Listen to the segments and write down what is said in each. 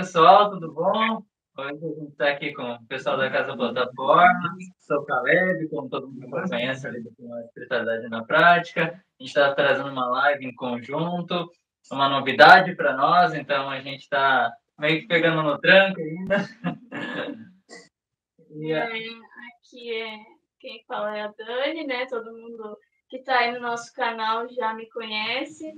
pessoal, tudo bom? Hoje a gente está aqui com o pessoal da Casa Plataforma, sou o Caleb, como todo mundo conhece ali do Espiritualidade na Prática. A gente está trazendo uma live em conjunto, uma novidade para nós, então a gente está meio que pegando no tranco ainda. e, é, aqui é quem fala é a Dani, né? Todo mundo que está aí no nosso canal já me conhece.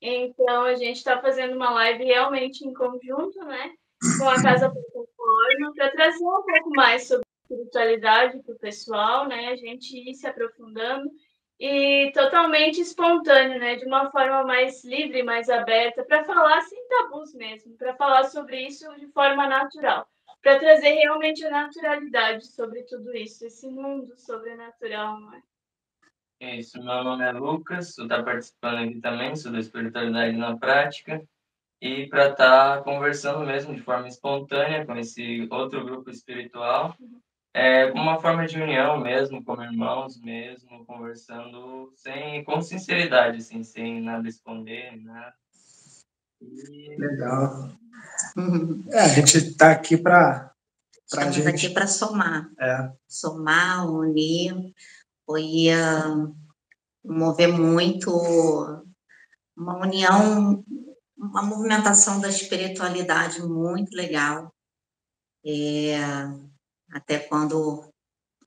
Então, a gente está fazendo uma live realmente em conjunto, né? Com a Casa Plataforma, para trazer um pouco mais sobre espiritualidade para o pessoal, né? A gente ir se aprofundando e totalmente espontâneo, né? De uma forma mais livre, mais aberta, para falar sem tabus mesmo, para falar sobre isso de forma natural, para trazer realmente a naturalidade sobre tudo isso, esse mundo sobrenatural, não é? É isso, meu nome é Lucas, tu está participando aqui também, sou da Espiritualidade na Prática, e para estar tá conversando mesmo de forma espontânea com esse outro grupo espiritual, é, uma forma de união mesmo, como irmãos mesmo, conversando sem, com sinceridade, assim, sem nada esconder, nada. E... Legal. É, a gente está aqui para Estamos gente... aqui para somar. É. Somar, unir, foi uh, mover muito uma união, uma movimentação da espiritualidade muito legal. É, até quando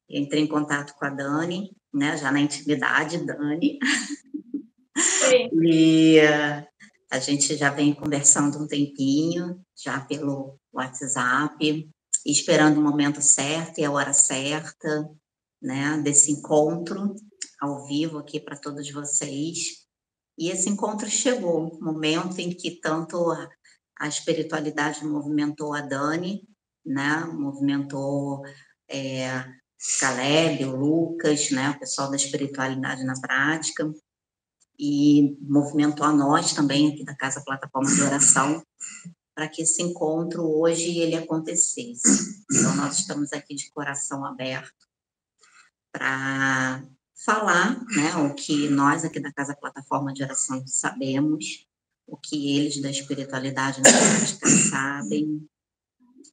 entrei em contato com a Dani, né, já na intimidade, Dani. Sim. e uh, a gente já vem conversando um tempinho, já pelo WhatsApp, esperando o momento certo e a hora certa né, desse encontro ao vivo aqui para todos vocês. E esse encontro chegou, momento em que tanto a, a espiritualidade movimentou a Dani, né, movimentou é, Caleb, o Lucas, né, o pessoal da espiritualidade na prática, e movimentou a nós também aqui da Casa Plataforma de Oração, para que esse encontro hoje ele acontecesse. Então, nós estamos aqui de coração aberto para falar né, o que nós aqui da Casa Plataforma de Oração sabemos, o que eles da espiritualidade na prática sabem,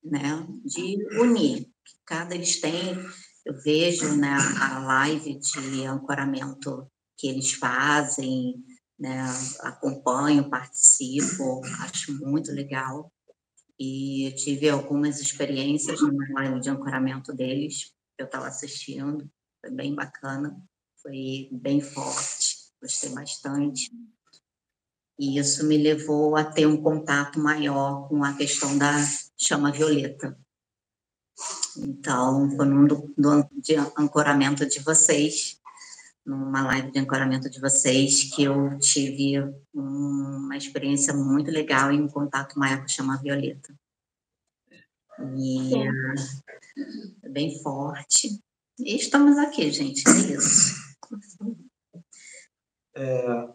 né, de unir. Cada eles têm, eu vejo né, a live de ancoramento que eles fazem, né, acompanho, participo, acho muito legal. E tive algumas experiências na live de ancoramento deles, eu estava assistindo, foi bem bacana, foi bem forte, gostei bastante. E isso me levou a ter um contato maior com a questão da chama violeta. Então, foi num do, do, de ancoramento de vocês, numa live de ancoramento de vocês, que eu tive uma experiência muito legal e um contato maior com a chama violeta. E é bem forte. E estamos aqui, gente, é isso. É,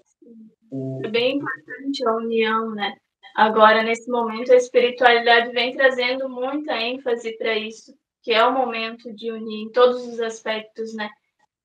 o... é bem importante a união, né? Agora, nesse momento, a espiritualidade vem trazendo muita ênfase para isso, que é o momento de unir em todos os aspectos, né?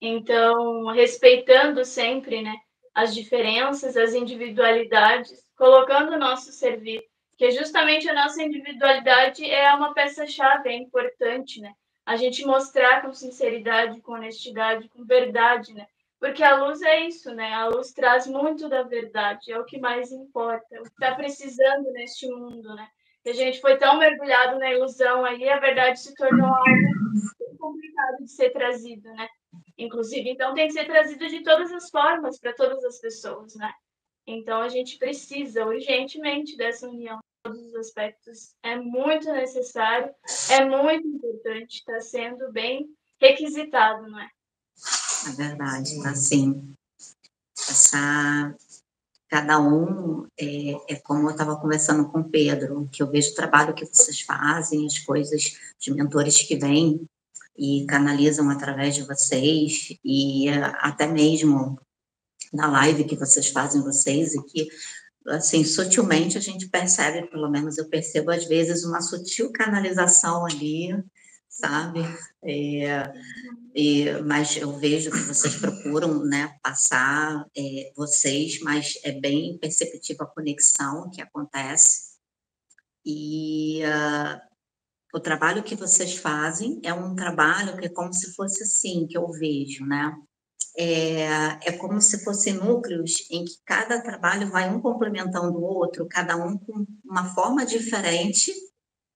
Então, respeitando sempre, né, as diferenças, as individualidades, colocando o nosso serviço, que justamente a nossa individualidade é uma peça-chave, é importante, né? A gente mostrar com sinceridade, com honestidade, com verdade, né? Porque a luz é isso, né? A luz traz muito da verdade, é o que mais importa, o que está precisando neste mundo, né? E a gente foi tão mergulhado na ilusão aí, a verdade se tornou algo complicado de ser trazido, né? Inclusive, então tem que ser trazido de todas as formas para todas as pessoas, né? Então a gente precisa urgentemente dessa união todos os aspectos é muito necessário, é muito importante, está sendo bem requisitado, não é? É verdade, está sim. Essa, cada um, é, é como eu estava conversando com o Pedro, que eu vejo o trabalho que vocês fazem, as coisas, os mentores que vêm e canalizam através de vocês, e até mesmo na live que vocês fazem vocês, que assim, sutilmente a gente percebe, pelo menos eu percebo às vezes uma sutil canalização ali, sabe? É, é, mas eu vejo que vocês procuram, né, passar é, vocês, mas é bem perceptível a conexão que acontece. E uh, o trabalho que vocês fazem é um trabalho que é como se fosse assim, que eu vejo, né? É, é como se fossem núcleos em que cada trabalho vai um complementando o outro, cada um com uma forma diferente,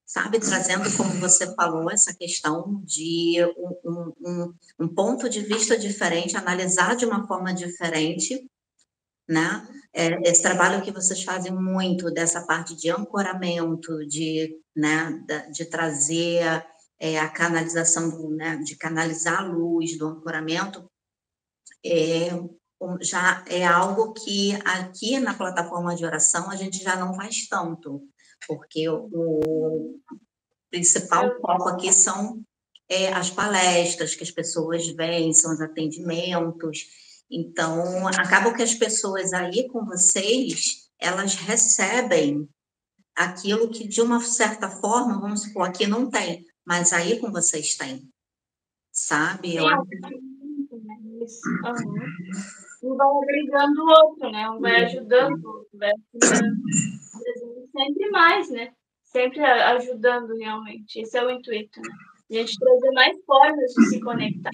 sabe? Trazendo, como você falou, essa questão de um, um, um ponto de vista diferente, analisar de uma forma diferente, né? É, esse trabalho que vocês fazem muito dessa parte de ancoramento, de, né, de trazer é, a canalização, do, né, de canalizar a luz do ancoramento, é, já é algo que aqui na plataforma de oração a gente já não faz tanto, porque o, principal foco aqui são é, as palestras que as pessoas vêm, são os atendimentos. Então, acaba que as pessoas aí com vocês, elas recebem aquilo que de uma certa forma, vamos supor, aqui não tem, mas aí com vocês tem. Sabe? Eu acho Uhum. Um vai agregando o outro, né? Um vai ajudando o outro, vai sempre mais, né? Sempre ajudando realmente. Esse é o intuito, né? A gente trazer mais formas de se conectar.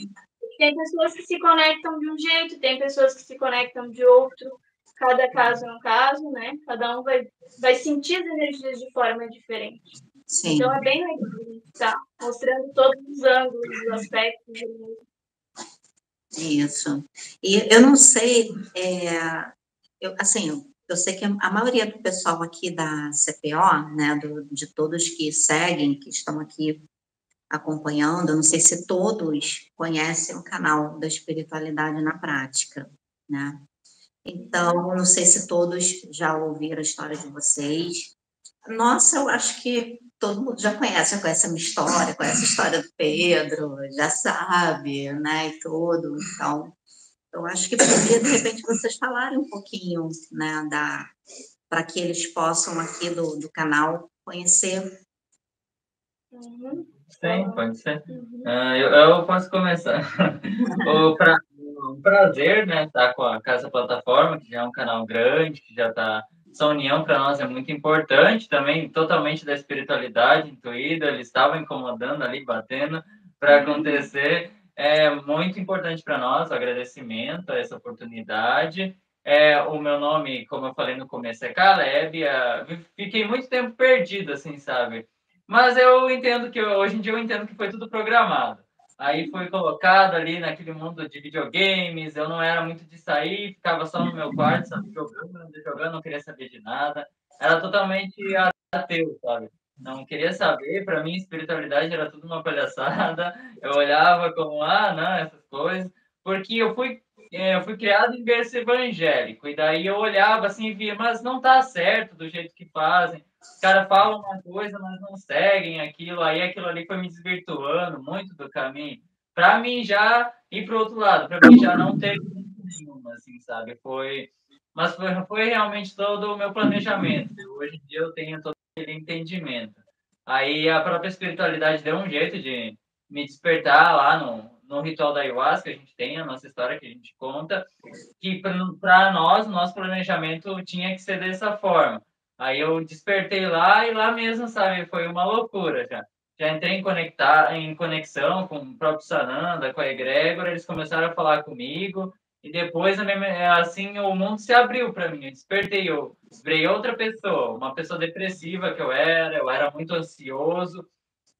Tem pessoas que se conectam de um jeito, tem pessoas que se conectam de outro. Cada caso é um caso, né? Cada um vai, vai sentir as energias de forma diferente. Sim. Então é bem legal tá mostrando todos os ângulos, os aspectos. Isso. E eu não sei, é, eu, assim, eu sei que a maioria do pessoal aqui da CPO, né, do, de todos que seguem, que estão aqui acompanhando, eu não sei se todos conhecem o canal da espiritualidade na prática, né? Então, não sei se todos já ouviram a história de vocês. Nossa, eu acho que todo mundo já conhece, já conhece a minha história, conhece a história do Pedro, já sabe, né, e tudo. Então, eu acho que poderia, de repente, vocês falarem um pouquinho, né, da para que eles possam aqui do, do canal conhecer. Uhum. Sim, pode ser. Uhum. Uh, eu, eu, posso começar. o, pra, o prazer, né, estar tá com a Casa Plataforma, que já é um canal grande, que já está essa união para nós é muito importante também, totalmente da espiritualidade intuída, eles estavam incomodando ali, batendo para acontecer. É muito importante para nós o agradecimento a essa oportunidade. É, o meu nome, como eu falei no começo, é Caleb. É, fiquei muito tempo perdido, assim, sabe? Mas eu entendo que, hoje em dia, eu entendo que foi tudo programado. Aí fui colocado ali naquele mundo de videogames, eu não era muito de sair, ficava só no meu quarto, sabe, jogando, jogando, não queria saber de nada. Era totalmente ateu, sabe? Não queria saber, para mim espiritualidade era tudo uma palhaçada. Eu olhava como, ah, não, essas coisas, porque eu fui é, eu fui criado em berço evangélico, e daí eu olhava assim e via, mas não tá certo do jeito que fazem. Os caras falam uma coisa, mas não seguem aquilo, aí aquilo ali foi me desvirtuando muito do caminho. Para mim já ir para outro lado, para mim já não teve nenhuma, assim, sabe? Foi, mas foi, foi realmente todo o meu planejamento. Hoje em dia eu tenho todo aquele entendimento. Aí a própria espiritualidade deu um jeito de me despertar lá no, no ritual da ayahuasca, a gente tem a nossa história que a gente conta, que para nós, nosso planejamento tinha que ser dessa forma. Aí eu despertei lá e lá mesmo, sabe, foi uma loucura já. Já entrei em, conectar, em conexão com o próprio Sananda, com a Egrégora, eles começaram a falar comigo, e depois, assim, o mundo se abriu para mim. Eu despertei, eu virei outra pessoa, uma pessoa depressiva que eu era, eu era muito ansioso.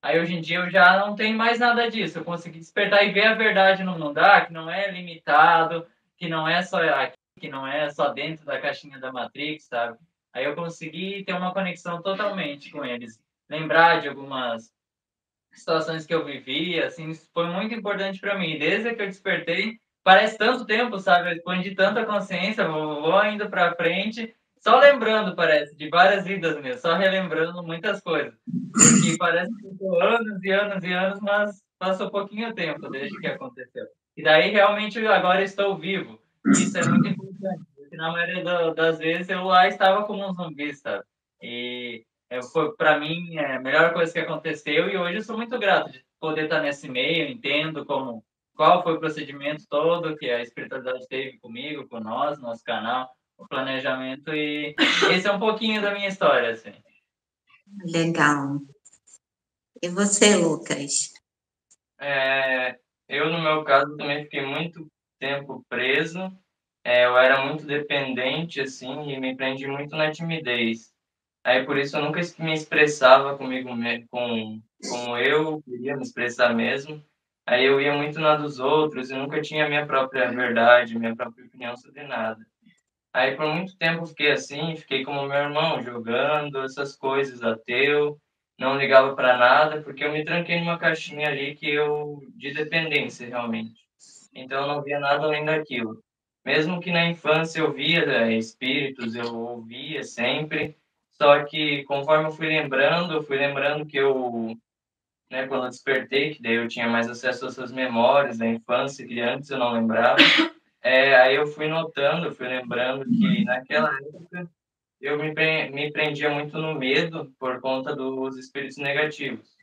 Aí hoje em dia eu já não tenho mais nada disso. Eu consegui despertar e ver a verdade no mundo, ah, que não é limitado, que não é só aqui, que não é só dentro da caixinha da Matrix, sabe? Aí eu consegui ter uma conexão totalmente com eles, lembrar de algumas situações que eu vivi, assim, foi muito importante para mim. Desde que eu despertei, parece tanto tempo, sabe? Eu expandi tanta consciência, vou, vou indo para frente, só lembrando, parece, de várias vidas mesmo, só relembrando muitas coisas. Porque parece que ficou anos e anos e anos, mas passou pouquinho tempo desde que aconteceu. E daí, realmente, agora estou vivo. Isso é muito importante que na maioria das vezes eu lá estava como um zumbi, sabe? E é, foi para mim é, a melhor coisa que aconteceu e hoje eu sou muito grato de poder estar nesse meio, entendo como qual foi o procedimento todo que a espiritualidade teve comigo, com nós, nosso canal, o planejamento e esse é um pouquinho da minha história, assim. Legal. E você, Lucas? É, eu, no meu caso, também fiquei muito tempo preso. É, eu era muito dependente, assim, e me prendi muito na timidez. Aí, por isso, eu nunca me expressava comigo, com, como eu queria me expressar mesmo. Aí eu ia muito na dos outros e nunca tinha minha própria verdade, minha própria opinião sobre nada. Aí por muito tempo fiquei assim, fiquei como meu irmão, jogando essas coisas, ateu, não ligava para nada, porque eu me tranquei numa caixinha ali que eu de dependência realmente. Então eu não via nada além daquilo. Mesmo que na infância eu via né, espíritos, eu ouvia sempre, só que conforme eu fui lembrando, eu fui lembrando que eu né, quando eu despertei, que daí eu tinha mais acesso às suas memórias da infância, que antes eu não lembrava. É, aí eu fui notando, fui lembrando que naquela época eu me, me prendia muito no medo por conta dos espíritos negativos.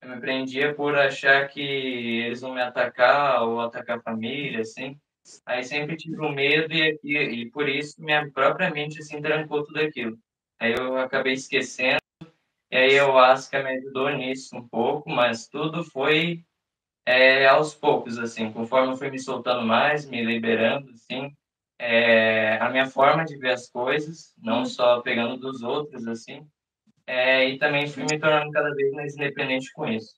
Eu me prendia por achar que eles vão me atacar ou atacar a família, assim. Aí sempre tive um medo e, e, e por isso minha própria mente assim trancou tudo aquilo. Aí eu acabei esquecendo e aí eu acho que me ajudou nisso um pouco, mas tudo foi é, aos poucos, assim, conforme eu fui me soltando mais, me liberando, assim, é, a minha forma de ver as coisas, não uhum. só pegando dos outros, assim, é, e também fui me tornando cada vez mais independente com isso.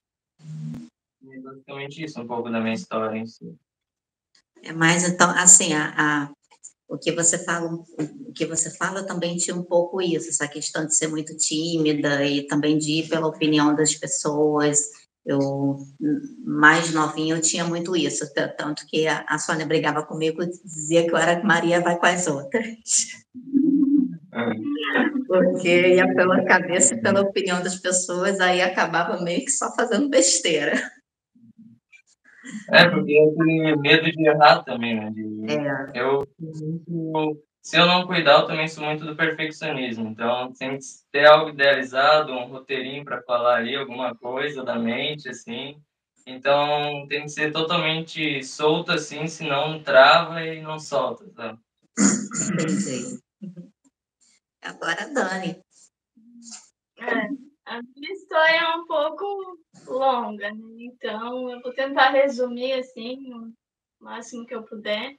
É basicamente isso, um pouco da minha história em si. É mais, então, assim, a, a o que você fala, o que você fala também tinha um pouco isso, essa questão de ser muito tímida e também de ir pela opinião das pessoas. Eu, mais novinha, eu tinha muito isso, tanto que a, a Sônia brigava comigo, dizia que eu era Maria vai com as outras. Porque ia pela cabeça e pela opinião das pessoas, aí acabava meio que só fazendo besteira. É, porque eu tenho medo de errar também, né? De... É. Eu, se eu não cuidar, eu também sou muito do perfeccionismo. Então, tem que ter algo idealizado, um roteirinho para falar ali, alguma coisa da mente, assim. Então, tem que ser totalmente solto, assim, senão trava e não solta, sabe? Entendi. Agora, Dani. É. A minha história é um pouco longa, né? então eu vou tentar resumir assim o máximo que eu puder,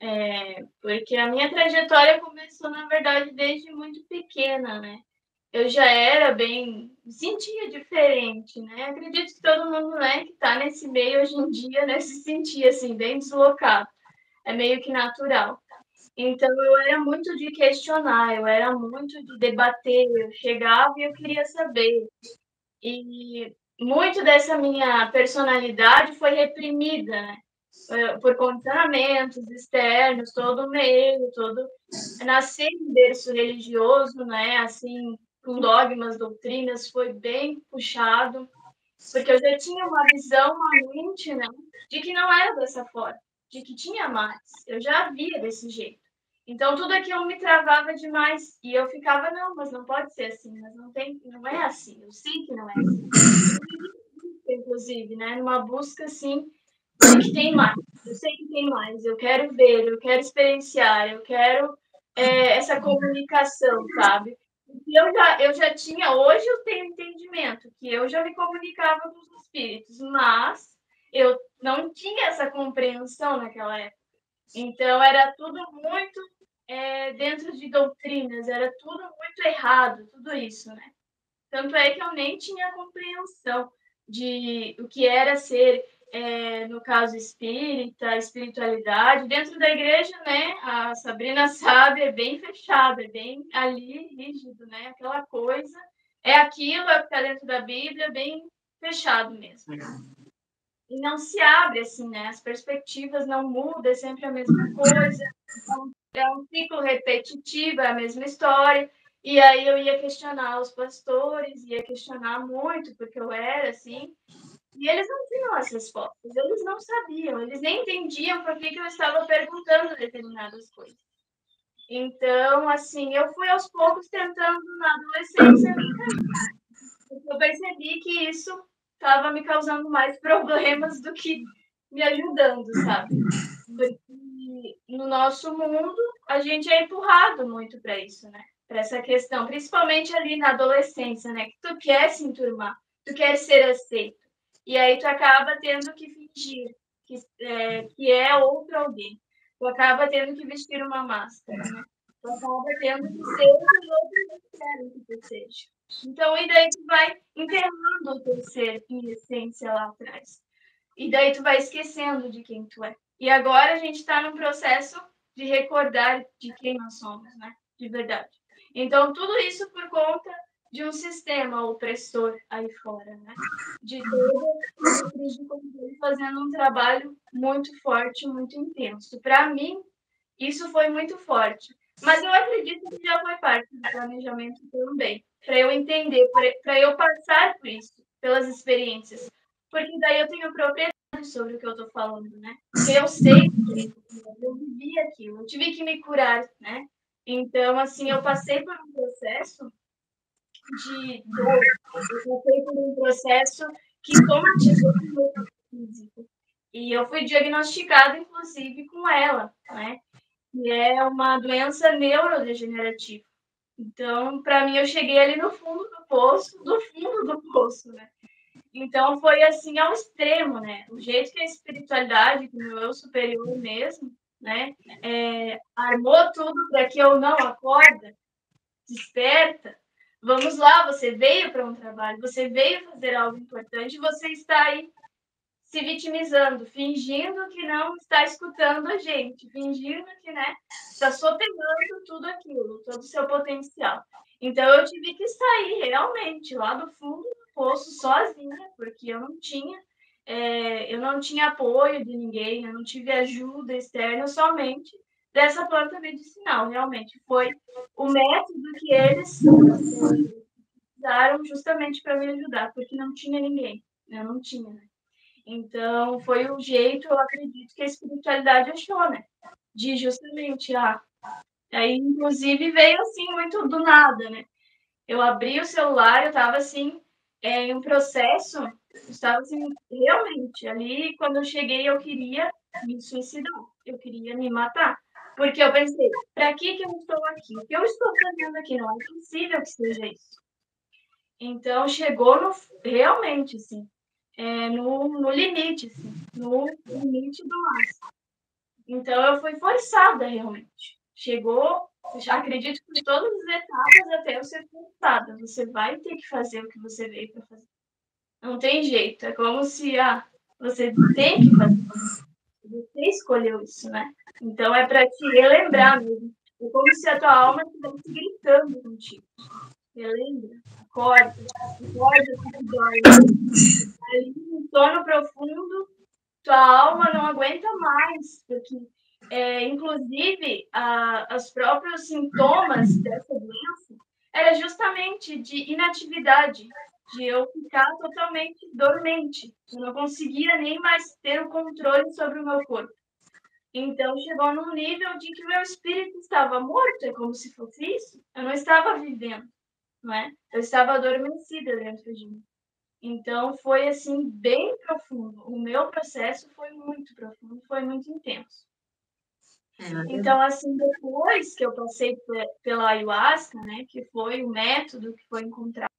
é, porque a minha trajetória começou na verdade desde muito pequena, né? Eu já era bem, sentia diferente, né? Acredito que todo mundo, né, que está nesse meio hoje em dia, né, se sentia assim bem deslocado. É meio que natural. Então eu era muito de questionar, eu era muito de debater, eu chegava e eu queria saber. E muito dessa minha personalidade foi reprimida, né? Eh, por condicionamentos externos, todo meio, todo nascer em berço religioso, né? Assim, com dogmas, doutrinas, foi bem puxado, porque eu já tinha uma visão, uma mente, né? De que não era dessa forma, de que tinha mais. Eu já via desse jeito. Então tudo aquilo me travava demais e eu ficava não, mas não pode ser assim, mas não tem, não é assim. Eu sei que não é assim. Inclusive, né, numa busca assim de que tem mais. Eu sei que tem mais. Eu quero ver, eu quero experienciar, eu quero é, essa comunicação, sabe? E eu já, eu já tinha, hoje eu tenho entendimento que eu já me comunicava com os espíritos, mas eu não tinha essa compreensão naquela época. Então era tudo muito é, dentro de doutrinas, era tudo muito errado, tudo isso, né? Tanto é que eu nem tinha compreensão de o que era ser, é, no caso espírita, espiritualidade. Dentro da igreja, né, a Sabrina sabe, é bem fechado, é bem ali, rígido, né? Aquela coisa, é aquilo, é o que está dentro da Bíblia, bem fechado mesmo. E não se abre assim, né? As perspectivas não mudam, é sempre a mesma coisa. Então, é um ciclo repetitivo, é a mesma história. E aí eu ia questionar os pastores, ia questionar muito, porque eu era assim. E eles não tinham as respostas, eles não sabiam, eles nem entendiam por que, que eu estava perguntando determinadas coisas. Então, assim, eu fui aos poucos tentando na adolescência Eu percebi que isso estava me causando mais problemas do que me ajudando, sabe? Porque no nosso mundo, a gente é empurrado muito para isso, né? para essa questão, principalmente ali na adolescência, né? Que tu quer se enturmar, tu quer ser aceito. E aí tu acaba tendo que fingir que é, que é outro alguém. Tu acaba tendo que vestir uma máscara, né? Tu acaba tendo que ser o que outros querem que tu seja. Então, e daí tu vai enterrando o teu ser em essência lá atrás. E daí tu vai esquecendo de quem tu é. E agora a gente está num processo de recordar de quem nós somos, né? De verdade. Então, tudo isso por conta de um sistema opressor aí fora, né? De todo de controle fazendo um trabalho muito forte, muito intenso. Para mim, isso foi muito forte. Mas eu acredito que já foi parte do planejamento também, para eu entender, para eu passar por isso, pelas experiências. Porque daí eu tenho propriedade sobre o que eu estou falando, né? Porque eu sei, eu vivi aquilo, eu tive que me curar, né? Então, assim, eu passei por um processo de dor, eu passei por um processo que somatizou o meu físico. E eu fui diagnosticada, inclusive, com ela, né? Que é uma doença neurodegenerativa. Então, para mim, eu cheguei ali no fundo do poço, do fundo do poço, né? Então, foi assim ao extremo, né? O jeito que a espiritualidade, que meu eu superior mesmo, né? É, armou tudo para que eu não acorda, desperta. Vamos lá, você veio para um trabalho, você veio fazer algo importante, você está aí se vitimizando, fingindo que não está escutando a gente, fingindo que, né, está sotengando tudo aquilo, todo o seu potencial. Então eu tive que sair realmente lá do fundo do poço sozinha, porque eu não tinha é, eu não tinha apoio de ninguém, eu não tive ajuda externa, somente dessa planta medicinal. Realmente foi o método que eles usaram justamente para me ajudar, porque não tinha ninguém, eu não tinha. Né? Então foi o jeito, eu acredito que a espiritualidade achou, né? De justamente, ah, aí inclusive veio assim muito do nada, né? Eu abri o celular, eu estava assim é, em um processo estava assim, realmente, ali quando eu cheguei eu queria me suicidar, eu queria me matar. Porque eu pensei, para que, que eu estou aqui? O que eu estou fazendo aqui? Não é possível que seja isso. Então, chegou no, realmente, assim, é, no, no limite, assim, no limite do máximo. Então, eu fui forçada, realmente. Chegou, acredito que todas as etapas até eu ser forçada. Você vai ter que fazer o que você veio para fazer. Não tem jeito. É como se ah, você tem que fazer. Você escolheu isso, né? Então é para te relembrar mesmo. É como se a tua alma estivesse gritando contigo. Relembra, acorda, acorda que dói. Ali no sono profundo, tua alma não aguenta mais, porque é, inclusive a, os próprios sintomas dessa doença era justamente de inatividade, de eu ficar totalmente dormente. Eu não conseguia nem mais ter o controle sobre o meu corpo. Então chegou num nível de que meu espírito estava morto, é como se fosse isso. Eu não estava vivendo, não é? Eu estava adormecida dentro de mim. Então foi assim bem profundo. O meu processo foi muito profundo, foi muito intenso. É, então, assim, depois que eu passei pela ayahuasca, né, que foi o método que foi encontrado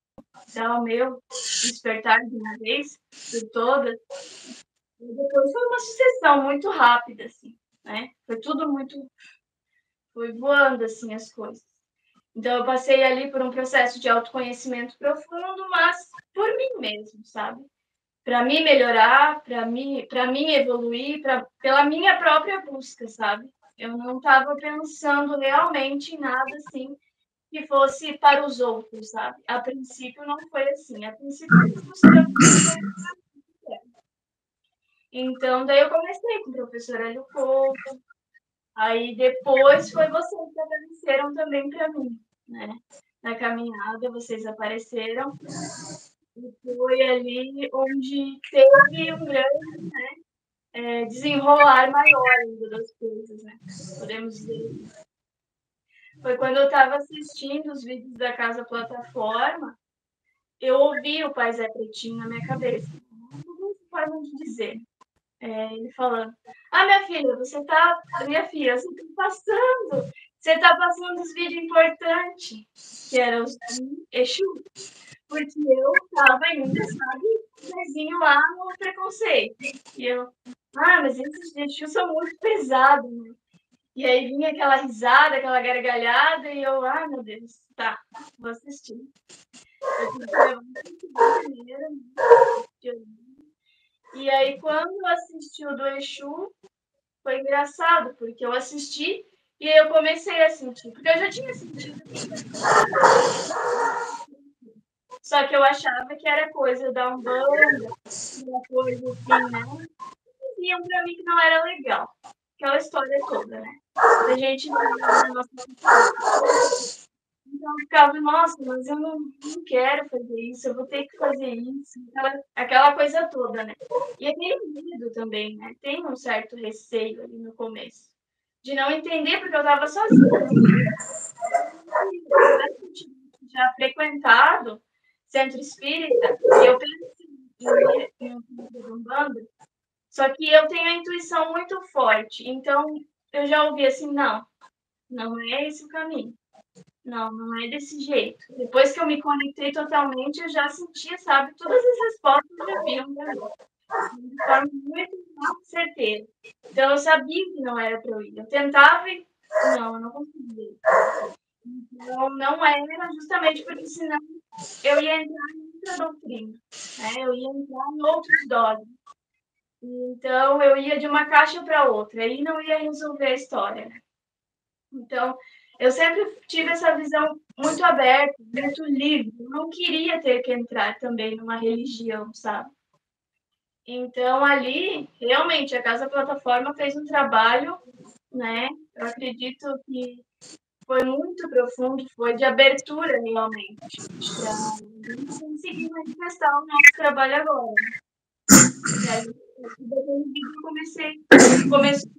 então, meu despertar de uma vez por todas. Depois foi uma sucessão muito rápida, assim, né? Foi tudo muito. Foi voando, assim, as coisas. Então, eu passei ali por um processo de autoconhecimento profundo, mas por mim mesmo, sabe? Para mim melhorar, para mim, para mim evoluir, pra, pela minha própria busca, sabe? Eu não estava pensando realmente em nada assim que fosse para os outros, sabe? A princípio não foi assim. A princípio eu então, daí eu comecei com o professor Hélio Couto. Aí depois foi vocês que apareceram também para mim, né? Na caminhada vocês apareceram. E foi ali onde teve um grande né, é, desenrolar maior ainda das coisas, né? Podemos dizer foi quando eu estava assistindo os vídeos da Casa Plataforma, eu ouvi o Pai Zé Pretinho na minha cabeça. Não forma de dizer. É, ele falando: Ah, minha filha, você tá. Minha filha, você tá passando. você tá passando os vídeos importantes, que era os Exu. Porque eu tava ainda, sabe, pezinho lá no preconceito. E eu, ah, mas esses Exu são muito pesados, né? E aí vinha aquela risada, aquela gargalhada, e eu, ah, meu Deus, tá, vou assistir. E aí, quando assisti o do Exu, foi engraçado, porque eu assisti e eu comecei a sentir, porque eu já tinha sentido. Só que eu achava que era coisa da Umbanda, uma coisa assim, né? Diziam pra mim que não era legal. Aquela história toda, né? A gente na nossa então eu ficava, nossa, mas eu não, não quero fazer isso, eu vou ter que fazer isso, aquela, aquela coisa toda, né? E é meio medo também, né? Tem um certo receio ali no começo de não entender, porque eu estava sozinha. Já frequentado centro espírita, eu pensei em um bando, só que eu tenho a intuição muito forte, então eu já ouvi assim, não, não é esse o caminho. Não, não é desse jeito. Depois que eu me conectei totalmente, eu já sentia, sabe, todas as respostas já vinham para mim de forma muito certeira. Então, eu sabia que não era para eu ir. Eu tentava e não, eu não conseguia. Então, não era justamente porque senão eu ia entrar em outra doutrina, né? eu ia entrar em outros dogmas. Então, eu ia de uma caixa para outra, aí não ia resolver a história. Né? Então, eu sempre tive essa visão muito aberta, muito livre. Não queria ter que entrar também numa religião, sabe? Então, ali, realmente, a Casa Plataforma fez um trabalho, né? Eu acredito que foi muito profundo, foi de abertura, realmente, para conseguir manifestar o nosso trabalho agora. Aí, eu comecei, comecei,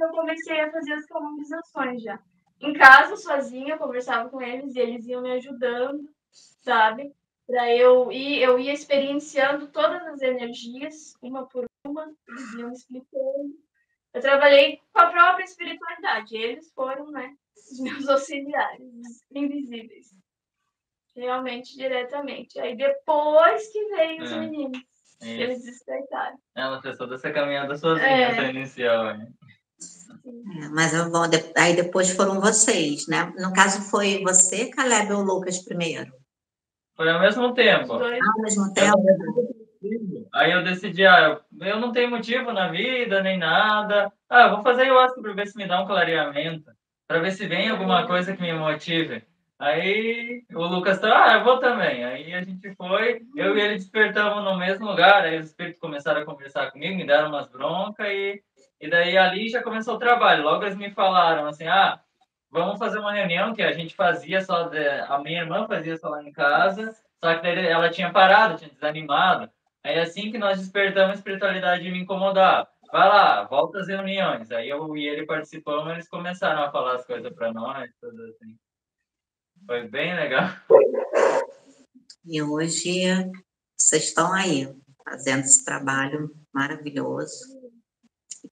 eu comecei a fazer as canonizações já. Em casa, sozinha, eu conversava com eles e eles iam me ajudando, sabe? para eu ir, eu ia experienciando todas as energias, uma por uma, eles iam explicando. Eu trabalhei com a própria espiritualidade, eles foram, né, os meus auxiliares, invisíveis. Realmente, diretamente. Aí depois que veio os é. meninos, eles despertaram. Ela fez toda essa caminhada sozinha, é. essa inicial, né? É, mas bom, aí depois foram vocês, né? No caso, foi você, Caleb ou Lucas primeiro? Foi ao mesmo tempo. Ao mesmo tempo. Aí eu decidi, ah, eu não tenho motivo na vida, nem nada. Ah, vou fazer ayahuasca para ver se me dá um clareamento, para ver se vem alguma coisa que me motive. Aí o Lucas tá, ah, eu vou também. Aí a gente foi, eu e ele despertamos no mesmo lugar, aí os espíritos começaram a conversar comigo, me deram umas broncas e, e daí ali já começou o trabalho. Logo eles me falaram assim, ah, vamos fazer uma reunião que a gente fazia só, de, a minha irmã fazia só lá em casa, só que ela tinha parado, tinha desanimado. Aí assim que nós despertamos, a espiritualidade me incomodava. Vai lá, volta às reuniões. Aí eu e ele participamos, eles começaram a falar as coisas para nós, tudo assim. Foi bem legal. E hoje vocês estão aí, fazendo esse trabalho maravilhoso.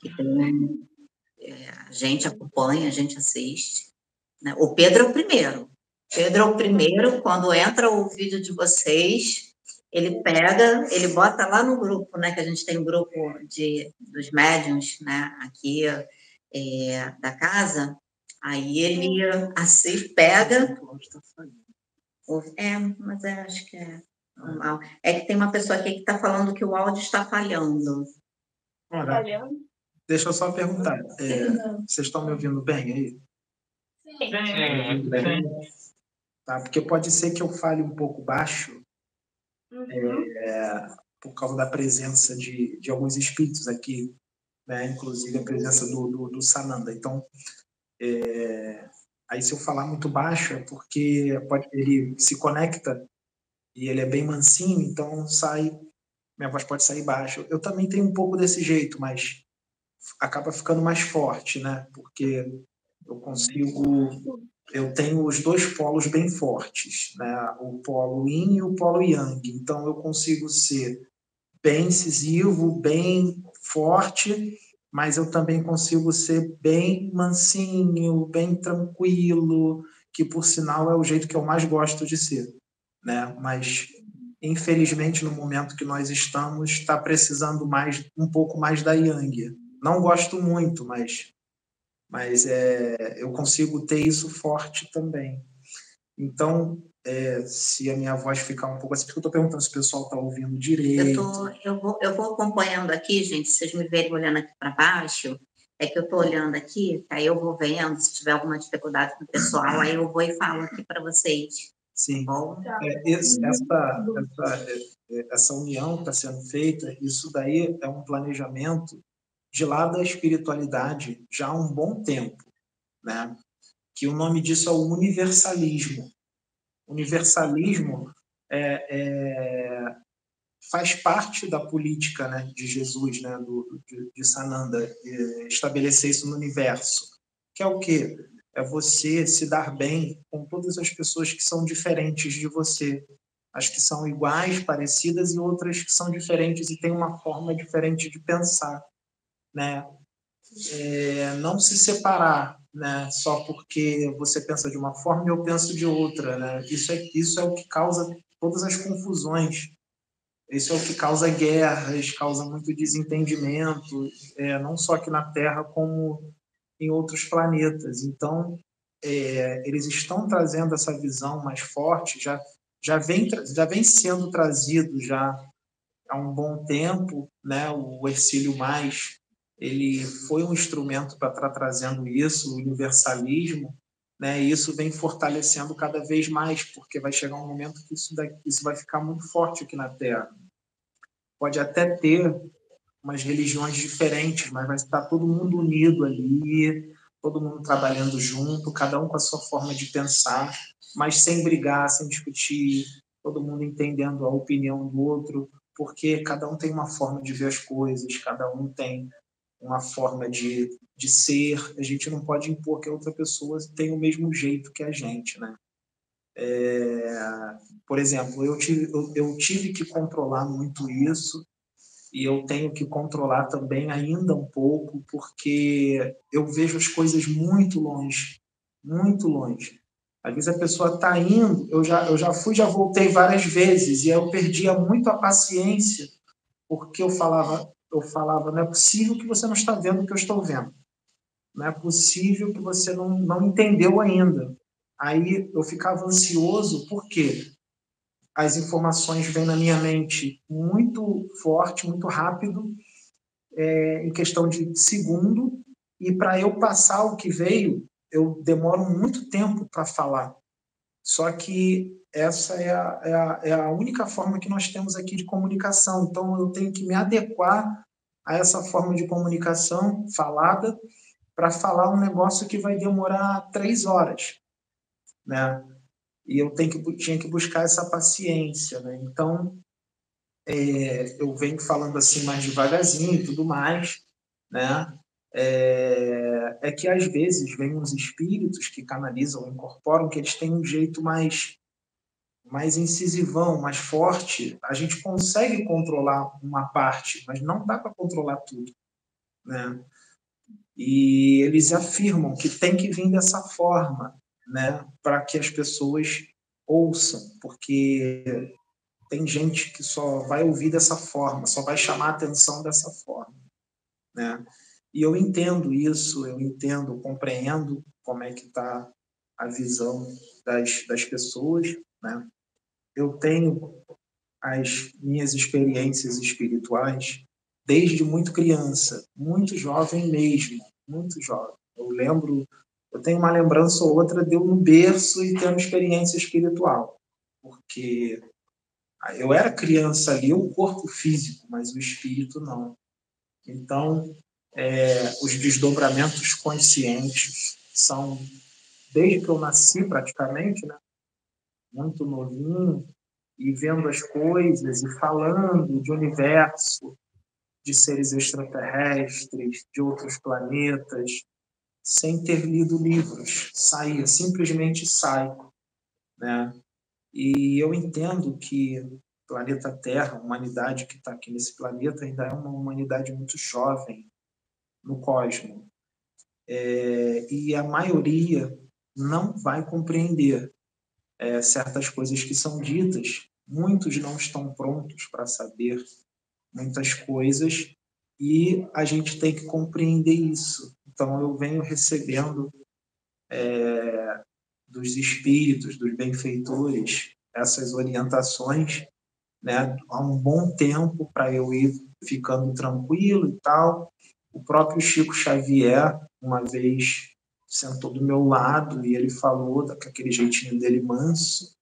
Que tem, é, a gente acompanha, a gente assiste. Né? O Pedro é o primeiro. Pedro é o primeiro, quando entra o vídeo de vocês, ele pega, ele bota lá no grupo, né? Que a gente tem um grupo de, dos médiums, né? Aqui é, da casa. Aí ele assim pega. É, mas é, acho que é normal. É que tem uma pessoa aqui que está falando que o áudio está falhando. Ora, deixa eu só perguntar. É, vocês estão me ouvindo bem aí? Sim, sim. Tá? Porque pode ser que eu fale um pouco baixo uhum. é, por causa da presença de, de alguns espíritos aqui, né? inclusive a presença do, do, do Sananda. Então, é, aí se eu falar muito baixo é porque pode, ele se conecta e ele é bem mansinho, então sai, minha voz pode sair baixa. Eu também tenho um pouco desse jeito, mas acaba ficando mais forte, né? Porque eu consigo, eu tenho os dois polos bem fortes, né? O polo yin e o polo yang. Então eu consigo ser bem incisivo, bem forte mas eu também consigo ser bem mansinho, bem tranquilo, que por sinal é o jeito que eu mais gosto de ser, né? Mas infelizmente no momento que nós estamos está precisando mais um pouco mais da Yang. Não gosto muito, mas mas é, eu consigo ter isso forte também. Então, é, se a minha voz ficar um pouco assim, porque eu estou perguntando se o pessoal está ouvindo direito. Eu, tô, eu, vou, eu vou acompanhando aqui, gente, se vocês me verem olhando aqui para baixo, é que eu estou olhando aqui, aí eu vou vendo, se tiver alguma dificuldade com o pessoal, aí eu vou e falo aqui para vocês. Sim. Bom? É, esse, essa, essa, é, essa união está sendo feita, isso daí é um planejamento de lá da espiritualidade já há um bom tempo, né? que o nome disso é o universalismo. Universalismo é, é, faz parte da política né, de Jesus, né, do, de, de Sananda, é, estabelecer isso no universo, que é o quê? É você se dar bem com todas as pessoas que são diferentes de você, as que são iguais, parecidas e outras que são diferentes e têm uma forma diferente de pensar, né? É, não se separar, né? Só porque você pensa de uma forma e eu penso de outra, né? Isso é isso é o que causa todas as confusões. Isso é o que causa guerras, causa muito desentendimento, é, não só aqui na Terra como em outros planetas. Então, é, eles estão trazendo essa visão mais forte, já já vem já vem sendo trazido já há um bom tempo, né? O Ercílio mais ele foi um instrumento para estar trazendo isso, o universalismo, né? E isso vem fortalecendo cada vez mais, porque vai chegar um momento que isso, daqui, isso vai ficar muito forte aqui na Terra. Pode até ter umas religiões diferentes, mas vai estar todo mundo unido ali, todo mundo trabalhando junto, cada um com a sua forma de pensar, mas sem brigar, sem discutir, todo mundo entendendo a opinião do outro, porque cada um tem uma forma de ver as coisas, cada um tem uma forma de, de ser, a gente não pode impor que a outra pessoa tenha o mesmo jeito que a gente, né? É, por exemplo, eu tive, eu, eu tive que controlar muito isso e eu tenho que controlar também ainda um pouco, porque eu vejo as coisas muito longe, muito longe. Às vezes a pessoa está indo, eu já, eu já fui, já voltei várias vezes, e eu perdia muito a paciência, porque eu falava, eu falava, não é possível que você não está vendo o que eu estou vendo. Não é possível que você não, não entendeu ainda. Aí eu ficava ansioso, porque as informações vêm na minha mente muito forte, muito rápido, é, em questão de segundo, e para eu passar o que veio, eu demoro muito tempo para falar. Só que essa é a, é, a, é a única forma que nós temos aqui de comunicação. Então, eu tenho que me adequar a essa forma de comunicação falada para falar um negócio que vai demorar três horas, né? E eu tenho que, tinha que buscar essa paciência, né? Então, é, eu venho falando assim mais devagarzinho e tudo mais, né? É, é, que às vezes vem uns espíritos que canalizam, incorporam, que eles têm um jeito mais mais incisivão, mais forte, a gente consegue controlar uma parte, mas não dá para controlar tudo, né? E eles afirmam que tem que vir dessa forma, né, para que as pessoas ouçam, porque tem gente que só vai ouvir dessa forma, só vai chamar atenção dessa forma, né? E eu entendo isso, eu entendo, compreendo como é que está a visão das, das pessoas, né? eu tenho as minhas experiências espirituais desde muito criança, muito jovem mesmo, muito jovem. Eu lembro, eu tenho uma lembrança ou outra de eu no berço e tendo experiência espiritual, porque eu era criança ali, o corpo físico, mas o espírito não. Então, é, os desdobramentos conscientes são desde que eu nasci praticamente, né? muito novinho e vendo as coisas e falando de universo, de seres extraterrestres, de outros planetas, sem ter lido livros. Saía, simplesmente sai. Né? E eu entendo que planeta Terra, a humanidade que está aqui nesse planeta, ainda é uma humanidade muito jovem. No cosmos. É, e a maioria não vai compreender é, certas coisas que são ditas. Muitos não estão prontos para saber muitas coisas e a gente tem que compreender isso. Então, eu venho recebendo é, dos espíritos, dos benfeitores, essas orientações né, há um bom tempo para eu ir ficando tranquilo e tal. O próprio Chico Xavier, uma vez, sentou do meu lado e ele falou com aquele jeitinho dele manso,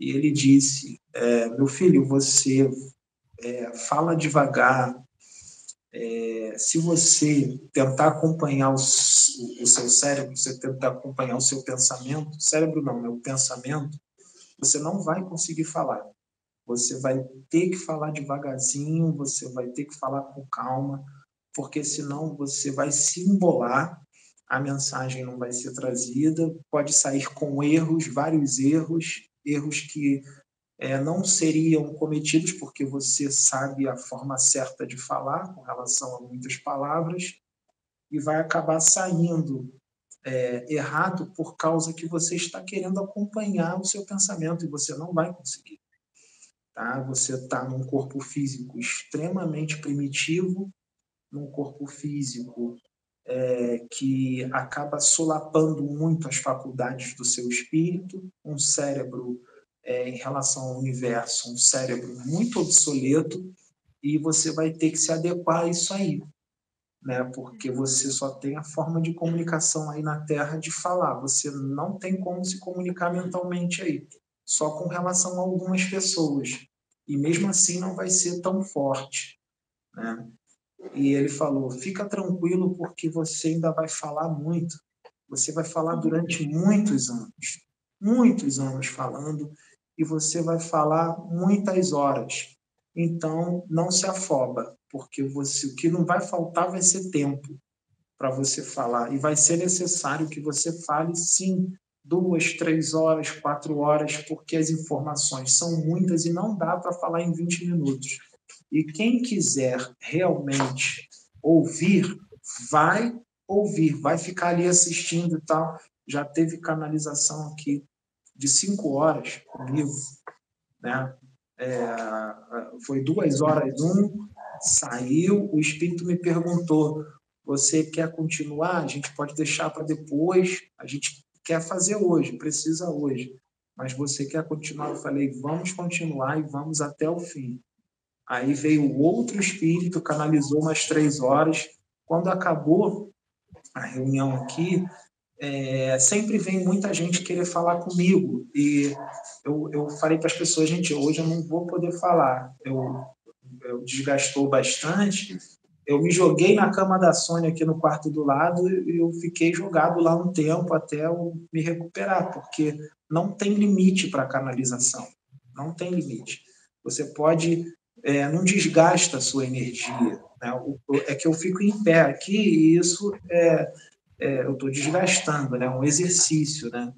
e ele disse: é, Meu filho, você é, fala devagar. É, se você tentar acompanhar o, o, seu cérebro, você tentar acompanhar o seu pensamento, cérebro não, o pensamento, você não vai conseguir falar. Você vai ter que falar devagarzinho, você vai ter que falar com calma, porque senão você vai se embolar, a mensagem não vai ser trazida, pode sair com erros, vários erros, erros que é, não seriam cometidos porque você sabe a forma certa de falar com relação a muitas palavras e vai acabar saindo é, errado por causa que você está querendo acompanhar o seu pensamento e você não vai conseguir. Tá? Você está num corpo físico extremamente primitivo, num corpo físico é, que acaba solapando muito as faculdades do seu espírito, um cérebro é, em relação ao universo, um cérebro muito obsoleto, e você vai ter que se adequar a isso aí, né? Porque você só tem a forma de comunicação aí na Terra de falar, você não tem como se comunicar mentalmente aí só com relação a algumas pessoas. E mesmo assim não vai ser tão forte. Né? E ele falou: fica tranquilo, porque você ainda vai falar muito. Você vai falar durante muitos anos muitos anos falando e você vai falar muitas horas. Então, não se afoba, porque você, o que não vai faltar vai ser tempo para você falar. E vai ser necessário que você fale, sim, duas, três horas, quatro horas, porque as informações são muitas e não dá para falar em 20 minutos. E quem quiser realmente ouvir, vai ouvir, vai ficar ali assistindo e tal. Já teve canalização aqui de cinco horas comigo, né? É, foi duas horas um, saiu, o espírito me perguntou, você quer continuar? A gente pode deixar para depois, a gente quer fazer hoje, precisa hoje, mas você quer continuar? Eu falei, vamos continuar e vamos até o fim. Aí veio outro espírito, canalizou umas três horas. Quando acabou a reunião aqui, é, sempre vem muita gente querer falar comigo. E eu, eu falei para as pessoas, gente, hoje eu não vou poder falar. Eu, eu desgastou bastante, eu me joguei na cama da Sônia aqui no quarto do lado e eu fiquei jogado lá um tempo até eu me recuperar, porque não tem limite para canalização, não tem limite. Você pode, é, não desgasta a sua energia. Né? É que eu fico em pé aqui e isso é, é eu estou desgastando, né? um exercício, né?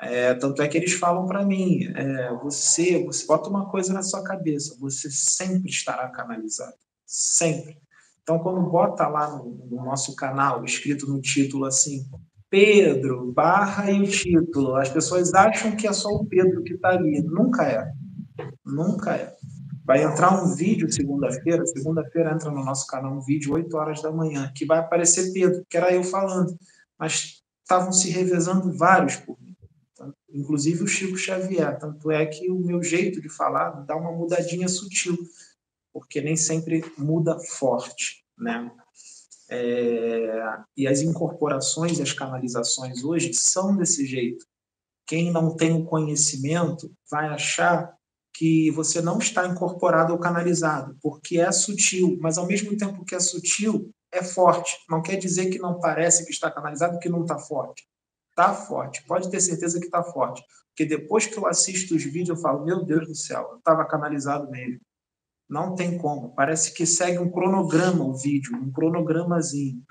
É, tanto é que eles falam para mim, é, você, você bota uma coisa na sua cabeça, você sempre estará canalizado, sempre. Então, quando bota lá no, no nosso canal, escrito no título assim, Pedro, barra e o título, as pessoas acham que é só o Pedro que está ali. Nunca é. Nunca é. Vai entrar um vídeo segunda-feira, segunda-feira entra no nosso canal um vídeo 8 horas da manhã, que vai aparecer Pedro, que era eu falando. Mas estavam se revezando vários por mim. Inclusive o Chico Xavier. Tanto é que o meu jeito de falar dá uma mudadinha sutil porque nem sempre muda forte, né? É, e as incorporações as canalizações hoje são desse jeito. Quem não tem o conhecimento vai achar que você não está incorporado ou canalizado, porque é sutil, mas ao mesmo tempo que é sutil, é forte. Não quer dizer que não parece que está canalizado, que não está forte. Está forte, pode ter certeza que está forte. Porque depois que eu assisto os vídeos, eu falo, meu Deus do céu, eu estava canalizado mesmo. Não tem como. Parece que segue um cronograma o vídeo, um cronogramazinho.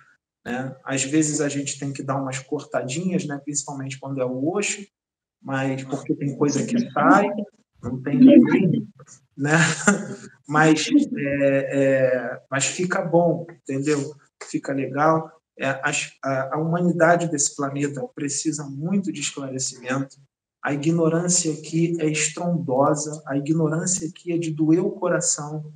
Né? Às vezes a gente tem que dar umas cortadinhas, né? principalmente quando é o Osho, mas porque tem coisa que sai, não tem né? mas, é, é, mas fica bom, entendeu? fica legal. É, a, a humanidade desse planeta precisa muito de esclarecimento. A ignorância aqui é estrondosa, a ignorância aqui é de doer o coração.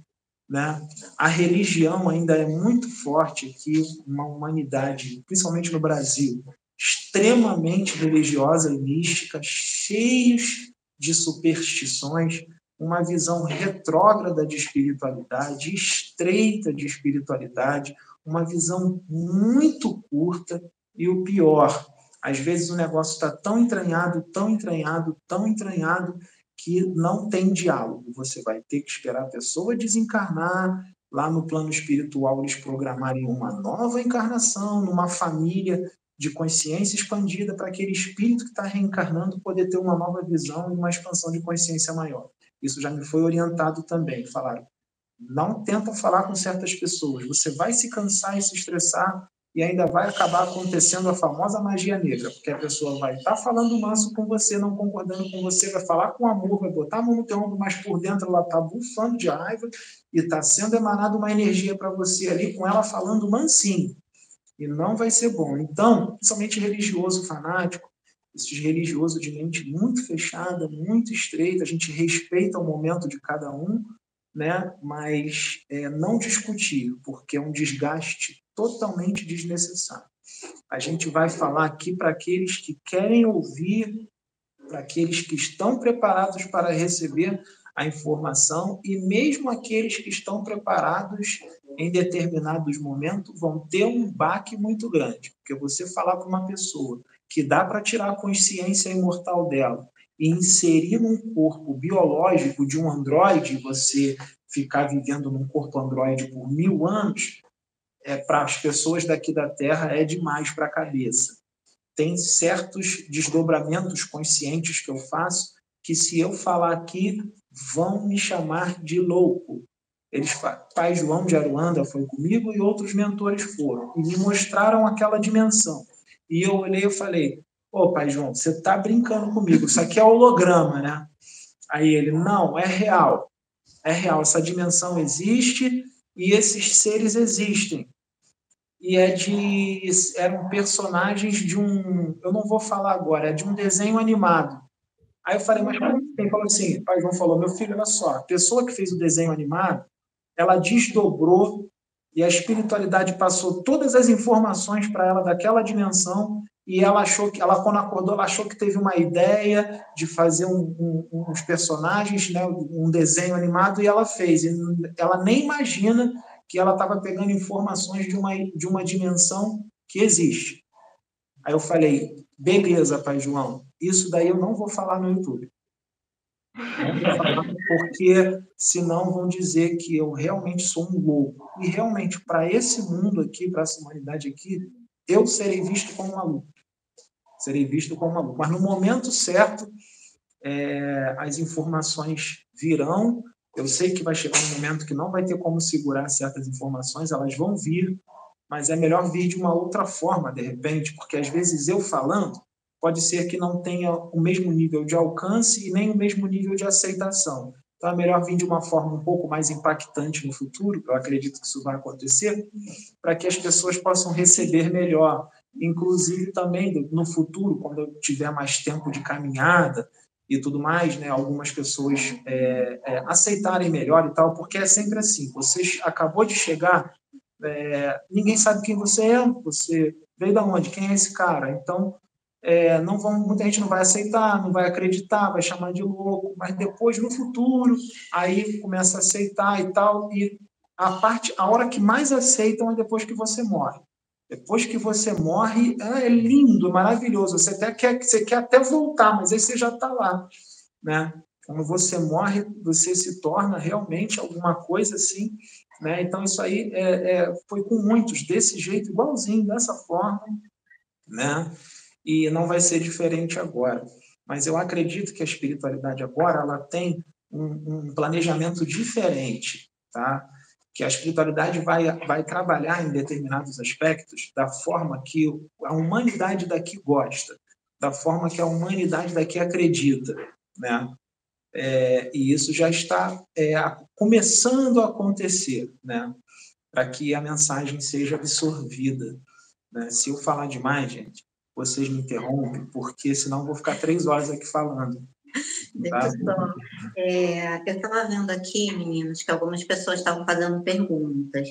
Né? A religião ainda é muito forte aqui, uma humanidade, principalmente no Brasil, extremamente religiosa e mística, cheios de superstições, uma visão retrógrada de espiritualidade, estreita de espiritualidade, uma visão muito curta e o pior, às vezes o negócio está tão entranhado, tão entranhado, tão entranhado que não tem diálogo. Você vai ter que esperar a pessoa desencarnar, lá no plano espiritual eles programarem uma nova encarnação, numa família de consciência expandida para aquele espírito que está reencarnando poder ter uma nova visão e uma expansão de consciência maior. Isso já me foi orientado também. Falaram, não tenta falar com certas pessoas. Você vai se cansar e se estressar e ainda vai acabar acontecendo a famosa magia negra, porque a pessoa vai estar tá falando manso com você, não concordando com você, vai falar com amor, vai botar a mão no teu ombro, mas por dentro ela está bufando de raiva e está sendo emanada uma energia para você ali com ela falando mansinho e não vai ser bom. Então, principalmente religioso fanático, esses religiosos de mente muito fechada, muito estreita, a gente respeita o momento de cada um, né? mas é, não discutir, porque é um desgaste totalmente desnecessário. A gente vai falar aqui para aqueles que querem ouvir, para aqueles que estão preparados para receber a informação e mesmo aqueles que estão preparados em determinados momentos vão ter um baque muito grande, porque você falar para uma pessoa que dá para tirar a consciência imortal dela e inserir num corpo biológico de um androide, você ficar vivendo num corpo androide por mil anos, é, para as pessoas daqui da Terra é demais para a cabeça. Tem certos desdobramentos conscientes que eu faço que se eu falar aqui vão me chamar de louco. Eles, pai João de Aruanda foi comigo e outros mentores foram e me mostraram aquela dimensão. E eu olhei e falei: Ô, pai João, você está brincando comigo, isso aqui é holograma, né? Aí ele: Não, é real. É real, essa dimensão existe e esses seres existem. E é de. eram personagens de um. Eu não vou falar agora, é de um desenho animado. Aí eu falei, mas como tem? Falou assim, o pai João falou, meu filho, olha só, a pessoa que fez o desenho animado, ela desdobrou e a espiritualidade passou todas as informações para ela daquela dimensão e ela achou que ela quando acordou ela achou que teve uma ideia de fazer um, um, uns personagens né um desenho animado e ela fez. E ela nem imagina que ela estava pegando informações de uma de uma dimensão que existe. Aí eu falei beleza pai João isso daí eu não vou falar no YouTube porque senão vão dizer que eu realmente sou um louco. E realmente, para esse mundo aqui, para essa humanidade aqui, eu serei visto como maluco. Serei visto como maluco. Mas no momento certo, é, as informações virão. Eu sei que vai chegar um momento que não vai ter como segurar certas informações, elas vão vir, mas é melhor vir de uma outra forma, de repente, porque às vezes eu falando, pode ser que não tenha o mesmo nível de alcance e nem o mesmo nível de aceitação. Então, é melhor vir de uma forma um pouco mais impactante no futuro, eu acredito que isso vai acontecer, para que as pessoas possam receber melhor. Inclusive, também no futuro, quando eu tiver mais tempo de caminhada e tudo mais, né, algumas pessoas é, é, aceitarem melhor e tal, porque é sempre assim: você acabou de chegar, é, ninguém sabe quem você é, você veio da onde, quem é esse cara? Então, é, não vão, muita gente não vai aceitar, não vai acreditar, vai chamar de louco, mas depois no futuro aí começa a aceitar e tal e a parte, a hora que mais aceitam é depois que você morre. Depois que você morre, é, é lindo, maravilhoso. Você até quer, você quer até voltar, mas aí você já está lá, né? Quando você morre, você se torna realmente alguma coisa assim, né? Então isso aí é, é, foi com muitos desse jeito, igualzinho, dessa forma, né? E não vai ser diferente agora. Mas eu acredito que a espiritualidade agora ela tem um, um planejamento diferente, tá? Que a espiritualidade vai, vai trabalhar em determinados aspectos da forma que a humanidade daqui gosta, da forma que a humanidade daqui acredita, né? É, e isso já está é, começando a acontecer, né? para que a mensagem seja absorvida. Né? Se eu falar demais, gente, vocês me interrompem, porque senão eu vou ficar três horas aqui falando. Tá? É, eu estava vendo aqui, meninos, que algumas pessoas estavam fazendo perguntas.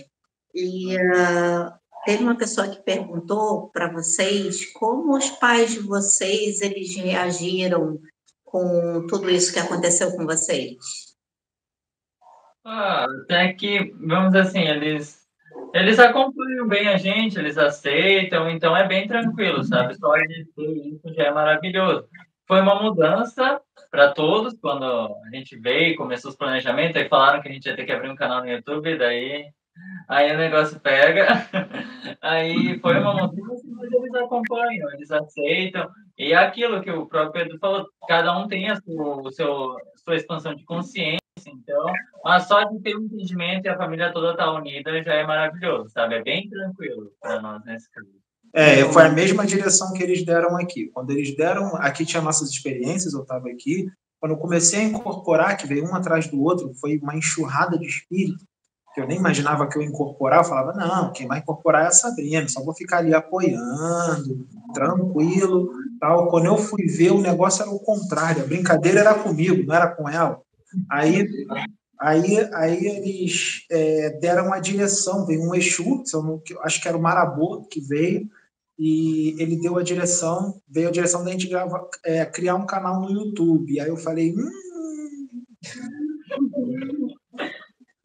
E uh, teve uma pessoa que perguntou para vocês como os pais de vocês eles reagiram com tudo isso que aconteceu com vocês. Ah, até que, vamos assim, eles eles acompanham bem a gente, eles aceitam, então é bem tranquilo, sabe? Só ter isso já é maravilhoso. Foi uma mudança para todos quando a gente veio, começou os planejamentos, aí falaram que a gente ia ter que abrir um canal no YouTube, daí aí o negócio pega. Aí foi uma mudança, mas eles acompanham, eles aceitam. E é aquilo que o próprio Pedro falou, cada um tem a sua, seu, sua expansão de consciência, então, a só de ter um entendimento e a família toda tá unida já é maravilhoso, sabe? É bem tranquilo para nós nesse caso. É, foi a mesma direção que eles deram aqui. Quando eles deram, aqui tinha nossas experiências, eu estava aqui. Quando eu comecei a incorporar, que veio um atrás do outro, foi uma enxurrada de espírito, que eu nem imaginava que eu ia incorporar. Eu falava, não, quem vai incorporar é a Sabrina, só vou ficar ali apoiando, tranquilo. tal. Quando eu fui ver, o negócio era o contrário, a brincadeira era comigo, não era com ela. Aí, aí, aí eles é, deram a direção, veio um Exu, acho que era o Marabô que veio, e ele deu a direção, veio a direção da gente grava, é, criar um canal no YouTube. Aí eu falei, hum.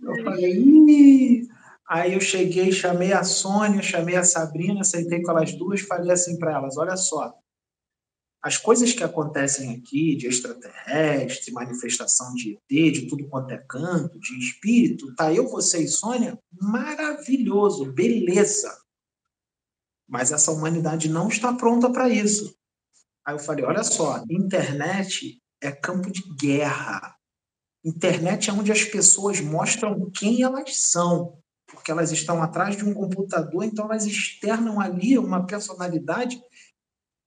Eu falei! Aí eu cheguei, chamei a Sônia, chamei a Sabrina, sentei com elas duas, falei assim para elas: olha só, as coisas que acontecem aqui, de extraterrestre, manifestação de ET, de tudo quanto é canto, de espírito, tá eu, você e Sônia, maravilhoso, beleza. Mas essa humanidade não está pronta para isso. Aí eu falei: olha só, internet é campo de guerra. Internet é onde as pessoas mostram quem elas são, porque elas estão atrás de um computador, então elas externam ali uma personalidade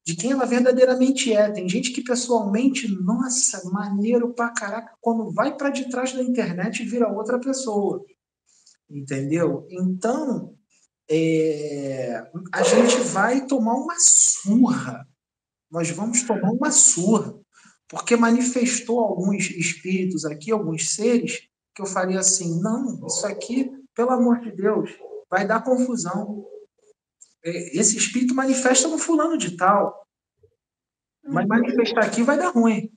de quem ela verdadeiramente é. Tem gente que pessoalmente, nossa, maneiro pra caraca, quando vai para de trás da internet vira outra pessoa. Entendeu? Então, é, a gente vai tomar uma surra. Nós vamos tomar uma surra. Porque manifestou alguns espíritos aqui, alguns seres, que eu faria assim: não, isso aqui, pelo amor de Deus, vai dar confusão. É, esse espírito manifesta no fulano de tal. Mas manifestar aqui vai dar ruim.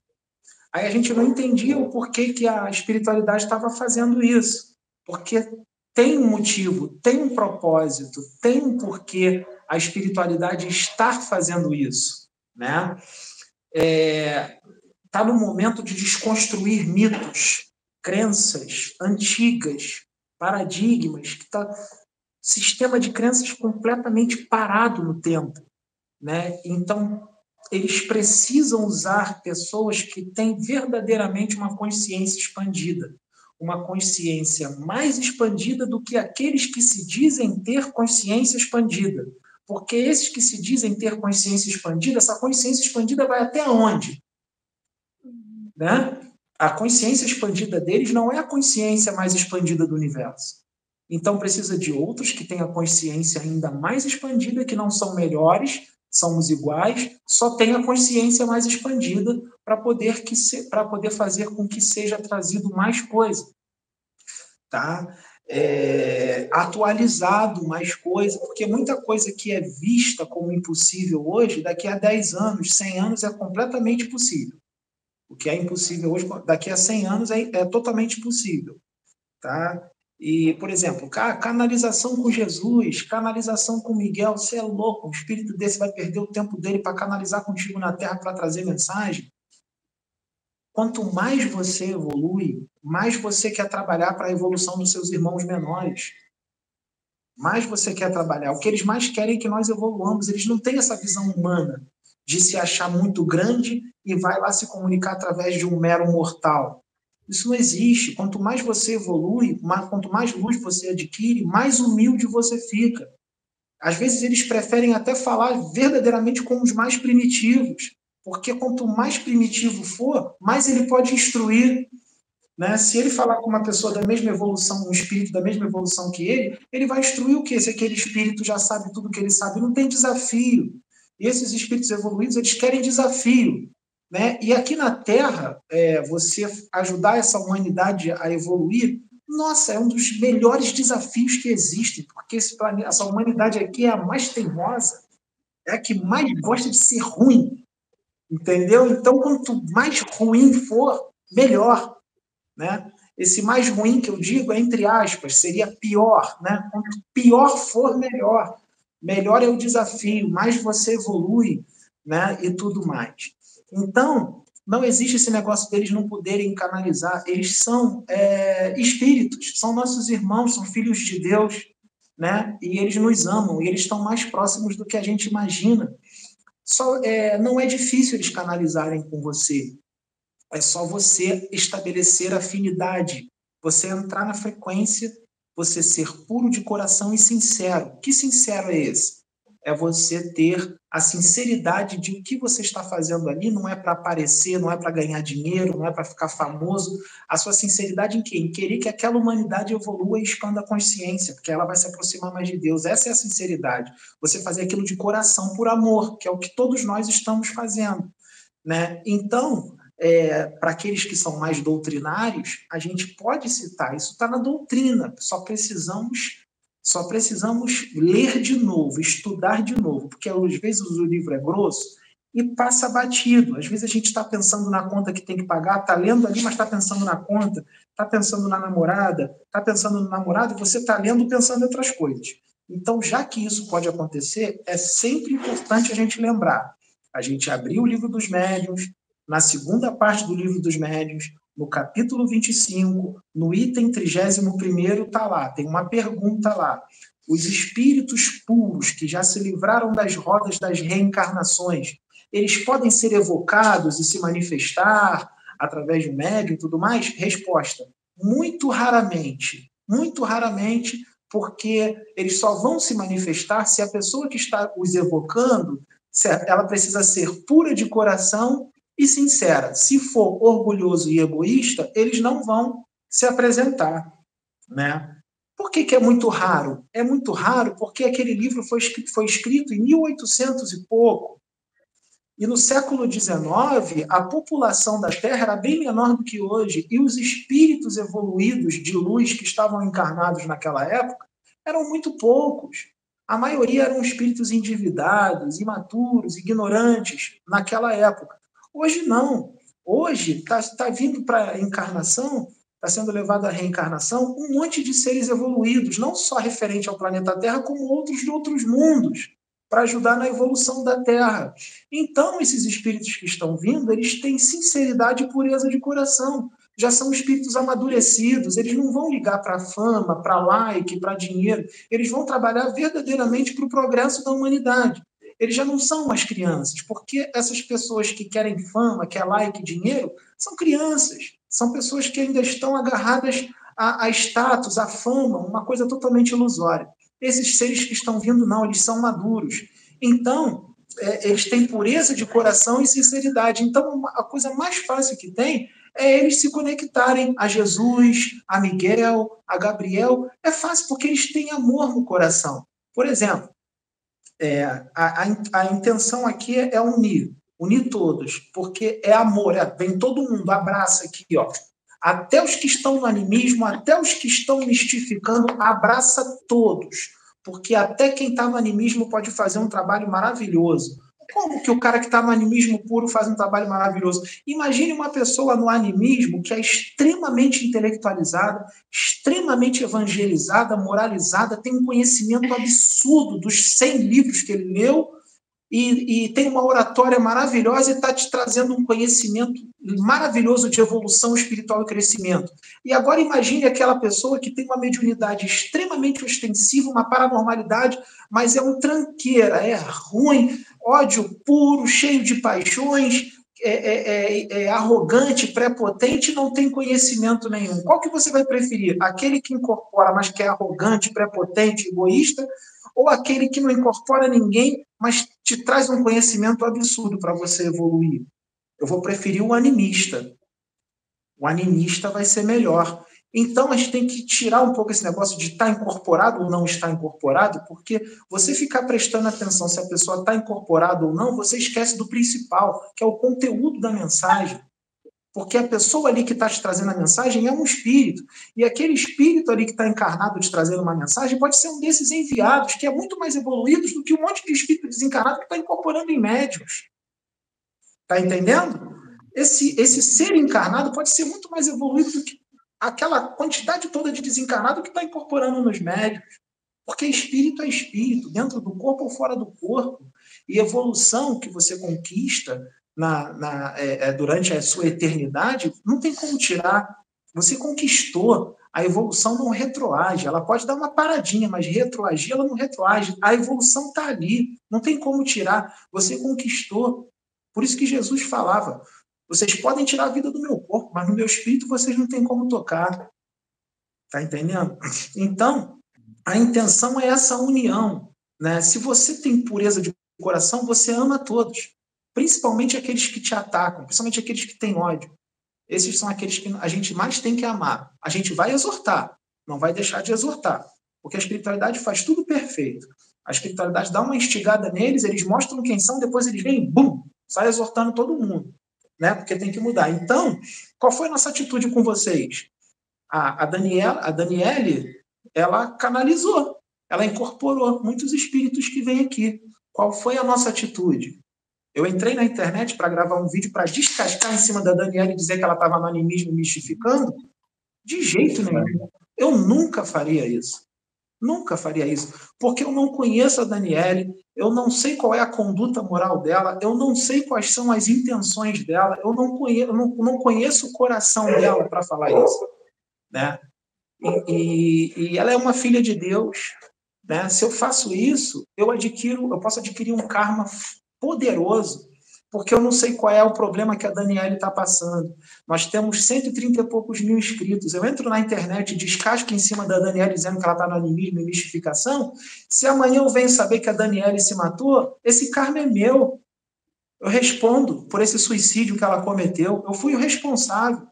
Aí a gente não entendia o porquê que a espiritualidade estava fazendo isso. Porque tem um motivo, tem um propósito, tem um porquê a espiritualidade estar fazendo isso. Né? É, está no momento de desconstruir mitos, crenças antigas, paradigmas, que está sistema de crenças completamente parado no tempo, né? Então eles precisam usar pessoas que têm verdadeiramente uma consciência expandida, uma consciência mais expandida do que aqueles que se dizem ter consciência expandida. Porque esses que se dizem ter consciência expandida, essa consciência expandida vai até onde? Né? A consciência expandida deles não é a consciência mais expandida do universo. Então precisa de outros que tenham a consciência ainda mais expandida, que não são melhores, somos iguais, só tem a consciência mais expandida para poder que para poder fazer com que seja trazido mais coisa, tá? É, atualizado mais coisa, porque muita coisa que é vista como impossível hoje, daqui a 10 anos, 100 anos é completamente possível. O que é impossível hoje, daqui a 100 anos, é, é totalmente possível. Tá? E, por exemplo, canalização com Jesus, canalização com Miguel, você é louco, um espírito desse vai perder o tempo dele para canalizar contigo na Terra para trazer mensagem. Quanto mais você evolui, mais você quer trabalhar para a evolução dos seus irmãos menores. Mais você quer trabalhar. O que eles mais querem é que nós evoluamos. Eles não têm essa visão humana de se achar muito grande e vai lá se comunicar através de um mero mortal. Isso não existe. Quanto mais você evolui, quanto mais luz você adquire, mais humilde você fica. Às vezes eles preferem até falar verdadeiramente com os mais primitivos, porque quanto mais primitivo for, mais ele pode instruir. Né? Se ele falar com uma pessoa da mesma evolução, um espírito da mesma evolução que ele, ele vai instruir o quê? Se aquele espírito já sabe tudo que ele sabe, não tem desafio. E esses espíritos evoluídos, eles querem desafio. Né? E aqui na Terra, é, você ajudar essa humanidade a evoluir, nossa, é um dos melhores desafios que existem, porque planeta, essa humanidade aqui é a mais teimosa, é a que mais gosta de ser ruim, entendeu? Então, quanto mais ruim for, melhor, né? Esse mais ruim que eu digo é entre aspas, seria pior, né? Quanto pior for, melhor. Melhor é o desafio, mais você evolui, né? E tudo mais. Então, não existe esse negócio deles não poderem canalizar. Eles são é, espíritos, são nossos irmãos, são filhos de Deus, né? E eles nos amam, e eles estão mais próximos do que a gente imagina. Só, é, não é difícil eles canalizarem com você. É só você estabelecer afinidade, você entrar na frequência, você ser puro de coração e sincero. Que sincero é esse? É você ter a sinceridade de o que você está fazendo ali, não é para aparecer, não é para ganhar dinheiro, não é para ficar famoso. A sua sinceridade em quê? Em querer que aquela humanidade evolua e expanda a consciência, porque ela vai se aproximar mais de Deus. Essa é a sinceridade. Você fazer aquilo de coração, por amor, que é o que todos nós estamos fazendo. Né? Então, é, para aqueles que são mais doutrinários, a gente pode citar, isso está na doutrina, só precisamos só precisamos ler de novo, estudar de novo, porque às vezes o livro é grosso e passa batido. Às vezes a gente está pensando na conta que tem que pagar, está lendo ali, mas está pensando na conta, está pensando na namorada, está pensando no namorado, e você está lendo pensando em outras coisas. Então, já que isso pode acontecer, é sempre importante a gente lembrar. A gente abrir o livro dos médiuns, na segunda parte do livro dos médiuns, no capítulo 25, no item 31, está lá, tem uma pergunta lá. Os espíritos puros que já se livraram das rodas das reencarnações, eles podem ser evocados e se manifestar através de médium e tudo mais? Resposta: muito raramente. Muito raramente, porque eles só vão se manifestar se a pessoa que está os evocando, ela precisa ser pura de coração e sincera. Se for orgulhoso e egoísta, eles não vão se apresentar, né? Por que, que é muito raro? É muito raro porque aquele livro foi escrito, foi escrito em 1800 e pouco. E no século XIX, a população da Terra era bem menor do que hoje, e os espíritos evoluídos de luz que estavam encarnados naquela época eram muito poucos. A maioria eram espíritos endividados, imaturos, ignorantes naquela época. Hoje não. Hoje está tá vindo para a encarnação, está sendo levado à reencarnação um monte de seres evoluídos, não só referente ao planeta Terra, como outros de outros mundos, para ajudar na evolução da Terra. Então, esses espíritos que estão vindo, eles têm sinceridade e pureza de coração. Já são espíritos amadurecidos, eles não vão ligar para fama, para like, para dinheiro, eles vão trabalhar verdadeiramente para o progresso da humanidade eles já não são mais crianças, porque essas pessoas que querem fama, quer like, dinheiro, são crianças, são pessoas que ainda estão agarradas a, a status, a fama, uma coisa totalmente ilusória. Esses seres que estão vindo, não, eles são maduros. Então, é, eles têm pureza de coração e sinceridade. Então, a coisa mais fácil que tem é eles se conectarem a Jesus, a Miguel, a Gabriel. É fácil, porque eles têm amor no coração. Por exemplo, é, a, a, intenção aqui é unir, unir todos, porque é amor, é, vem todo mundo, abraça aqui, ó. Até os que estão no animismo, até os que estão mistificando, abraça todos, porque até quem está no animismo pode fazer um trabalho maravilhoso. Como que o cara que está no animismo puro faz um trabalho maravilhoso? Imagine uma pessoa no animismo que é extremamente intelectualizada, extremamente evangelizada, moralizada, tem um conhecimento absurdo dos 100 livros que ele leu e, e tem uma oratória maravilhosa e está te trazendo um conhecimento maravilhoso de evolução espiritual e crescimento. E agora imagine aquela pessoa que tem uma mediunidade extremamente ostensiva, uma paranormalidade, mas é um tranqueira, é ruim, ódio puro, cheio de paixões, é, é, é, é, arrogante, prepotente, não tem conhecimento nenhum. Qual que você vai preferir? Aquele que incorpora, mas que é arrogante, prepotente, egoísta, ou aquele que não incorpora ninguém, mas te traz um conhecimento absurdo para você evoluir? Eu vou preferir o animista. O animista vai ser melhor. Então a gente tem que tirar um pouco esse negócio de estar tá incorporado ou não estar incorporado, porque você ficar prestando atenção se a pessoa está incorporada ou não, você esquece do principal, que é o conteúdo da mensagem. Porque a pessoa ali que está te trazendo a mensagem é um espírito. E aquele espírito ali que está encarnado te trazendo uma mensagem pode ser um desses enviados, que é muito mais evoluído do que um monte de espírito desencarnado que está incorporando em médios. Está entendendo? Esse, esse ser encarnado pode ser muito mais evoluído do que aquela quantidade toda de desencarnado que está incorporando nos médios. Porque espírito é espírito, dentro do corpo ou fora do corpo. E evolução que você conquista na, na, é, é, durante a sua eternidade, não tem como tirar. Você conquistou. A evolução não retroage. Ela pode dar uma paradinha, mas retroagir, ela não retroage. A evolução está ali. Não tem como tirar. Você conquistou. Por isso que Jesus falava: vocês podem tirar a vida do meu corpo, mas no meu espírito vocês não têm como tocar. Tá entendendo? Então, a intenção é essa união. Né? Se você tem pureza de coração, você ama todos principalmente aqueles que te atacam, principalmente aqueles que têm ódio. Esses são aqueles que a gente mais tem que amar. A gente vai exortar, não vai deixar de exortar, porque a espiritualidade faz tudo perfeito. A espiritualidade dá uma instigada neles, eles mostram quem são, depois eles vêm, bum, sai exortando todo mundo, né? Porque tem que mudar. Então, qual foi a nossa atitude com vocês? A, a Daniela, a Daniele, ela canalizou, ela incorporou muitos espíritos que vêm aqui. Qual foi a nossa atitude? Eu entrei na internet para gravar um vídeo para descascar em cima da Daniela e dizer que ela estava no animismo mistificando? De jeito nenhum. Eu nunca faria isso. Nunca faria isso. Porque eu não conheço a Daniele, eu não sei qual é a conduta moral dela, eu não sei quais são as intenções dela, eu não conheço, eu não, não conheço o coração dela para falar isso. Né? E, e, e ela é uma filha de Deus. Né? Se eu faço isso, eu adquiro, eu posso adquirir um karma poderoso, porque eu não sei qual é o problema que a Daniela está passando. Nós temos 130 e poucos mil inscritos. Eu entro na internet descasco em cima da Daniela dizendo que ela está no animismo e mistificação. Se amanhã eu venho saber que a Daniela se matou, esse karma é meu. Eu respondo por esse suicídio que ela cometeu. Eu fui o responsável.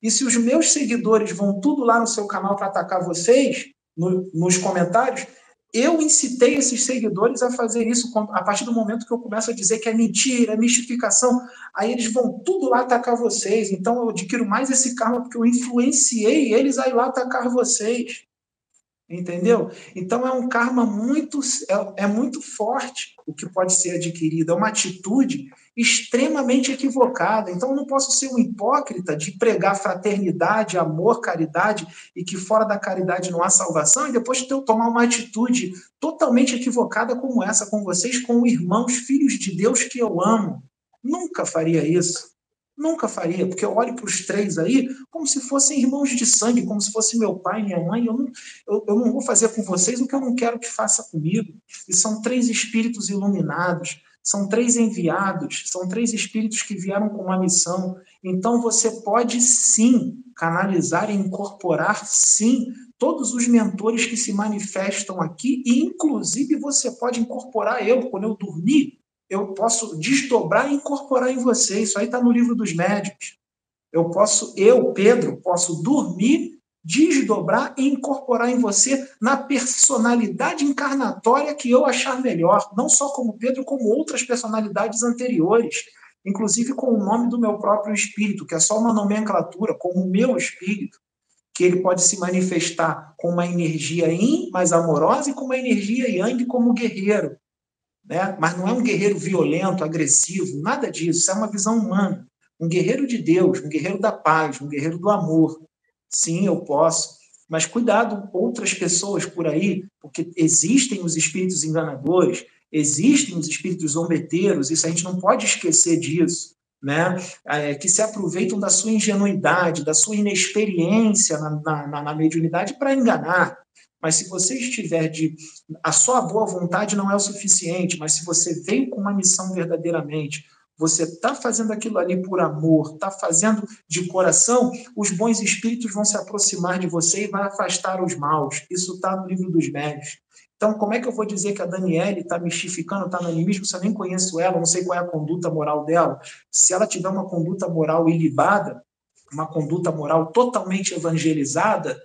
E se os meus seguidores vão tudo lá no seu canal para atacar vocês, no, nos comentários, eu incitei esses seguidores a fazer isso a partir do momento que eu começo a dizer que é mentira, é mistificação. Aí eles vão tudo lá atacar vocês. Então eu adquiro mais esse karma porque eu influenciei eles a ir lá atacar vocês. Entendeu? Então é um karma muito é, é muito forte o que pode ser adquirido, é uma atitude extremamente equivocada. Então não posso ser um hipócrita de pregar fraternidade, amor, caridade e que fora da caridade não há salvação e depois eu tomar uma atitude totalmente equivocada como essa com vocês, com irmãos, filhos de Deus que eu amo. Nunca faria isso. Nunca faria, porque eu olho para os três aí como se fossem irmãos de sangue, como se fosse meu pai, minha mãe. Eu não, eu, eu não vou fazer com vocês o que eu não quero que faça comigo. E são três espíritos iluminados, são três enviados, são três espíritos que vieram com uma missão. Então você pode sim canalizar e incorporar sim todos os mentores que se manifestam aqui, e inclusive você pode incorporar eu quando eu dormir eu posso desdobrar e incorporar em você. Isso aí está no livro dos médicos. Eu posso, eu, Pedro, posso dormir, desdobrar e incorporar em você na personalidade encarnatória que eu achar melhor, não só como Pedro, como outras personalidades anteriores, inclusive com o nome do meu próprio espírito, que é só uma nomenclatura, como o meu espírito, que ele pode se manifestar com uma energia yin mais amorosa e com uma energia yang como guerreiro né? mas não é um guerreiro violento, agressivo, nada disso. Isso é uma visão humana. Um guerreiro de Deus, um guerreiro da paz, um guerreiro do amor. Sim, eu posso. Mas cuidado outras pessoas por aí, porque existem os espíritos enganadores, existem os espíritos zombeteiros, isso a gente não pode esquecer disso. Né, é, que se aproveitam da sua ingenuidade, da sua inexperiência na, na, na mediunidade para enganar. Mas se você estiver de. A sua boa vontade não é o suficiente, mas se você veio com uma missão verdadeiramente, você está fazendo aquilo ali por amor, está fazendo de coração, os bons espíritos vão se aproximar de você e vai afastar os maus. Isso está no livro dos médios. Então, como é que eu vou dizer que a Daniele está mistificando, está no animismo, se eu nem conheço ela, não sei qual é a conduta moral dela? Se ela tiver uma conduta moral ilibada, uma conduta moral totalmente evangelizada,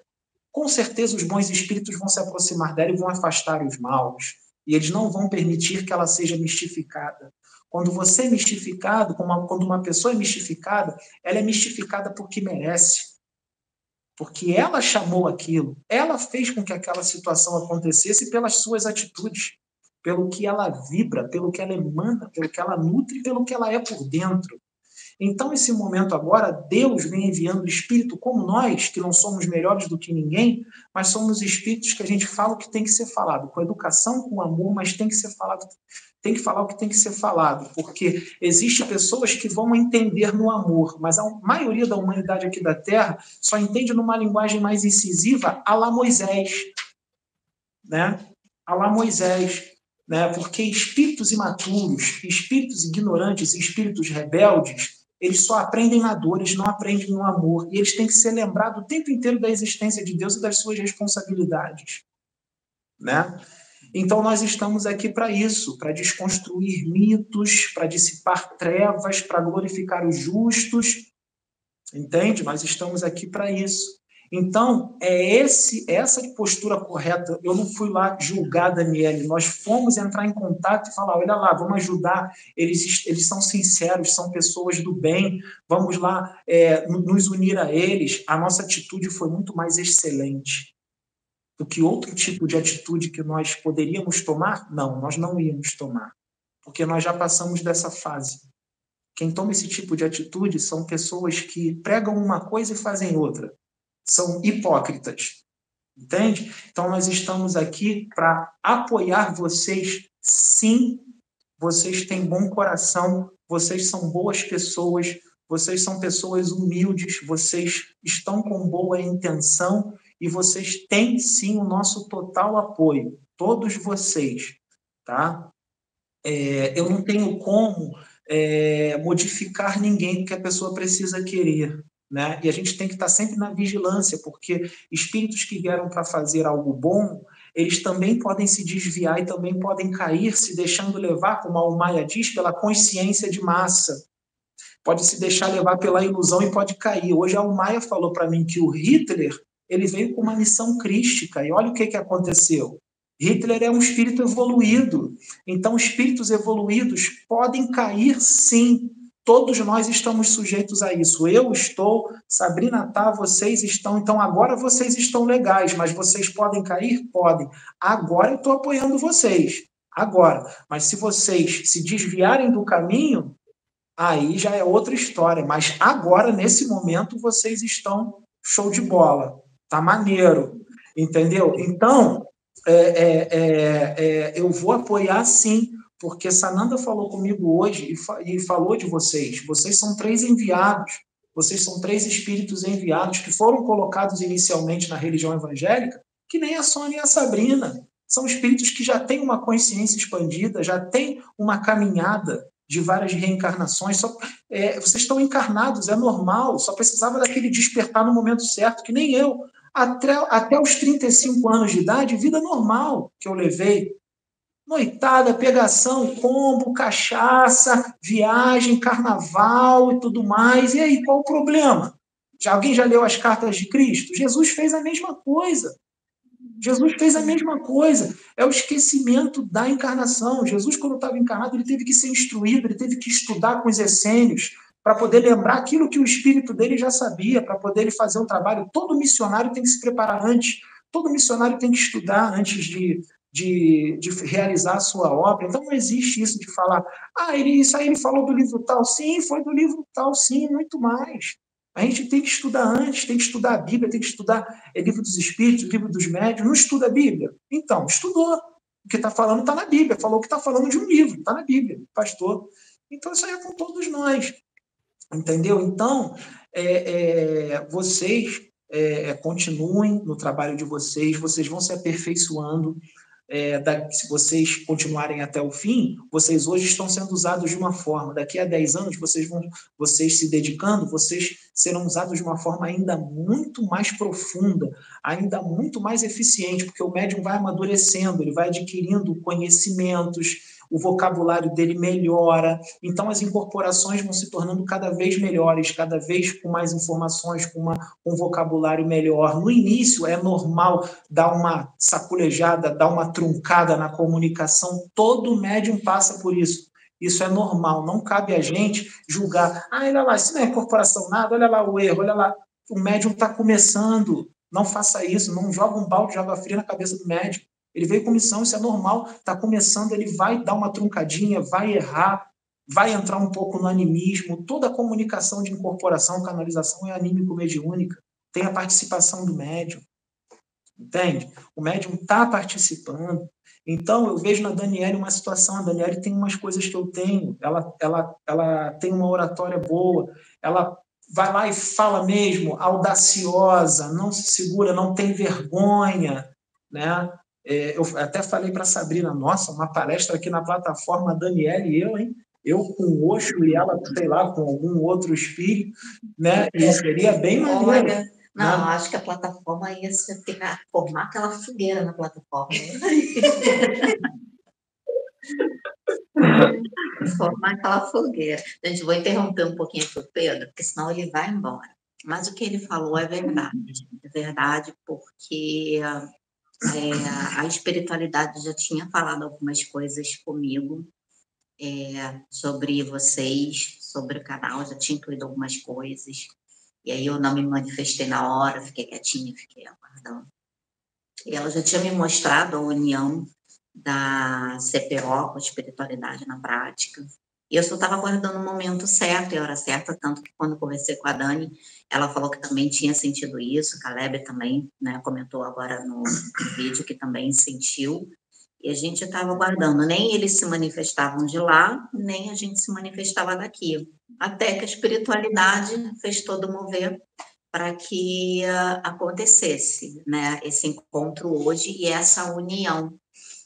com certeza os bons espíritos vão se aproximar dela e vão afastar os maus. E eles não vão permitir que ela seja mistificada. Quando você é mistificado, quando uma pessoa é mistificada, ela é mistificada porque merece. Porque ela chamou aquilo, ela fez com que aquela situação acontecesse pelas suas atitudes, pelo que ela vibra, pelo que ela emana, pelo que ela nutre, pelo que ela é por dentro. Então, esse momento agora, Deus vem enviando o Espírito como nós, que não somos melhores do que ninguém, mas somos espíritos que a gente fala o que tem que ser falado, com educação, com amor, mas tem que ser falado, tem que falar o que tem que ser falado, porque existe pessoas que vão entender no amor, mas a maioria da humanidade aqui da Terra só entende numa linguagem mais incisiva, a lá Moisés, né? A lá Moisés, né? Porque espíritos imaturos, espíritos ignorantes, espíritos rebeldes, eles só aprendem na dor, eles não aprendem no amor. E eles têm que ser lembrados o tempo inteiro da existência de Deus e das suas responsabilidades. Né? Então, nós estamos aqui para isso, para desconstruir mitos, para dissipar trevas, para glorificar os justos. Entende? Nós estamos aqui para isso. Então, é esse essa postura correta. Eu não fui lá julgar Daniele, nós fomos entrar em contato e falar: olha lá, vamos ajudar. Eles, eles são sinceros, são pessoas do bem, vamos lá é, nos unir a eles. A nossa atitude foi muito mais excelente do que outro tipo de atitude que nós poderíamos tomar. Não, nós não íamos tomar, porque nós já passamos dessa fase. Quem toma esse tipo de atitude são pessoas que pregam uma coisa e fazem outra são hipócritas. Entende? Então, nós estamos aqui para apoiar vocês, sim. Vocês têm bom coração, vocês são boas pessoas, vocês são pessoas humildes, vocês estão com boa intenção e vocês têm sim o nosso total apoio, todos vocês, tá? É, eu não tenho como é, modificar ninguém porque a pessoa precisa querer. Né? E a gente tem que estar sempre na vigilância, porque espíritos que vieram para fazer algo bom, eles também podem se desviar e também podem cair, se deixando levar, como a Almaia diz, pela consciência de massa. Pode se deixar levar pela ilusão e pode cair. Hoje a Almaia falou para mim que o Hitler ele veio com uma missão crística, e olha o que, que aconteceu. Hitler é um espírito evoluído. Então, espíritos evoluídos podem cair, sim, Todos nós estamos sujeitos a isso. Eu estou, Sabrina tá, vocês estão. Então agora vocês estão legais, mas vocês podem cair? Podem. Agora eu estou apoiando vocês. Agora. Mas se vocês se desviarem do caminho, aí já é outra história. Mas agora, nesse momento, vocês estão show de bola. Tá maneiro. Entendeu? Então, é, é, é, é eu vou apoiar sim porque Sananda falou comigo hoje e, falou de vocês. Vocês são três enviados, vocês são três espíritos enviados que foram colocados inicialmente na religião evangélica, que nem a Sônia e a Sabrina. São espíritos que já têm uma consciência expandida, já têm uma caminhada de várias reencarnações. Só, é, vocês estão encarnados, é normal, só precisava daquele despertar no momento certo, que nem eu. Até, até os 35 anos de idade, vida normal que eu levei noitada, pegação, combo, cachaça, viagem, carnaval e tudo mais. E aí, qual o problema? Já, alguém já leu as cartas de Cristo? Jesus fez a mesma coisa. Jesus fez a mesma coisa. É o esquecimento da encarnação. Jesus, quando estava encarnado, ele teve que ser instruído, ele teve que estudar com os essênios para poder lembrar aquilo que o espírito dele já sabia, para poder ele fazer um trabalho. Todo missionário tem que se preparar antes. Todo missionário tem que estudar antes de de, de realizar a sua obra. Então não existe isso de falar, ah, ele, isso aí ele falou do livro tal. Sim, foi do livro tal, sim, muito mais. A gente tem que estudar antes, tem que estudar a Bíblia, tem que estudar o livro dos Espíritos, livro dos Médios. Não estuda a Bíblia? Então, estudou. O que está falando está na Bíblia. Falou que está falando de um livro, está na Bíblia, pastor. Então, isso aí é com todos nós. Entendeu? Então, é, é, vocês é, continuem no trabalho de vocês, vocês vão se aperfeiçoando, é, da, se vocês continuarem até o fim, vocês hoje estão sendo usados de uma forma. Daqui a 10 anos, vocês vão, vocês se dedicando, vocês serão usados de uma forma ainda muito mais profunda, ainda muito mais eficiente, porque o médium vai amadurecendo, ele vai adquirindo conhecimentos, o vocabulário dele melhora. Então, as incorporações vão se tornando cada vez melhores, cada vez com mais informações, com uma, um vocabulário melhor. No início, é normal dar uma saculejada, dar uma truncada na comunicação, todo médium passa por isso. Isso é normal, não cabe a gente julgar. Ah, olha lá, isso não é incorporação nada, olha lá o erro, olha lá. O médium está começando, não faça isso, não joga um balde de água fria na cabeça do médico. Ele veio com missão, isso é normal, está começando, ele vai dar uma truncadinha, vai errar, vai entrar um pouco no animismo. Toda a comunicação de incorporação, canalização é anímico-mediúnica, tem a participação do médium. Entende? O médium está participando. Então, eu vejo na Daniela uma situação, a Daniela tem umas coisas que eu tenho, ela, ela, ela tem uma oratória boa, ela vai lá e fala mesmo, audaciosa, não se segura, não tem vergonha, né? É, eu até falei para a Sabrina, nossa, uma palestra aqui na plataforma Daniela e eu, hein? Eu com o Oxo e ela, sei lá, com algum outro espírito, né? E seria bem maneiro. Olha, não, né? acho que a plataforma ia se ficar, formar aquela fogueira na plataforma. formar aquela fogueira. Gente, vou interromper um pouquinho para o Pedro, porque senão ele vai embora. Mas o que ele falou é verdade. É verdade, porque é, a espiritualidade já tinha falado algumas coisas comigo é, sobre vocês, sobre o canal, já tinha incluído algumas coisas. E aí eu não me manifestei na hora, fiquei quietinha, fiquei aguardando. E ela já tinha me mostrado a união da CPO com a espiritualidade na prática. E eu só estava aguardando o momento certo e a hora certa, tanto que quando conversei com a Dani, ela falou que também tinha sentido isso, Caleb também né, comentou agora no, vídeo que também sentiu, e a gente estava aguardando, nem eles se manifestavam de lá, nem a gente se manifestava daqui, até que a espiritualidade fez todo mover para que uh, acontecesse né, esse encontro hoje e essa união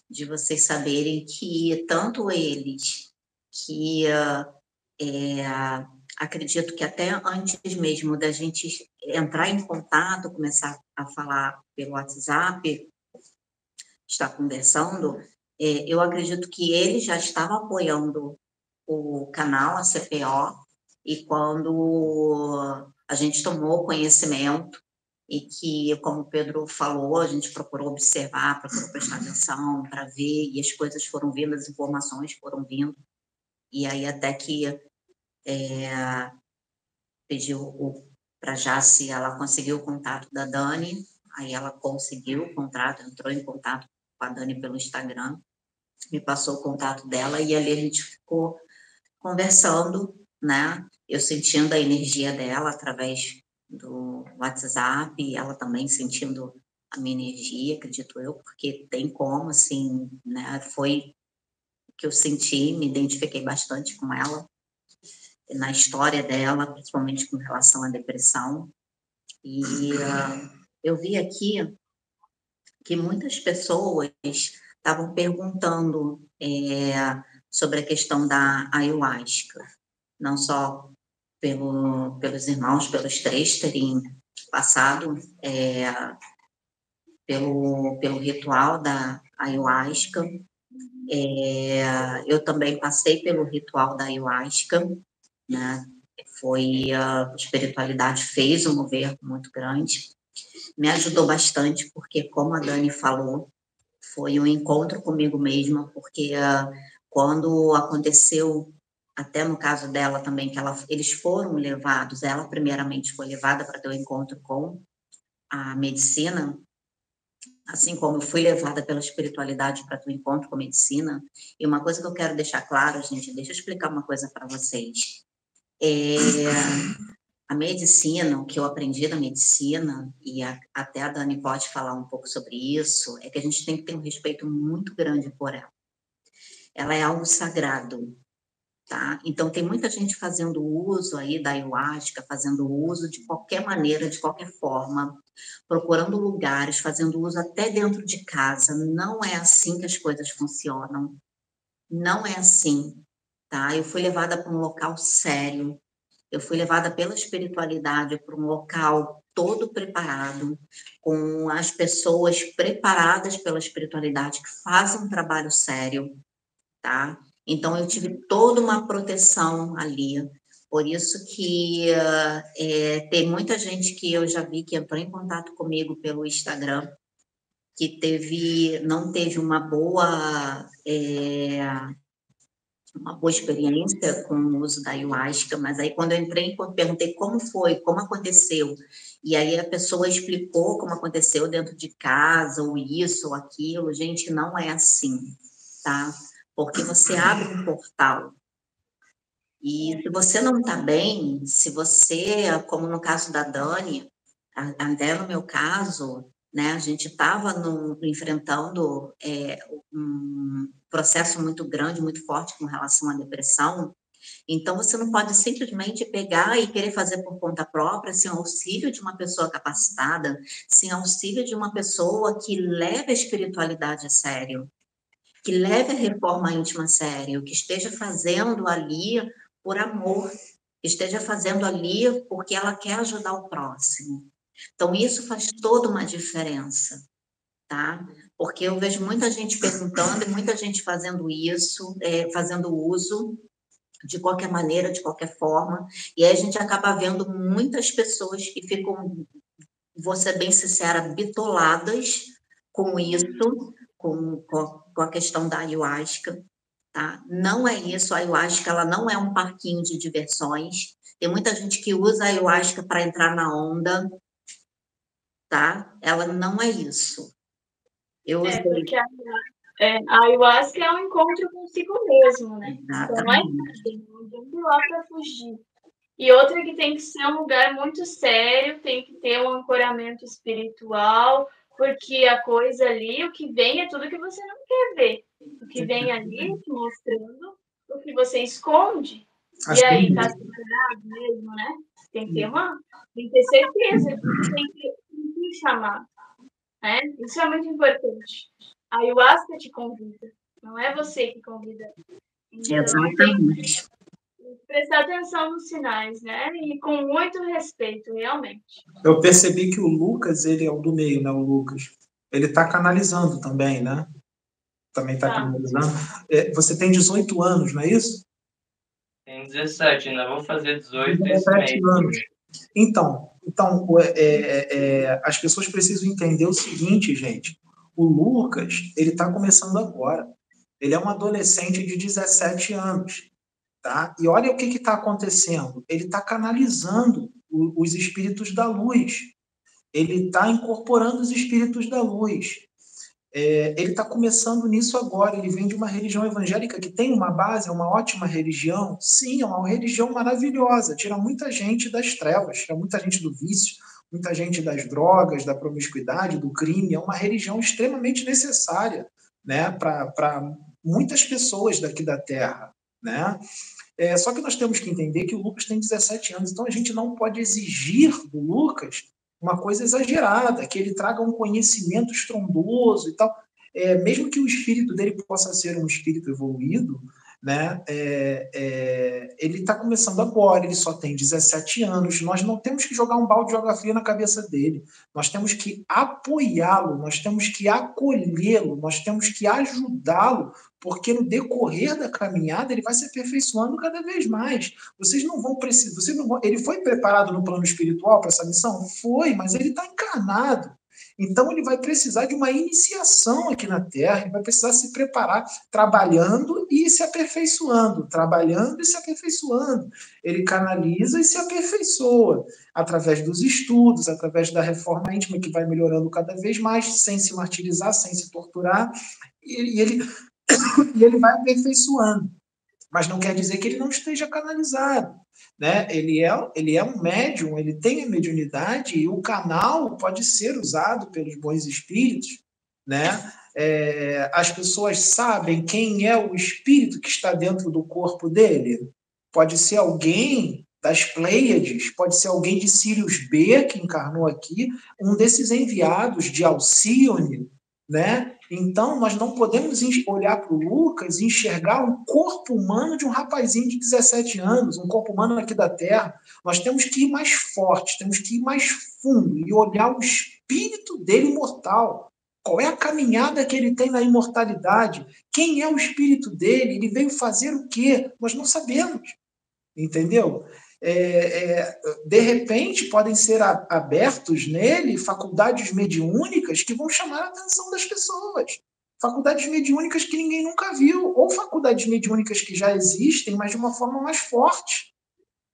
de vocês saberem que tanto eles que é, acredito que até antes mesmo da gente entrar em contato, começar a falar pelo WhatsApp, estar conversando, é, eu acredito que ele já estava apoiando o canal, a CPO, e quando a gente tomou conhecimento e que, como o Pedro falou, a gente procurou observar, procurou prestar atenção para ver, e as coisas foram vindo, as informações foram vindo, e aí até que é, pediu para já se ela conseguiu o contato da Dani, aí ela conseguiu o contrato, entrou em contato com a Dani pelo Instagram, me passou o contato dela e ali a gente ficou conversando, né? Eu sentindo a energia dela através do WhatsApp, ela também sentindo a minha energia, acredito eu, porque tem como, assim, né? Foi que eu senti, me identifiquei bastante com ela, na história dela, principalmente com relação à depressão. E uh, eu vi aqui que muitas pessoas estavam perguntando é, sobre a questão da ayahuasca, não só pelo, pelos irmãos, pelos três terem passado é, pelo, pelo ritual da ayahuasca, é, eu também passei pelo ritual da ayahuasca, né? Foi a espiritualidade fez um mover muito grande, me ajudou bastante porque, como a Dani falou, foi um encontro comigo mesma, porque uh, quando aconteceu, até no caso dela também, que ela, eles foram levados, ela primeiramente foi levada para ter o um encontro com a medicina, assim como eu fui levada pela espiritualidade para o encontro com a medicina. E uma coisa que eu quero deixar claro, gente, deixa eu explicar uma coisa para vocês. É, a medicina, o que eu aprendi da medicina, e a, até a Dani pode falar um pouco sobre isso, é que a gente tem que ter um respeito muito grande por ela. Ela é algo sagrado, Tá? Então, tem muita gente fazendo uso aí da ayahuasca, fazendo uso de qualquer maneira, de qualquer forma, procurando lugares, fazendo uso até dentro de casa. Não é assim que as coisas funcionam. Não é assim, tá? Eu fui levada para um local sério, eu fui levada pela espiritualidade para um local todo preparado, com as pessoas preparadas pela espiritualidade que fazem um trabalho sério, tá? Então, eu tive toda uma proteção ali. Por isso que é, tem muita gente que eu já vi que entrou em contato comigo pelo Instagram, que teve, não teve uma boa, é, uma boa experiência com o uso da ayahuasca, mas aí quando eu entrei, perguntei como foi, como aconteceu, e aí a pessoa explicou como aconteceu dentro de casa, ou isso, ou aquilo. Gente, não é assim, tá? Porque você abre um portal. E se você não está bem, se você, como no caso da Dani, até no meu caso, né, a gente estava enfrentando é, um processo muito grande, muito forte com relação à depressão, então, você não pode simplesmente pegar e querer fazer por conta própria, sem auxílio de uma pessoa capacitada, sem auxílio de uma pessoa que leve a espiritualidade a sério, que leve a reforma íntima a sério, que esteja fazendo ali por amor, que esteja fazendo ali porque ela quer ajudar o próximo. Então, isso faz toda uma diferença, tá? Porque eu vejo muita gente perguntando e muita gente fazendo isso, é, fazendo uso de qualquer maneira, de qualquer forma. E aí a gente acaba vendo muitas pessoas que ficam, vou ser bem sincera, bitoladas com isso, com, com a questão da ayahuasca. Tá? Não é isso, a ayahuasca ela não é um parquinho de diversões. Tem muita gente que usa a ayahuasca para entrar na onda, tá? Ela não é isso. Eu é, porque a, é, a ayahuasca é um encontro consigo mesmo, né? Exatamente. Então não é ninguém lá para fugir. E outra que tem que ser um lugar muito sério, tem que ter um ancoramento espiritual, porque a coisa ali, o que vem é tudo que você não quer ver. O que vem ali te mostrando o que você esconde. Acho e aí tá separado mesmo, né? Tem que ter uma. Tem que ter certeza, tem que, tem que chamar. Né? Isso é muito importante. A ayahuasca te convida, não é você que convida. Então, Exatamente. Prestar atenção nos sinais, né? E com muito respeito, realmente. Eu percebi que o Lucas, ele é o do meio, né? O Lucas. Ele está canalizando também, né? Também está tá. canalizando. É, você tem 18 anos, não é isso? Tem 17, ainda vou fazer 18 17 anos. Então, então é, é, é, as pessoas precisam entender o seguinte, gente. O Lucas, ele está começando agora. Ele é um adolescente de 17 anos. Tá? E olha o que está acontecendo. Ele está canalizando o, os espíritos da luz. Ele está incorporando os espíritos da luz. É, ele está começando nisso agora. Ele vem de uma religião evangélica que tem uma base, é uma ótima religião. Sim, é uma religião maravilhosa. Tira muita gente das trevas, tira muita gente do vício, muita gente das drogas, da promiscuidade, do crime, é uma religião extremamente necessária né, para muitas pessoas daqui da Terra. Né? É, só que nós temos que entender que o Lucas tem 17 anos, então a gente não pode exigir do Lucas uma coisa exagerada, que ele traga um conhecimento estrondoso e tal. É, mesmo que o espírito dele possa ser um espírito evoluído, né? É, é, ele está começando agora, ele só tem 17 anos. Nós não temos que jogar um balde de fria na cabeça dele. Nós temos que apoiá-lo, nós temos que acolhê-lo, nós temos que ajudá-lo, porque no decorrer da caminhada ele vai se aperfeiçoando cada vez mais. Vocês não vão precisar. Vocês não vão, ele foi preparado no plano espiritual para essa missão? Foi, mas ele está encarnado. Então, ele vai precisar de uma iniciação aqui na Terra, ele vai precisar se preparar trabalhando e se aperfeiçoando, trabalhando e se aperfeiçoando. Ele canaliza e se aperfeiçoa através dos estudos, através da reforma íntima que vai melhorando cada vez mais, sem se martirizar, sem se torturar, e ele, e ele vai aperfeiçoando. Mas não quer dizer que ele não esteja canalizado né? Ele é, ele é um médium, ele tem a mediunidade e o canal pode ser usado pelos bons espíritos, né? É, as pessoas sabem quem é o espírito que está dentro do corpo dele. Pode ser alguém das Pleiades, pode ser alguém de Sirius B, que encarnou aqui, um desses enviados de Alcione, né? Então, nós não podemos olhar para o Lucas e enxergar um corpo humano de um rapazinho de 17 anos, um corpo humano aqui da Terra. Nós temos que ir mais forte, temos que ir mais fundo e olhar o espírito dele imortal. Qual é a caminhada que ele tem na imortalidade? Quem é o espírito dele? Ele veio fazer o quê? Nós não sabemos. Entendeu? É, é, de repente, podem ser abertos nele faculdades mediúnicas que vão chamar a atenção das pessoas. Faculdades mediúnicas que ninguém nunca viu, ou faculdades mediúnicas que já existem, mas de uma forma mais forte.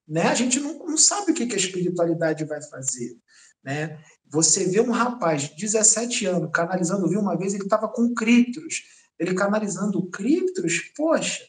Né? A gente não, não sabe o que, que a espiritualidade vai fazer. Né? Você vê um rapaz de 17 anos canalizando, viu uma vez, ele estava com criptos. Ele canalizando criptos, poxa,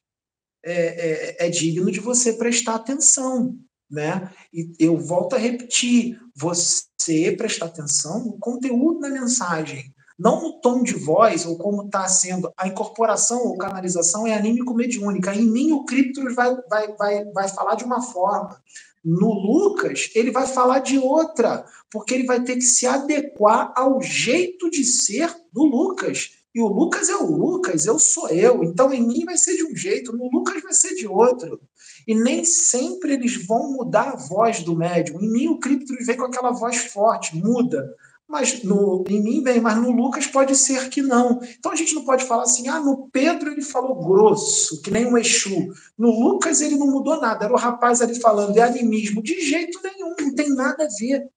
é, é, é, digno de você prestar atenção. Né? E eu volto a repetir: você prestar atenção no conteúdo da mensagem, não no tom de voz ou como está sendo. A incorporação ou canalização é anímico-mediúnica. Em mim, o Criptos vai, vai, vai, vai falar de uma forma. No Lucas, ele vai falar de outra, porque ele vai ter que se adequar ao jeito de ser do Lucas. E o Lucas é o Lucas, eu sou eu. Então, em mim vai ser de um jeito, no Lucas vai ser de outro. E nem sempre eles vão mudar a voz do médium. Em mim, o Criptos vem com aquela voz forte, muda. Mas no, em mim vem, mas no Lucas pode ser que não. Então a gente não pode falar assim, ah, no Pedro ele falou grosso, que nem um Exu. No Lucas ele não mudou nada, era o rapaz ali falando de animismo. De jeito nenhum, não tem nada a ver.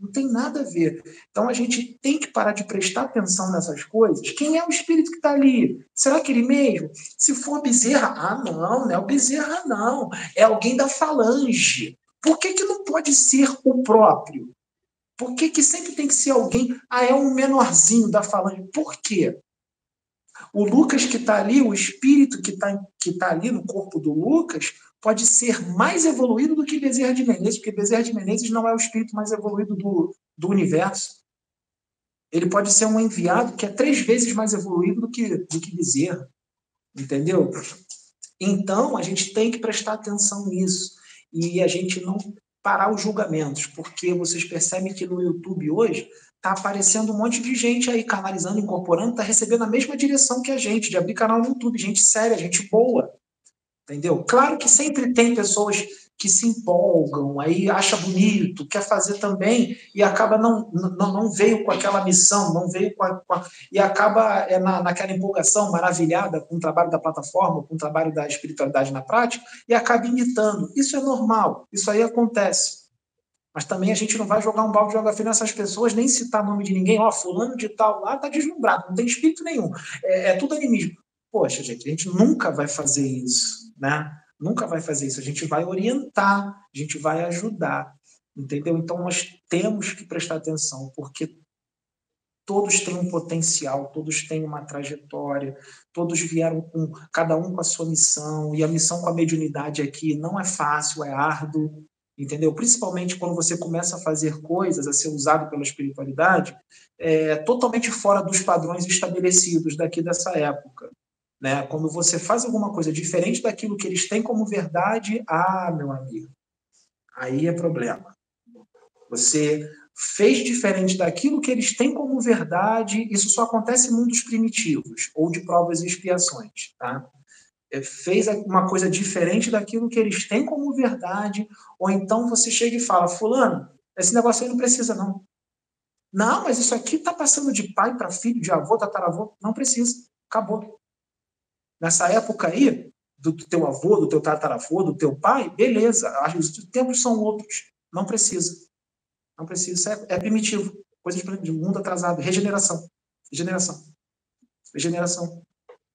Não tem nada a ver. Então a gente tem que parar de prestar atenção nessas coisas. Quem é o espírito que está ali? Será que ele mesmo? Se for Bezerra, ah, não, não é o Bezerra, não. É alguém da falange. Por que, que não pode ser o próprio? Por que, que sempre tem que ser alguém? Ah, é um menorzinho da falange. Por quê? O Lucas que está ali, o espírito que está que tá ali no corpo do Lucas, pode ser mais evoluído do que Bezerra de Menezes, porque Bezerra de Menezes não é o espírito mais evoluído do, do universo. Ele pode ser um enviado que é três vezes mais evoluído do que, do que Bezerra. Entendeu? Então, a gente tem que prestar atenção nisso. E a gente não parar os julgamentos, porque vocês percebem que no YouTube hoje está aparecendo um monte de gente aí canalizando, incorporando, está recebendo a mesma direção que a gente, de abrir canal no YouTube, gente séria, gente boa. Entendeu? Claro que sempre tem pessoas que se empolgam, aí acha bonito, quer fazer também e acaba não, não, não veio com aquela missão, não veio com, a, com a, e acaba é, na, naquela empolgação maravilhada com o trabalho da plataforma, com o trabalho da espiritualidade na prática e acaba imitando. Isso é normal, isso aí acontece. Mas também a gente não vai jogar um balde de água fria nessas pessoas, nem citar nome de ninguém, ó, fulano de tal lá tá deslumbrado, não tem espírito nenhum, é, é tudo animismo. Poxa, gente, a gente nunca vai fazer isso, né? Nunca vai fazer isso. A gente vai orientar, a gente vai ajudar, entendeu? Então nós temos que prestar atenção, porque todos têm um potencial, todos têm uma trajetória, todos vieram com cada um com a sua missão, e a missão com a mediunidade aqui não é fácil, é árduo, entendeu? Principalmente quando você começa a fazer coisas, a ser usado pela espiritualidade, é, totalmente fora dos padrões estabelecidos daqui dessa época. Né? Quando você faz alguma coisa diferente daquilo que eles têm como verdade, ah, meu amigo, aí é problema. Você fez diferente daquilo que eles têm como verdade, isso só acontece em mundos primitivos ou de provas e expiações, tá? É, fez uma coisa diferente daquilo que eles têm como verdade, ou então você chega e fala, fulano, esse negócio aí não precisa não. Não, mas isso aqui está passando de pai para filho, de avô, tataravô, não precisa, acabou. Nessa época aí, do teu avô, do teu tataravô, do teu pai, beleza, os tempos são outros. Não precisa. Não precisa. Isso é, é primitivo. Coisa de mundo atrasado. Regeneração. Regeneração. Regeneração.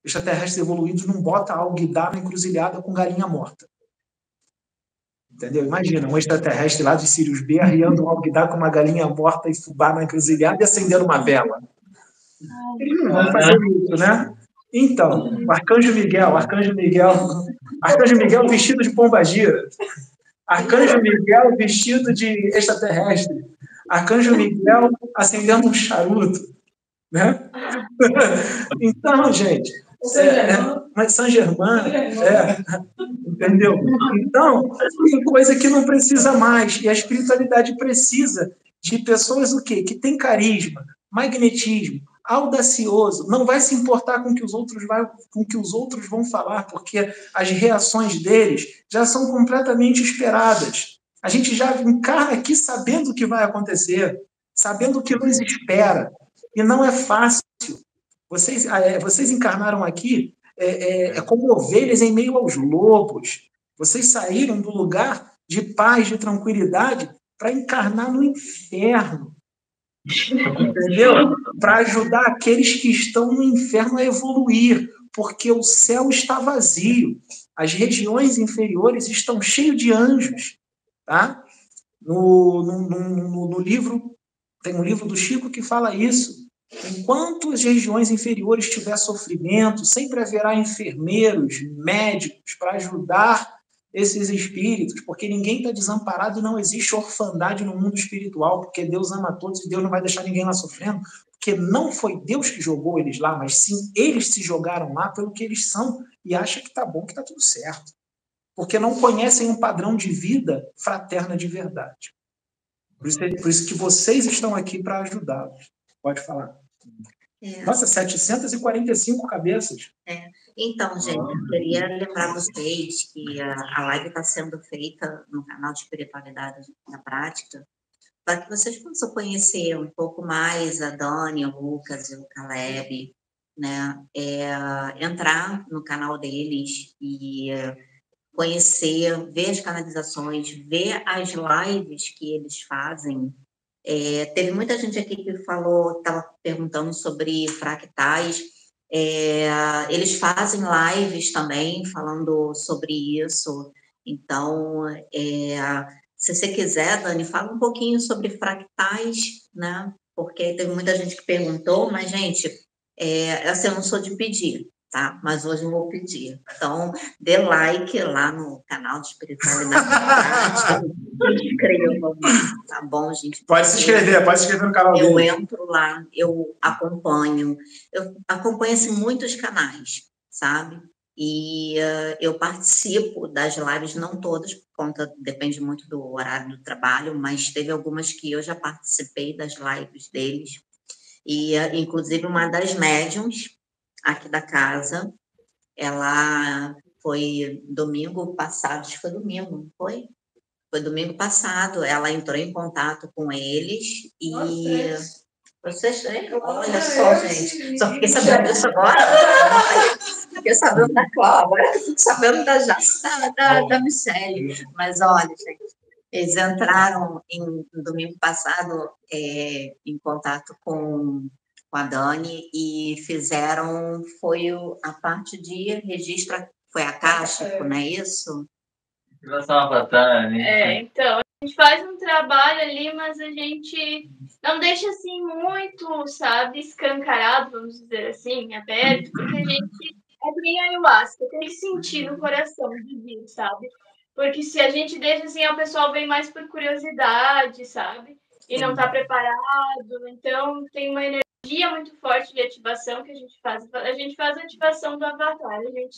Extraterrestres evoluídos não bota alguidar na encruzilhada com galinha morta. Entendeu? Imagina, um extraterrestre lá de Sirius B arriando um alguidar com uma galinha morta e fubá na encruzilhada e acendendo uma vela. Eles não vão fazer isso, né? Então, o Arcanjo Miguel, Arcanjo Miguel, Arcanjo Miguel vestido de pombagira, Arcanjo Miguel vestido de extraterrestre, Arcanjo Miguel acendendo um charuto, né? Então, gente, é, é, mas São Germano, é, entendeu? Então, tem coisa que não precisa mais, e a espiritualidade precisa de pessoas o quê? Que tem carisma, magnetismo, audacioso, não vai se importar com que os outros vai, com que os outros vão falar, porque as reações deles já são completamente esperadas. A gente já encarna aqui sabendo o que vai acontecer, sabendo o que nos espera. E não é fácil Vocês, é, vocês encarnaram aqui é, é, é, como ovelhas em meio aos lobos. Vocês saíram do lugar de paz, de tranquilidade, para encarnar no inferno. Entendeu? Para ajudar aqueles que estão no inferno a evoluir, porque o céu está vazio. As regiões inferiores estão cheias de anjos. Tá? No, no, no, no livro, tem um livro do Chico que fala isso. Enquanto as regiões inferiores tiver sofrimento, sempre haverá enfermeiros, médicos para ajudar esses espíritos, porque ninguém está desamparado e não existe orfandade no mundo espiritual, porque Deus ama todos e Deus não vai deixar ninguém lá sofrendo, porque não foi Deus que jogou eles lá, mas sim eles se jogaram lá pelo que eles são e acham que está bom, que está tudo certo. Porque não conhecem um padrão de vida fraterna de verdade. Por isso, por isso que vocês estão aqui para ajudá-los. Pode falar. É. Nossa, 745 cabeças. É. Então, gente, eu queria lembrar vocês que a, a live está sendo feita no canal de Espiritualidade na Prática, para que vocês possam conhecer um pouco mais a Dani, o Lucas e o Caleb, né? É, entrar no canal deles e conhecer, ver as canalizações, ver as lives que eles fazem. É, teve muita gente aqui que falou, estava perguntando sobre fractais. É, eles fazem lives também falando sobre isso. Então, é, se você quiser, Dani, fala um pouquinho sobre fractais, né? Porque teve muita gente que perguntou, mas, gente, é, assim, eu não sou de pedir, tá? Mas hoje eu vou pedir. Então, dê like lá no canal de Espiritualidade inscrevam, tá bom, gente? Pode se inscrever, pode se inscrever no canal Eu dele. entro lá, eu acompanho. Eu acompanho assim, muitos canais, sabe? E uh, eu participo das lives, não todas, por conta, depende muito do horário do trabalho, mas teve algumas que eu já participei das lives deles. E, uh, inclusive, uma das médiums aqui da casa. Ela foi domingo passado, acho que foi domingo, foi? Foi domingo passado, ela entrou em contato com eles e. Vocês, olha só, gente, só fiquei sabendo disso agora. Fiquei sabendo da Cláudia, agora fiquei sabendo da, da, da, da Michelle. Mas olha, gente, eles entraram em domingo passado é, em contato com com a Dani e fizeram, foi a parte de registro, foi a Caixa, é. não é isso? Né? É, então, a gente faz um trabalho ali, mas a gente não deixa assim muito, sabe, escancarado, vamos dizer assim, aberto, porque a gente é bem ayahuasca, tem que sentir no coração de vir, sabe? Porque se a gente deixa assim, o pessoal vem mais por curiosidade, sabe? E não está preparado, então tem uma energia dia muito forte de ativação que a gente faz. A gente faz a ativação do avatar. A gente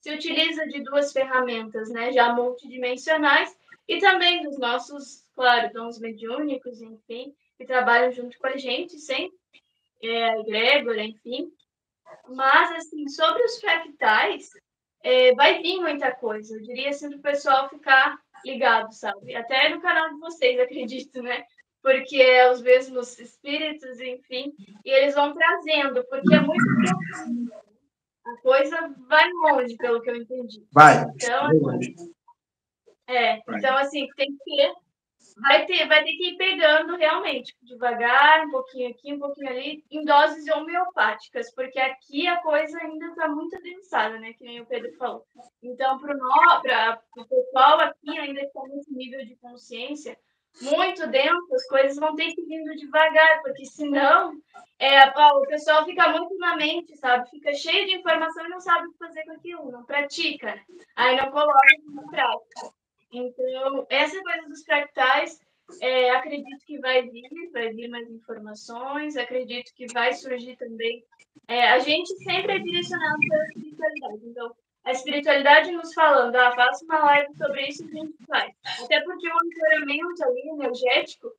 se utiliza de duas ferramentas, né, já multidimensionais, e também dos nossos, claro, dons mediúnicos, enfim, que trabalham junto com a gente, sempre, é, a egrégora, enfim. Mas, assim, sobre os fractais, é, vai vir muita coisa. Eu diria assim, para o pessoal ficar ligado, sabe? Até no canal de vocês, acredito, né? Porque é os mesmos espíritos, enfim, e eles vão trazendo, porque é muito profundo. A coisa vai longe, pelo que eu entendi. Vai. Então, é, então assim, tem que ter, vai ter, vai ter que ir pegando realmente, devagar, um pouquinho aqui, um pouquinho ali, em doses homeopáticas, porque aqui a coisa ainda está muito adensada, né? Que nem o Pedro falou. Então, para o pessoal aqui ainda está nesse nível de consciência, muito dentro, as coisas vão ter que vindo devagar, porque senão é, o pessoal fica muito na mente, sabe? Fica cheio de informação e não sabe o que fazer com aquilo, não pratica, aí não coloca na prática. Então, essa coisa dos fractais, é, acredito que vai vir, vai vir mais informações, acredito que vai surgir também. É, a gente sempre é direcionado pela espiritualidade, então a espiritualidade nos falando, ah, faça uma live sobre isso que a gente faz. Até porque o ancoramento ali, energético,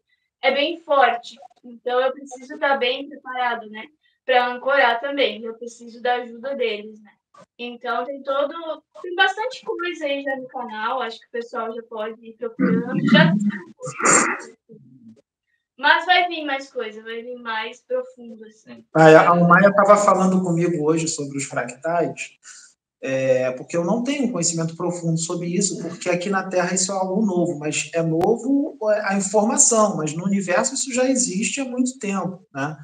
é bem forte. Então, eu preciso estar bem preparado, né? Para ancorar também. Eu preciso da ajuda deles, né? Então, tem todo. Tem bastante coisa aí já no canal. Acho que o pessoal já pode ir procurando. Já... Mas vai vir mais coisa, vai vir mais profundo. Assim. Ah, a Maia estava falando comigo hoje sobre os fractais, é, porque eu não tenho conhecimento profundo sobre isso, porque aqui na Terra isso é algo novo, mas é novo é, a informação, mas no universo isso já existe há muito tempo, né?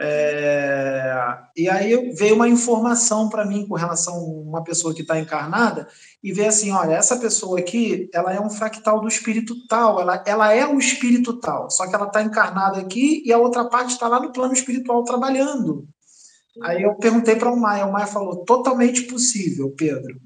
É, e aí veio uma informação para mim com relação a uma pessoa que está encarnada e vê assim, olha, essa pessoa aqui, ela é um fractal do espírito tal, ela, ela é o espírito tal, só que ela está encarnada aqui e a outra parte está lá no plano espiritual trabalhando. Aí eu perguntei para o Maia, o Maia falou, totalmente possível, Pedro.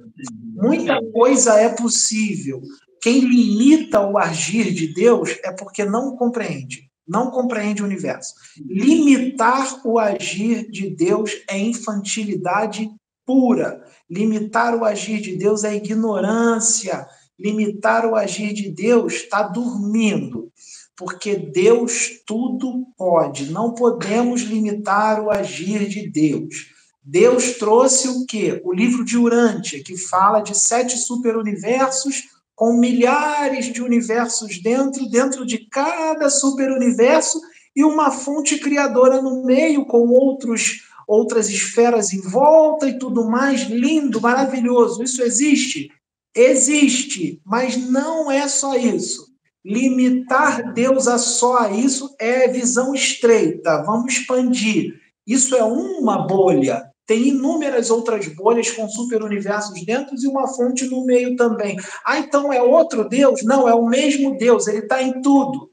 Muita coisa é possível. Quem limita o agir de Deus é porque não compreende não compreende o universo. Limitar o agir de Deus é infantilidade pura. Limitar o agir de Deus é ignorância. Limitar o agir de Deus está dormindo. Porque Deus tudo pode. Não podemos limitar o agir de Deus. Deus trouxe o quê? O livro de Urântia, que fala de sete superuniversos com milhares de universos dentro, dentro de cada superuniverso e uma fonte criadora no meio com outros outras esferas em volta e tudo mais lindo, maravilhoso. Isso existe? Existe, mas não é só isso. Limitar Deus a só isso é visão estreita. Vamos expandir. Isso é uma bolha tem inúmeras outras bolhas com superuniversos dentro e uma fonte no meio também. Ah, então é outro Deus? Não, é o mesmo Deus, ele está em tudo.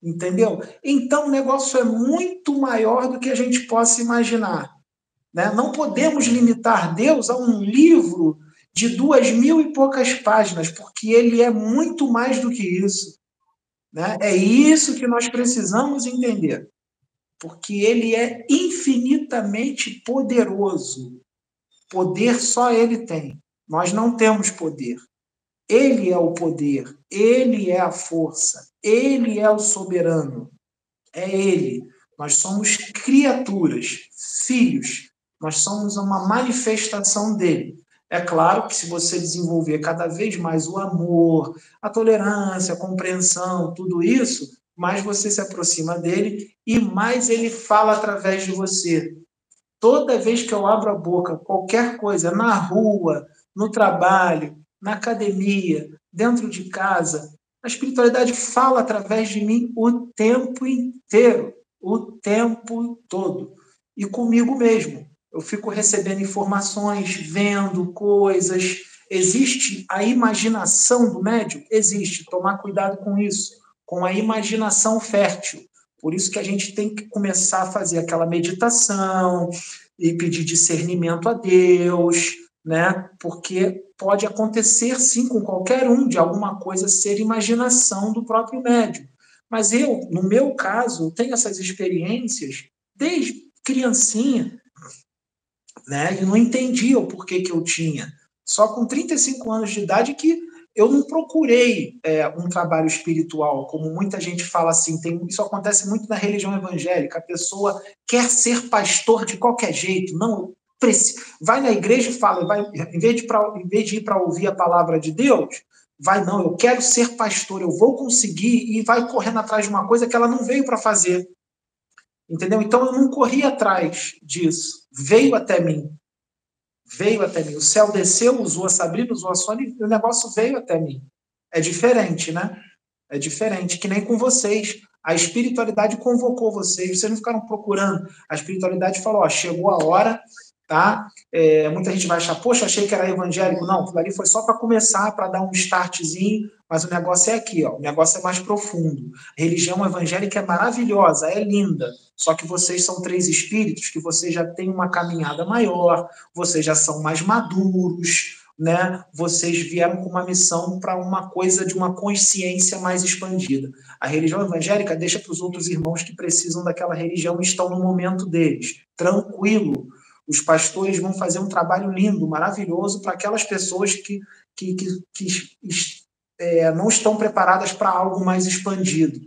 Entendeu? Então o negócio é muito maior do que a gente possa imaginar. Né? Não podemos limitar Deus a um livro de duas mil e poucas páginas, porque ele é muito mais do que isso. Né? É isso que nós precisamos entender porque ele é infinitamente poderoso. Poder só ele tem. Nós não temos poder. Ele é o poder, ele é a força, ele é o soberano. É ele. Nós somos criaturas, filhos. Nós somos uma manifestação dele. É claro que se você desenvolver cada vez mais o amor, a tolerância, a compreensão, tudo isso, mais você se aproxima dele e mais ele fala através de você. Toda vez que eu abro a boca, qualquer coisa, na rua, no trabalho, na academia, dentro de casa, a espiritualidade fala através de mim o tempo inteiro, o tempo todo. E comigo mesmo. Eu fico recebendo informações, vendo coisas. Existe a imaginação do médium? Existe. Tomar cuidado com isso com a imaginação fértil. Por isso que a gente tem que começar a fazer aquela meditação e pedir discernimento a Deus, né? Porque pode acontecer sim com qualquer um de alguma coisa ser imaginação do próprio médium. Mas eu, no meu caso, tenho essas experiências desde criancinha, né? E não entendia o porquê que eu tinha. Só com 35 anos de idade que eu não procurei é, um trabalho espiritual, como muita gente fala assim. Tem, isso acontece muito na religião evangélica. A pessoa quer ser pastor de qualquer jeito. Não vai na igreja e fala, vai, em, vez de pra, em vez de ir para ouvir a palavra de Deus, vai não. Eu quero ser pastor. Eu vou conseguir e vai correndo atrás de uma coisa que ela não veio para fazer. Entendeu? Então eu não corri atrás disso. Veio até mim veio até mim. O céu desceu, usou a Sabrina, usou a Sônia, e o negócio veio até mim. É diferente, né? É diferente, que nem com vocês. A espiritualidade convocou vocês, vocês não ficaram procurando. A espiritualidade falou: ó, chegou a hora, tá? É, muita gente vai achar, poxa, achei que era evangélico. Não, aquilo ali foi só para começar, para dar um startzinho, mas o negócio é aqui, ó, o negócio é mais profundo. A religião evangélica é maravilhosa, é linda, só que vocês são três espíritos que vocês já têm uma caminhada maior, vocês já são mais maduros, né? Vocês vieram com uma missão para uma coisa de uma consciência mais expandida. A religião evangélica deixa para os outros irmãos que precisam daquela religião e estão no momento deles. Tranquilo. Os pastores vão fazer um trabalho lindo, maravilhoso para aquelas pessoas que, que, que, que é, não estão preparadas para algo mais expandido.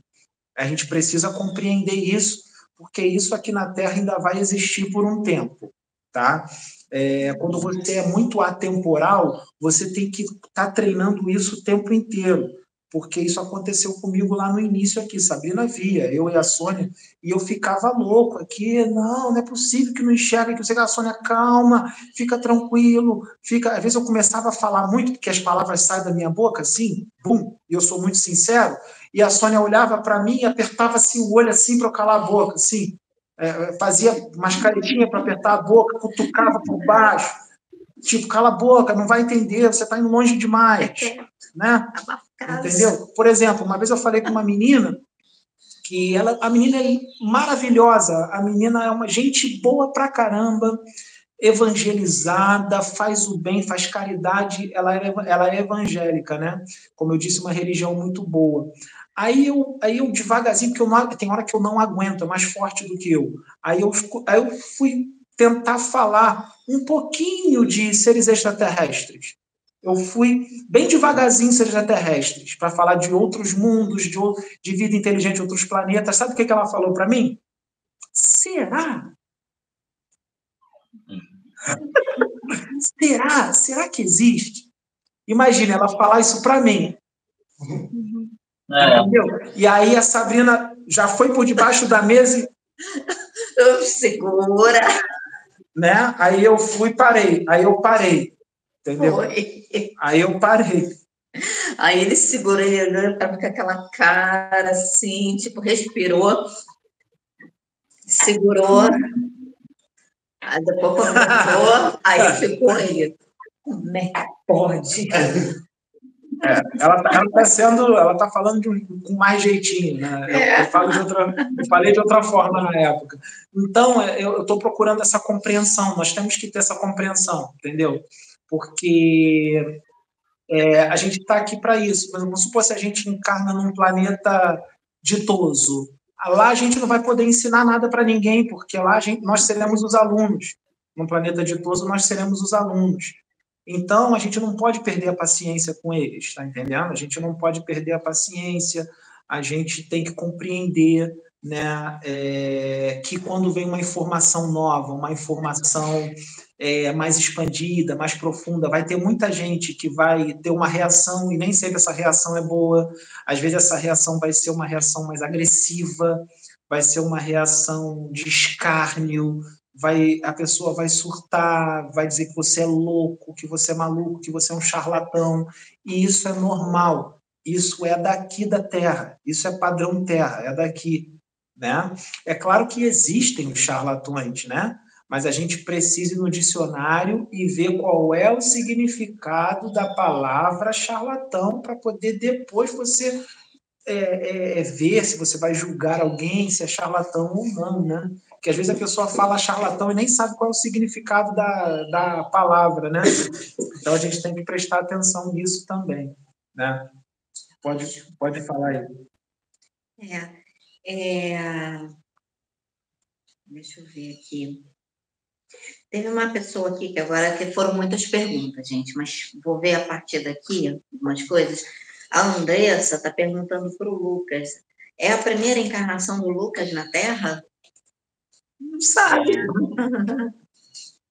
A gente precisa compreender isso, porque isso aqui na Terra ainda vai existir por um tempo, tá? É, quando você é muito atemporal, você tem que estar tá treinando isso o tempo inteiro. Porque isso aconteceu comigo lá no início aqui. Sabrina via, eu e a Sônia, e eu ficava louco aqui. Não, não é possível que não enxerga que você a Sônia, calma, fica tranquilo, fica. Às vezes eu começava a falar muito, porque as palavras saem da minha boca, assim, bum, e eu sou muito sincero, e a Sônia olhava para mim e apertava assim o olho assim para eu calar a boca, assim. É, fazia umas caretinhas para apertar a boca, cutucava por baixo. Tipo, cala a boca, não vai entender, você está indo longe demais. Né? Entendeu? Por exemplo, uma vez eu falei com uma menina que ela, a menina é maravilhosa, a menina é uma gente boa pra caramba, evangelizada, faz o bem, faz caridade, ela é, ela é evangélica, né? Como eu disse, uma religião muito boa. Aí eu, aí eu devagarzinho, porque eu não, tem hora que eu não aguento, é mais forte do que eu. Aí eu, aí eu fui tentar falar um pouquinho de seres extraterrestres. Eu fui bem devagarzinho seres extraterrestres, para falar de outros mundos, de, de vida inteligente, outros planetas. Sabe o que, que ela falou para mim? Será? Será? Será que existe? Imagina ela falar isso para mim. É. Entendeu? E aí a Sabrina já foi por debaixo da mesa e. Segura. Né? Aí eu fui parei. Aí eu parei. Entendeu? Foi. Aí eu parei. Aí ele segurou, ele olhou para com aquela cara assim, tipo, respirou, segurou, aí depois começou, aí ficou aí. Como é que pode? É, ela está tá sendo, ela está falando de, com mais jeitinho, né? Eu, é. eu, falo de outra, eu falei de outra forma na época. Então, é, eu estou procurando essa compreensão. Nós temos que ter essa compreensão, entendeu? Porque é, a gente está aqui para isso. Mas vamos supor se a gente encarna num planeta ditoso. Lá a gente não vai poder ensinar nada para ninguém, porque lá gente, nós seremos os alunos. Num planeta ditoso, nós seremos os alunos. Então, a gente não pode perder a paciência com eles, tá entendendo? A gente não pode perder a paciência, a gente tem que compreender né, é, que quando vem uma informação nova, uma informação é, mais expandida, mais profunda, vai ter muita gente que vai ter uma reação e nem sempre essa reação é boa. Às vezes essa reação vai ser uma reação mais agressiva, vai ser uma reação de escárnio, vai a pessoa vai surtar, vai dizer que você é louco, que você é maluco, que você é um charlatão, e isso é normal. Isso é daqui da Terra, isso é padrão Terra, é daqui, né? É claro que existem os charlatões, né? Mas a gente precisa ir no dicionário e ver qual é o significado da palavra charlatão para poder depois você é, é, é, ver se você vai julgar alguém se é charlatão ou não, né? Que às vezes a pessoa fala charlatão e nem sabe qual é o significado da, da palavra, né? Então a gente tem que prestar atenção nisso também, né? Pode, pode falar aí. É, é... Deixa eu ver aqui. Teve uma pessoa aqui que agora que foram muitas perguntas, gente, mas vou ver a partir daqui algumas coisas. A Andressa está perguntando para o Lucas: é a primeira encarnação do Lucas na Terra? Não sabe.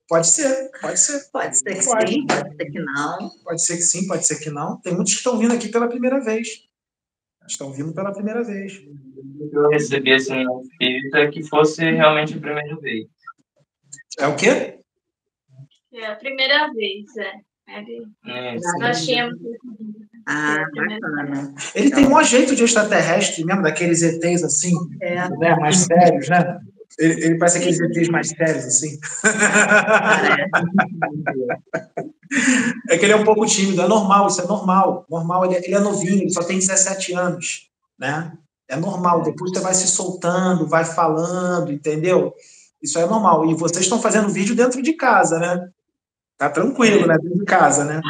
Pode ser, pode ser. Pode ser que pode. sim, pode ser que não. Pode ser que sim, pode ser que não. Tem muitos que estão vindo aqui pela primeira vez. Estão vindo pela primeira vez. Eu recebi assim um espírita que fosse realmente a primeira vez. É o quê? É a primeira vez, é. É, Nós tínhamos. Ah, bacana. Ele tem um jeito de extraterrestre mesmo, daqueles ETs assim, é. né, mais sérios, né? Ele, ele parece aqueles ETs mais sérios, assim. é que ele é um pouco tímido, é normal, isso é normal. Normal, ele é, ele é novinho, ele só tem 17 anos, né? É normal, depois você vai se soltando, vai falando, entendeu? Isso é normal. E vocês estão fazendo vídeo dentro de casa, né? Tá tranquilo, né? Dentro de casa, né?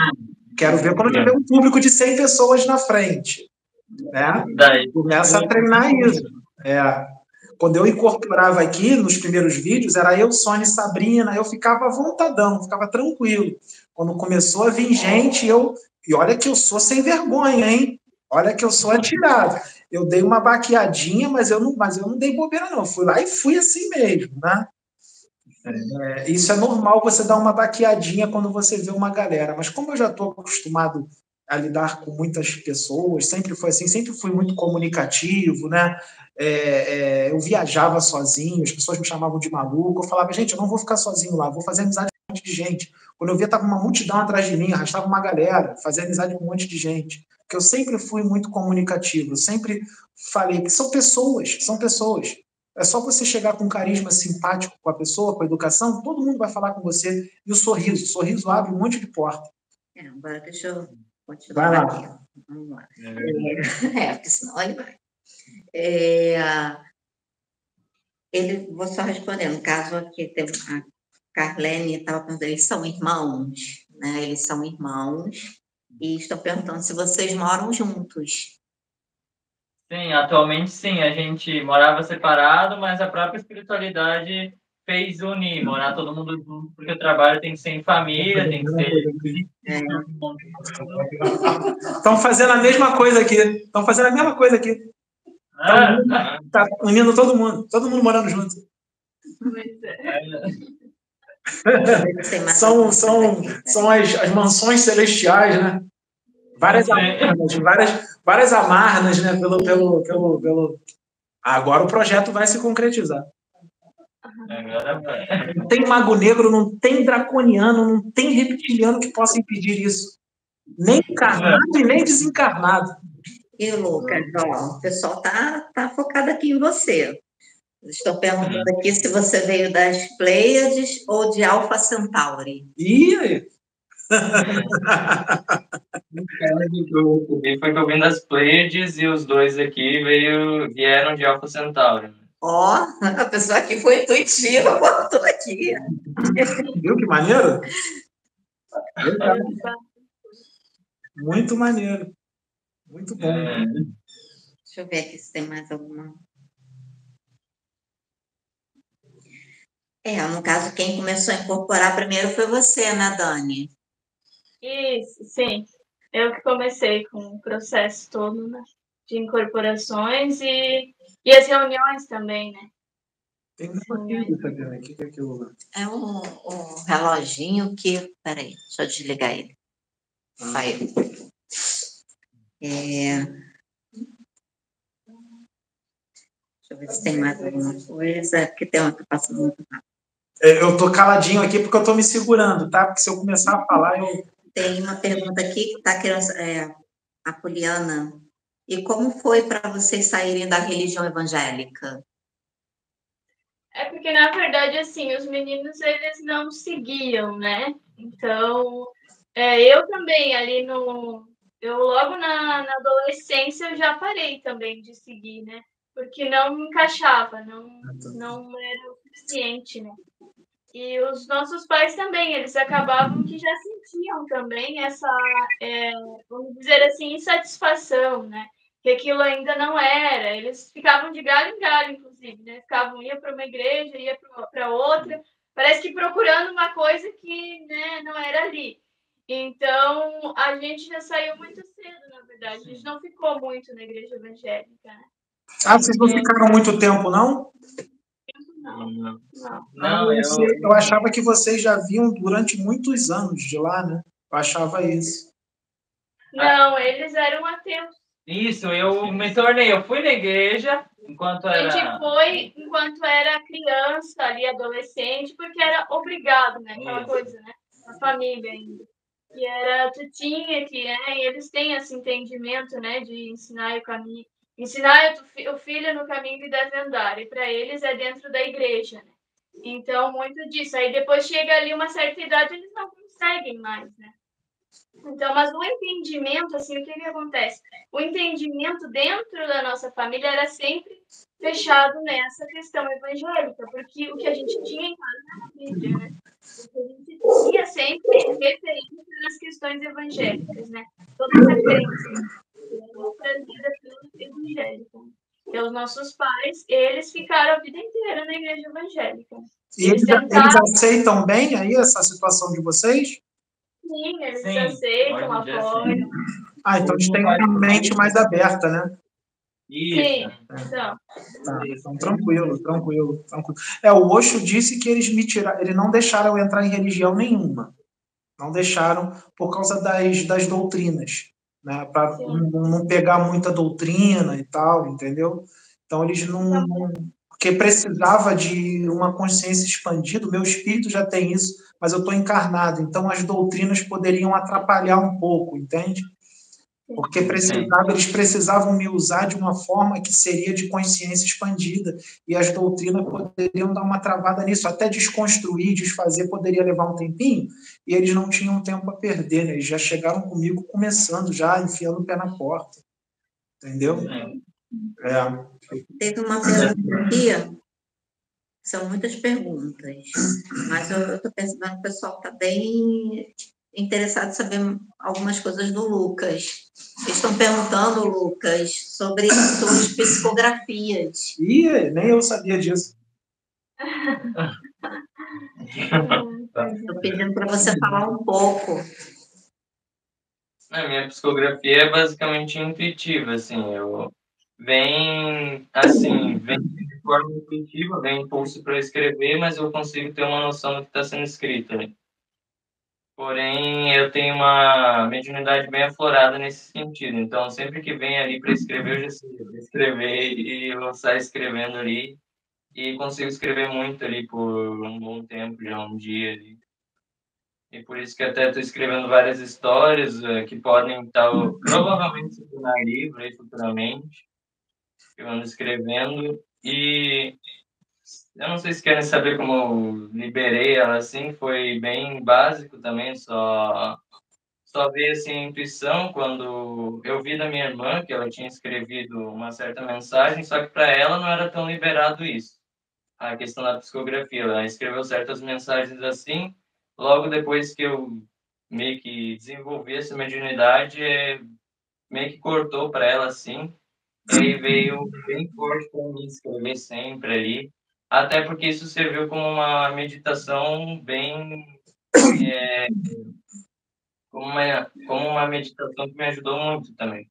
Quero ver quando tiver um público de 100 pessoas na frente. Né? Começa a treinar isso. É. Quando eu incorporava aqui nos primeiros vídeos, era eu, Sônia e Sabrina, eu ficava vontadão, ficava tranquilo. Quando começou a vir gente, eu. E olha que eu sou sem vergonha, hein? Olha que eu sou atirado. Eu dei uma baqueadinha, mas eu não, mas eu não dei bobeira, não. Fui lá e fui assim mesmo, né? É, isso é normal você dar uma baqueadinha quando você vê uma galera, mas como eu já estou acostumado a lidar com muitas pessoas, sempre foi assim, sempre fui muito comunicativo, né? É, é, eu viajava sozinho, as pessoas me chamavam de maluco, eu falava, gente, eu não vou ficar sozinho lá, vou fazer amizade com um monte de gente. Quando eu via, tava uma multidão atrás de mim, arrastava uma galera, fazia amizade com um monte de gente. Porque eu sempre fui muito comunicativo, sempre falei que são pessoas, são pessoas. É só você chegar com carisma simpático com a pessoa, com a educação, todo mundo vai falar com você. E o sorriso, o sorriso abre um monte de porta. Agora deixa eu continuar vai lá. aqui. Vamos lá. É, é porque senão ele vai. É, ele, vou só responder, no caso aqui, tem a Carlene estava perguntando, eles são irmãos, né? Eles são irmãos e estou perguntando se vocês moram juntos. Sim, atualmente sim, a gente morava separado, mas a própria espiritualidade fez unir, morar todo mundo junto, porque o trabalho tem que ser em família, tem que ser. Estão fazendo a mesma coisa aqui. Estão fazendo a mesma coisa aqui. Ah, tá unindo todo mundo, todo mundo morando junto. são são, são as, as mansões celestiais, né? Várias amarnas, várias, várias amarnas, né? Pelo, pelo, pelo, pelo... Agora o projeto vai se concretizar. Não tem mago negro, não tem draconiano, não tem reptiliano que possa impedir isso. Nem encarnado e nem desencarnado. E Lucas, ó, o pessoal tá, tá focado aqui em você. Estou perguntando aqui se você veio das Pleiades ou de Alpha Centauri. Ih, aí. foi que eu vim das Pleiades e os dois aqui veio, vieram de Alpha Centauri. Ó, oh, a pessoa aqui foi intuitiva, botou aqui. Viu que maneiro? Muito maneiro. Muito bom. É. Deixa eu ver aqui se tem mais alguma. É, no caso, quem começou a incorporar primeiro foi você, né, Dani? Isso, sim. Eu que comecei com o processo todo né, de incorporações e, e as reuniões também, né? Tem uma aqui, que é aquilo É um, um reloginho que. Peraí, deixa eu desligar ele. Ah. Vai. É... Deixa eu ver se tem mais alguma coisa, porque tem uma que passa muito rápido. É, eu tô caladinho aqui porque eu tô me segurando, tá? Porque se eu começar a falar, eu. Tem uma pergunta aqui que está querendo. É, a Poliana. E como foi para vocês saírem da religião evangélica? É porque, na verdade, assim, os meninos, eles não seguiam, né? Então, é, eu também, ali no... Eu, logo na, na adolescência, eu já parei também de seguir, né? Porque não encaixava, não, não era o suficiente, né? E os nossos pais também, eles acabavam que já sentiam também essa, é, vamos dizer assim, insatisfação, né? Que aquilo ainda não era. Eles ficavam de galho em galho, inclusive, né? Ficavam, ia para uma igreja, ia para outra, parece que procurando uma coisa que né, não era ali. Então, a gente já saiu muito cedo, na verdade. A gente não ficou muito na igreja evangélica, né? Ah, vocês não ficaram muito tempo, não? Não, não. não eu, eu, achava que vocês já viam durante muitos anos de lá, né? Eu achava isso. Não, eles eram ateus. Isso, eu me tornei, eu fui na igreja enquanto era. A gente foi enquanto era criança, ali, adolescente, porque era obrigado, né? Aquela isso. coisa, né? A família ainda. E era, tu tinha que, né? E eles têm esse entendimento, né? De ensinar o caminho Ensinar o filho no caminho que deve andar, e para eles é dentro da igreja. Né? Então, muito disso. Aí depois chega ali uma certa idade, eles não conseguem mais, né? Então, mas o entendimento, assim, o que, que acontece? O entendimento dentro da nossa família era sempre fechado nessa questão evangélica, porque o que a gente tinha em casa era a Bíblia, né? O que a gente tinha sempre referência nas questões evangélicas, né? Toda referência trazida pela evangélica. E os nossos pais, eles ficaram a vida inteira na igreja evangélica. E eles, tentaram... eles aceitam bem aí essa situação de vocês? Sim, eles Sim, aceitam, apoiam. Ah, então eles têm uma mente mais aberta, né? Isso. Sim, então. Tá, então, tranquilo, tranquilo, tranquilo. É, o Osho disse que eles me tiraram, eles não deixaram eu entrar em religião nenhuma. Não deixaram por causa das, das doutrinas né, para não pegar muita doutrina e tal, entendeu? Então eles não, tá não, porque precisava de uma consciência expandida, o meu espírito já tem isso, mas eu estou encarnado, então as doutrinas poderiam atrapalhar um pouco, entende? Porque precisava, eles precisavam me usar de uma forma que seria de consciência expandida, e as doutrinas poderiam dar uma travada nisso, até desconstruir, desfazer poderia levar um tempinho, e eles não tinham tempo a perder, né? eles já chegaram comigo começando, já enfiando o pé na porta, entendeu? É. Teve uma pergunta aqui, são muitas perguntas, mas eu estou percebendo que o pessoal está bem interessado em saber algumas coisas do Lucas. Estão perguntando, Lucas, sobre suas psicografias. Ih, nem eu sabia disso. Estou pedindo para você falar um pouco. A minha psicografia é basicamente intuitiva, assim, eu vem assim, vem de forma intuitiva, vem impulso para escrever, mas eu consigo ter uma noção do que está sendo escrito, né? Porém, eu tenho uma mediunidade bem aflorada nesse sentido. Então, sempre que vem ali para escrever, eu já sei escrever e eu saio escrevendo ali. E consigo escrever muito ali por um bom tempo, já um dia ali. E por isso que até estou escrevendo várias histórias uh, que podem estar, provavelmente, se tornar livro aí futuramente. Eu ando escrevendo. E eu não sei se querem saber como eu liberei ela assim, foi bem básico também, só só veio assim a intuição quando eu vi da minha irmã que ela tinha escrevido uma certa mensagem, só que para ela não era tão liberado isso. A questão da psicografia, ela escreveu certas mensagens assim, logo depois que eu meio que desenvolvi essa mediunidade, é, meio que cortou para ela assim, e aí veio bem forte para mim escrever sempre ali até porque isso serviu como uma meditação bem. É, como, uma, como uma meditação que me ajudou muito também.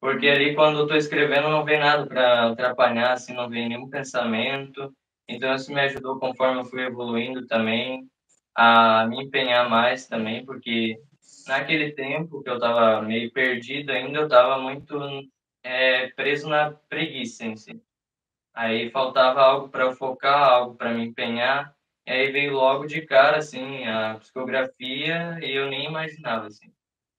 Porque ali, quando eu estou escrevendo, não vem nada para atrapalhar, assim, não vem nenhum pensamento. Então, isso me ajudou conforme eu fui evoluindo também, a me empenhar mais também, porque naquele tempo que eu estava meio perdido ainda, eu estava muito é, preso na preguiça em si. Aí faltava algo para focar, algo para me empenhar. E aí veio logo de cara, assim, a psicografia e eu nem imaginava, assim.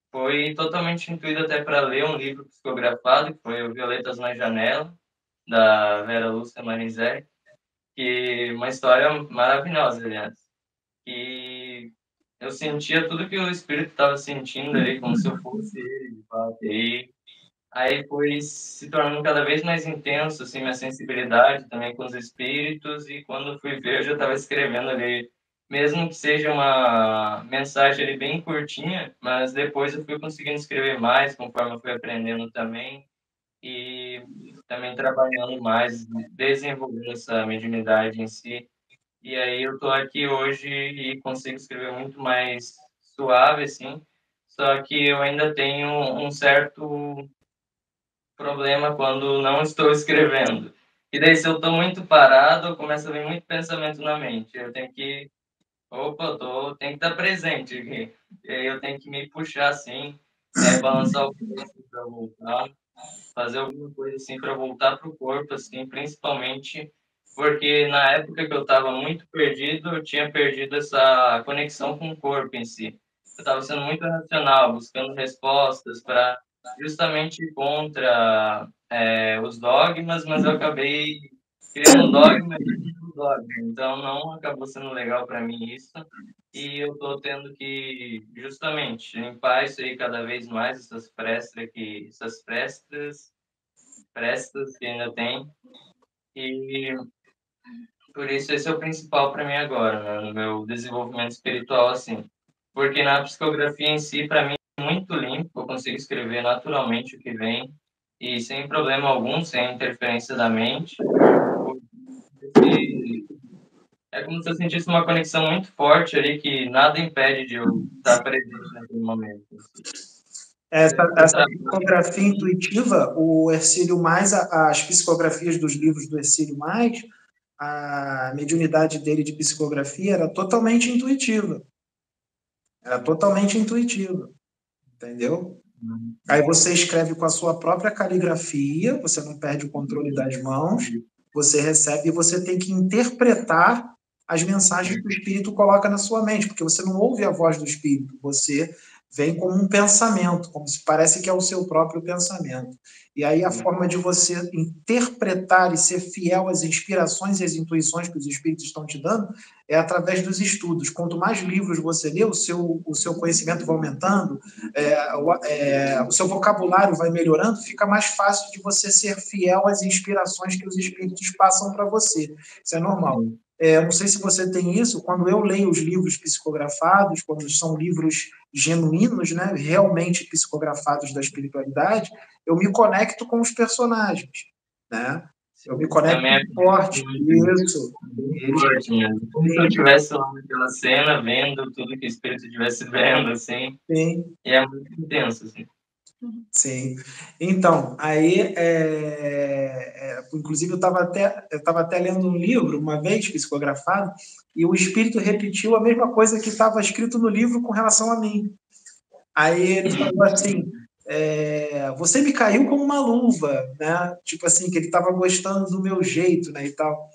Foi totalmente intuído até para ler um livro psicografado, que foi o Violetas na Janela, da Vera Lúcia Marinzé, que uma história maravilhosa, aliás. E eu sentia tudo que o espírito estava sentindo ali, como se eu fosse ele, de fato. E Aí foi se tornando cada vez mais intenso, assim, minha sensibilidade também com os espíritos, e quando fui ver, eu já estava escrevendo ali, mesmo que seja uma mensagem ali bem curtinha, mas depois eu fui conseguindo escrever mais, conforme eu fui aprendendo também, e também trabalhando mais, desenvolvendo essa mediunidade em si. E aí eu estou aqui hoje e consigo escrever muito mais suave, assim, só que eu ainda tenho um certo problema quando não estou escrevendo. E daí, se eu estou muito parado, começa a vir muito pensamento na mente. Eu tenho que. Opa, tô, tenho que estar presente aqui. E aí eu tenho que me puxar assim, é, balançar o corpo para voltar, fazer alguma coisa assim para voltar para o corpo, assim, principalmente porque na época que eu estava muito perdido, eu tinha perdido essa conexão com o corpo em si. Eu estava sendo muito racional, buscando respostas para justamente contra é, os dogmas, mas eu acabei criando um dogma um dogma. Então não acabou sendo legal para mim isso. E eu estou tendo que justamente limpar isso aí cada vez mais, essas prestas que essas prestas prestas que ainda tem. E por isso esse é o principal para mim agora, né, no meu desenvolvimento espiritual assim. Porque na psicografia em si, para mim muito limpo, eu consigo escrever naturalmente o que vem e sem problema algum, sem interferência da mente. E é como se eu sentisse uma conexão muito forte ali que nada impede de eu estar presente naquele momento. Essa, essa psicografia intuitiva, o Ercílio Mais, as psicografias dos livros do Ercílio Mais, a mediunidade dele de psicografia era totalmente intuitiva. Era totalmente intuitiva entendeu? Aí você escreve com a sua própria caligrafia, você não perde o controle das mãos, você recebe e você tem que interpretar as mensagens que o Espírito coloca na sua mente, porque você não ouve a voz do Espírito, você vem como um pensamento, como se parece que é o seu próprio pensamento. E aí a forma de você interpretar e ser fiel às inspirações e às intuições que os espíritos estão te dando é através dos estudos. Quanto mais livros você lê, o seu, o seu conhecimento vai aumentando, é, o, é, o seu vocabulário vai melhorando, fica mais fácil de você ser fiel às inspirações que os espíritos passam para você. Isso é normal. É, não sei se você tem isso, quando eu leio os livros psicografados, quando são livros genuínos, né, realmente psicografados da espiritualidade, eu me conecto com os personagens, né? Eu me conecto é forte, isso. Forte mesmo. Como se eu estivesse lá naquela cena, vendo tudo que o espírito estivesse vendo, assim. Sim. E é muito intenso, assim. Sim. Então, aí, é, é, inclusive, eu estava até, eu até lendo um livro, uma vez, psicografado, e o espírito repetiu a mesma coisa que estava escrito no livro com relação a mim. Aí ele falou assim: é, você me caiu como uma luva, né? Tipo assim, que ele estava gostando do meu jeito, né, e tal.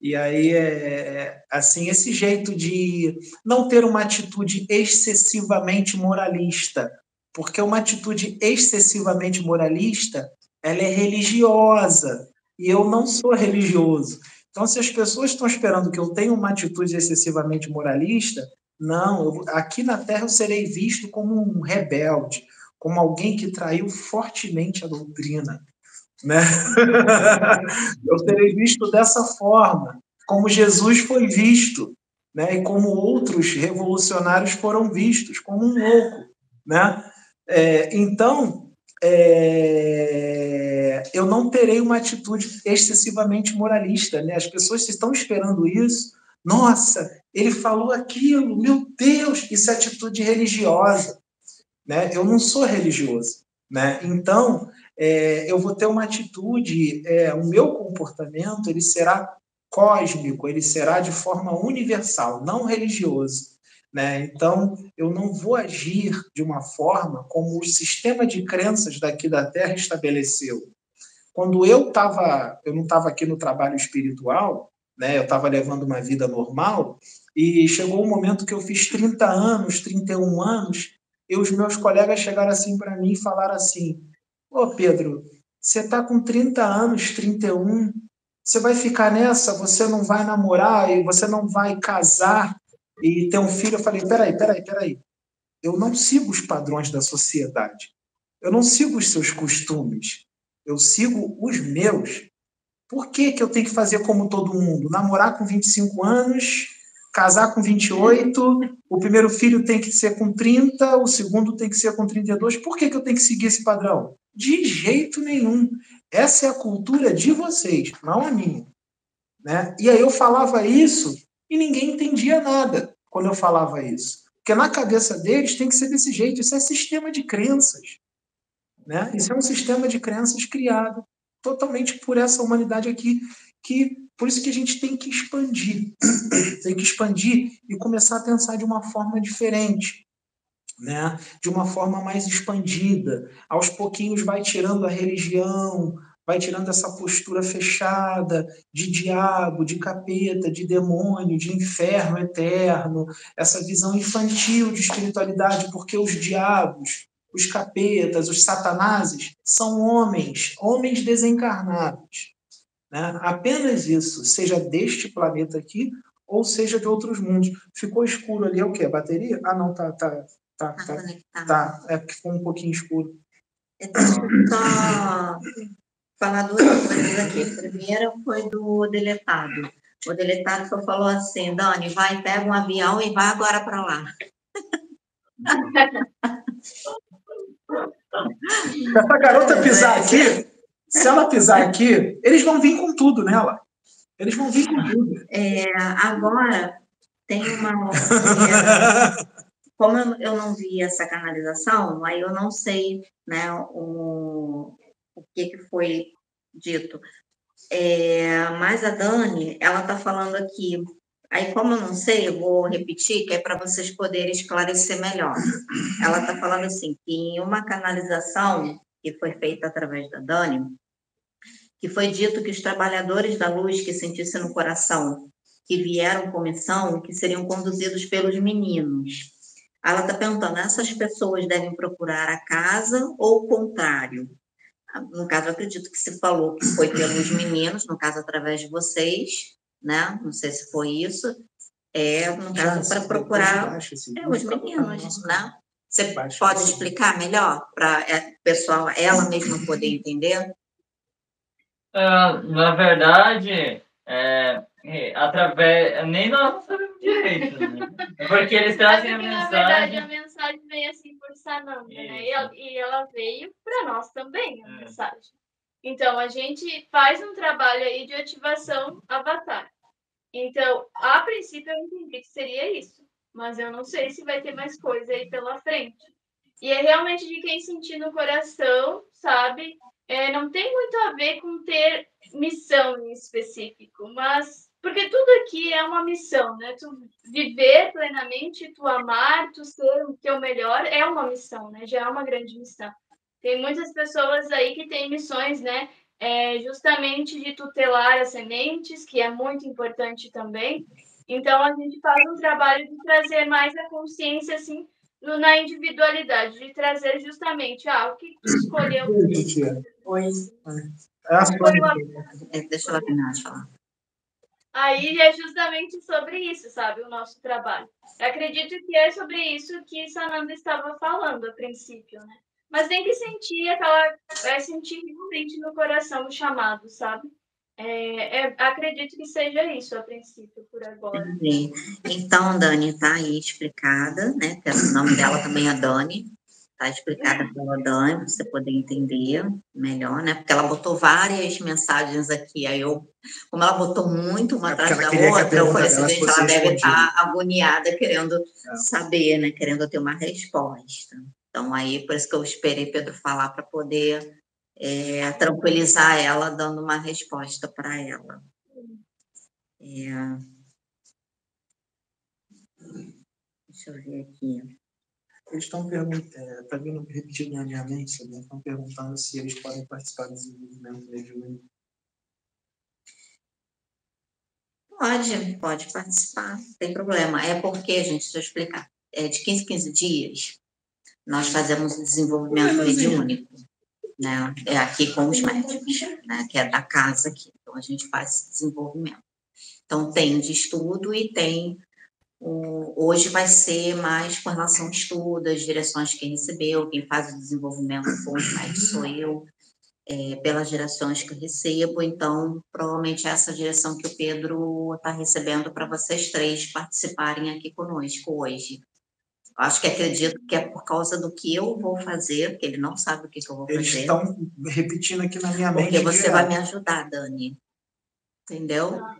E aí, é, assim, esse jeito de não ter uma atitude excessivamente moralista, porque uma atitude excessivamente moralista, ela é religiosa, e eu não sou religioso. Então, se as pessoas estão esperando que eu tenha uma atitude excessivamente moralista, não, eu, aqui na Terra eu serei visto como um rebelde, como alguém que traiu fortemente a doutrina. Né? eu serei visto dessa forma, como Jesus foi visto, né? e como outros revolucionários foram vistos, como um louco. Né? É, então, é, eu não terei uma atitude excessivamente moralista. Né? As pessoas estão esperando isso. Nossa, ele falou aquilo, meu Deus, isso é atitude religiosa. Né? Eu não sou religioso. Né? Então, é, eu vou ter uma atitude, é, o meu comportamento ele será cósmico, ele será de forma universal, não religioso. Né? Então, eu não vou agir de uma forma como o sistema de crenças daqui da Terra estabeleceu. Quando eu estava, eu não estava aqui no trabalho espiritual, né? eu estava levando uma vida normal, e chegou um momento que eu fiz 30 anos, 31 anos, e os meus colegas chegaram assim para mim e falaram assim: Ô Pedro, você está com 30 anos, 31, você vai ficar nessa, você não vai namorar e você não vai casar e ter um filho, eu falei: peraí, peraí, peraí. Eu não sigo os padrões da sociedade. Eu não sigo os seus costumes. Eu sigo os meus. Por que, que eu tenho que fazer como todo mundo? Namorar com 25 anos, casar com 28, o primeiro filho tem que ser com 30, o segundo tem que ser com 32. Por que, que eu tenho que seguir esse padrão? De jeito nenhum. Essa é a cultura de vocês, não a minha. Né? E aí eu falava isso e ninguém entendia nada quando eu falava isso. Porque na cabeça deles tem que ser desse jeito. Isso é sistema de crenças. Né? Isso é um sistema de crenças criado totalmente por essa humanidade aqui, que por isso que a gente tem que expandir. tem que expandir e começar a pensar de uma forma diferente. Né? de uma forma mais expandida. Aos pouquinhos vai tirando a religião, vai tirando essa postura fechada de diabo, de capeta, de demônio, de inferno eterno, essa visão infantil de espiritualidade, porque os diabos, os capetas, os satanases são homens, homens desencarnados. Né? Apenas isso, seja deste planeta aqui ou seja de outros mundos. Ficou escuro ali, é o quê? A bateria? Ah, não, tá, tá, tá, tá, tá, tá. é porque ficou um pouquinho escuro. Deixa eu só falar duas coisas aqui. A primeira foi do deletado. O deletado só falou assim, Dani, vai, pega um avião e vai agora para lá. Essa garota pisar aqui, se ela pisar aqui, eles vão vir com tudo nela. Eles vão vir com tudo. É, agora, tem uma. Como eu não vi essa canalização, aí eu não sei né, o, o que, que foi dito. É, mas a Dani, ela está falando aqui Aí, como eu não sei, eu vou repetir, que é para vocês poderem esclarecer melhor. Ela está falando assim, que em uma canalização que foi feita através da Dani, que foi dito que os trabalhadores da luz que sentissem no coração que vieram com missão, que seriam conduzidos pelos meninos. Ela está perguntando, essas pessoas devem procurar a casa ou o contrário? No caso, eu acredito que se falou que foi pelos meninos, no caso, através de vocês, né? Não sei se foi isso. É, no caso, para procurar baixo, assim, é, os meninos, né? Você pode explicar melhor para o é, pessoal, ela mesma poder entender? Uh, na verdade, é, é, através. Nem nós sabemos direito, né? Porque eles trazem a mensagem. Na verdade, a mensagem veio assim por Sananda, né? E ela, e ela veio para nós também, a é. mensagem. Então, a gente faz um trabalho aí de ativação avatar. Então, a princípio, eu entendi que seria isso. Mas eu não sei se vai ter mais coisa aí pela frente. E é realmente de quem sentir no coração, sabe? É, não tem muito a ver com ter missão em específico, mas porque tudo aqui é uma missão, né? Tu viver plenamente, tu amar, tu ser o teu melhor é uma missão, né? Já é uma grande missão. Tem muitas pessoas aí que têm missões, né? É justamente de tutelar as sementes, que é muito importante também. Então, a gente faz um trabalho de trazer mais a consciência, assim, na individualidade, de trazer justamente, ah, o que escolheu. Oi. É a é, Deixa ela terminar de falar. Aí é justamente sobre isso, sabe, o nosso trabalho. Eu acredito que é sobre isso que Sananda estava falando a princípio, né? Mas tem que sentir aquela, é sentir realmente no coração o chamado, sabe? É, é, acredito que seja isso a princípio, por agora. Entendi. Então, Dani, está aí explicada, né? Que o nome dela também é Dani. Está explicada pela Dani, para você poder entender melhor, né? Porque ela botou várias mensagens aqui. Aí eu, como ela botou muito uma é atrás da outra, eu falei assim, gente, ela deve estar tá agoniada querendo é. saber, né? Querendo ter uma resposta. Então, aí, por isso que eu esperei Pedro falar para poder é, tranquilizar ela, dando uma resposta para ela. É... Deixa eu ver aqui. Eles estão perguntando, está vindo repetindo na minha mente, né? estão perguntando se eles podem participar do desenvolvimento mediúnico. Pode, pode participar, não tem problema. É porque, gente, deixa eu explicar. É de 15 15 dias, nós fazemos o desenvolvimento mediúnico né? É aqui com os médicos, né? Que é da casa aqui. Então a gente faz esse desenvolvimento. Então tem de estudo e tem o, hoje vai ser mais com relação ao estudo, as direções que recebeu, quem faz o desenvolvimento com os médicos sou eu, é, pelas direções que eu recebo, então provavelmente é essa direção que o Pedro está recebendo para vocês três participarem aqui conosco hoje. Acho que acredito que é por causa do que eu vou fazer, que ele não sabe o que, que eu vou fazer. Eles estão repetindo aqui na minha mente. Porque você vai me ajudar, Dani. Entendeu? Vai,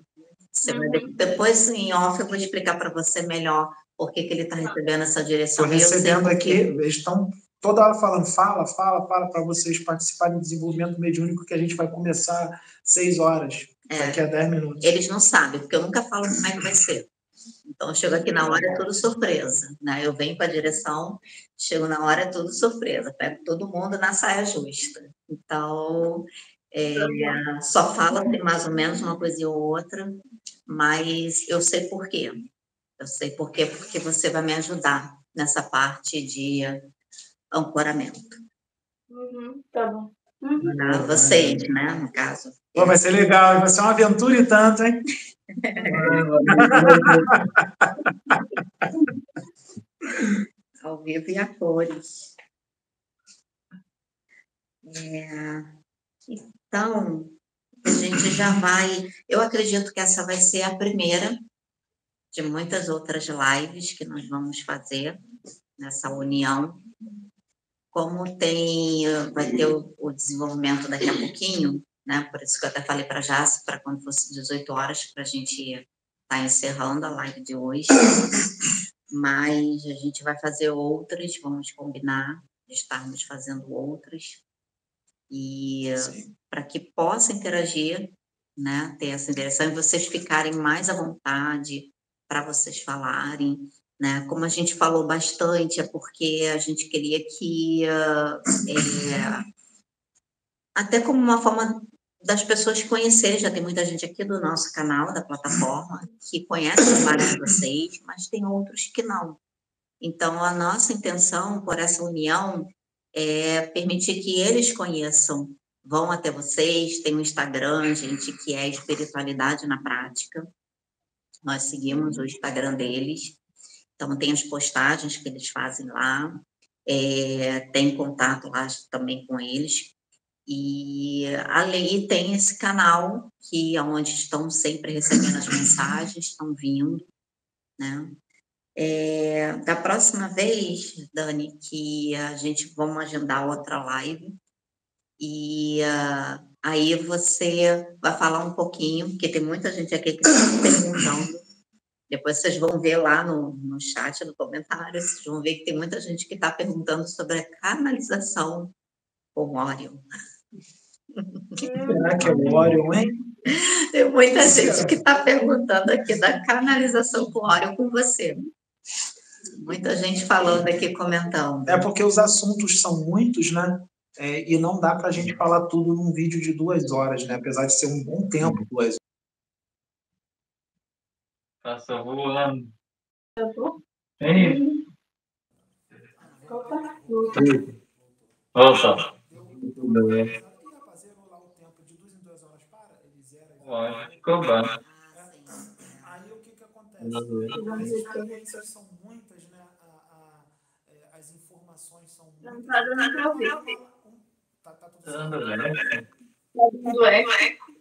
depois, em off, eu vou explicar para você melhor por que, que ele está recebendo essa direção. Estou recebendo aqui, eles estão toda hora falando, fala, fala, fala, para vocês participarem do desenvolvimento mediúnico que a gente vai começar seis horas, é. daqui a dez minutos. Eles não sabem, porque eu nunca falo como é que vai ser. Então, chego aqui na hora, é tudo surpresa. Né? Eu venho para a direção, chego na hora, é tudo surpresa. Pego todo mundo na saia justa. Então, é, só fala mais ou menos uma coisa ou outra, mas eu sei por quê. Eu sei por quê, porque você vai me ajudar nessa parte de ancoramento. Uhum, tá bom. Uhum. Vocês, né, no caso. Pô, vai ser legal, vai ser uma aventura e tanto, hein? Ao vivo e a cores. É, então, a gente já vai. Eu acredito que essa vai ser a primeira de muitas outras lives que nós vamos fazer nessa união. Como tem, vai ter o, o desenvolvimento daqui a pouquinho, né? Por isso que eu até falei para Jace, para quando fosse 18 horas, para a gente estar tá encerrando a live de hoje. Mas a gente vai fazer outras, vamos combinar de estarmos fazendo outras. E para que possa interagir, né? Ter essa interação e vocês ficarem mais à vontade, para vocês falarem. Né? Como a gente falou bastante, é porque a gente queria que, é, até como uma forma das pessoas conhecerem, já tem muita gente aqui do nosso canal, da plataforma, que conhece trabalho de vocês, mas tem outros que não. Então, a nossa intenção por essa união é permitir que eles conheçam, vão até vocês, tem o um Instagram, gente, que é Espiritualidade na Prática. Nós seguimos o Instagram deles. Então, tem as postagens que eles fazem lá, é, tem contato lá também com eles. E ali tem esse canal que é onde estão sempre recebendo as mensagens, estão vindo, né? É, da próxima vez, Dani, que a gente vamos agendar outra live e uh, aí você vai falar um pouquinho, porque tem muita gente aqui que está perguntando. Depois vocês vão ver lá no, no chat, no comentário, vocês vão ver que tem muita gente que está perguntando sobre a canalização com Orion. Será que é o Orion, hein? Tem muita gente que está perguntando aqui da canalização com Orion com você. Muita gente falando aqui, comentando. É porque os assuntos são muitos, né? É, e não dá para a gente falar tudo num vídeo de duas horas, né? Apesar de ser um bom tempo, duas horas. Passa voando. Eu vou? Ei. Opa, Volta. Tudo bem. Lógico, ficou bom. Aí o que que acontece? As experiências são muitas, né? A, a, é, as informações são muitas. Não tá dando pra ouvir. Tá, tá tudo Tá certo. dando bem. Tá dando eco.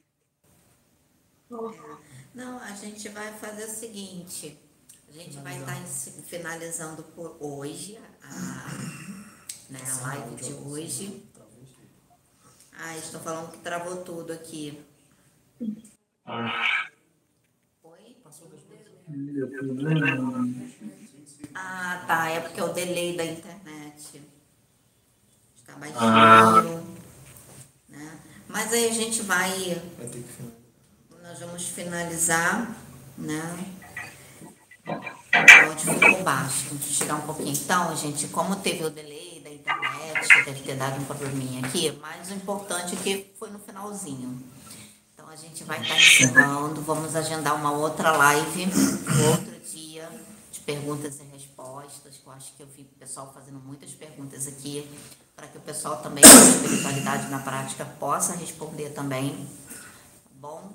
Não, a gente vai fazer o seguinte. A gente vai estar finalizando por hoje a, né, a live de hoje. Ah, estão falando que travou tudo aqui. Oi? Ah, tá. É porque é o delay da internet. Está baixinho. Né? Mas aí a gente vai. Vai ter que finalizar. Nós vamos finalizar, né? O áudio ficou baixo. Tirar um pouquinho. Então, gente, como teve o delay internet, deve ter dado um probleminha aqui, mas o importante é que foi no finalzinho. Então, a gente vai estar encerrando. Vamos agendar uma outra live, outro dia, de perguntas e respostas, que eu acho que eu vi o pessoal fazendo muitas perguntas aqui, para que o pessoal também, com espiritualidade na prática, possa responder também. Tá bom?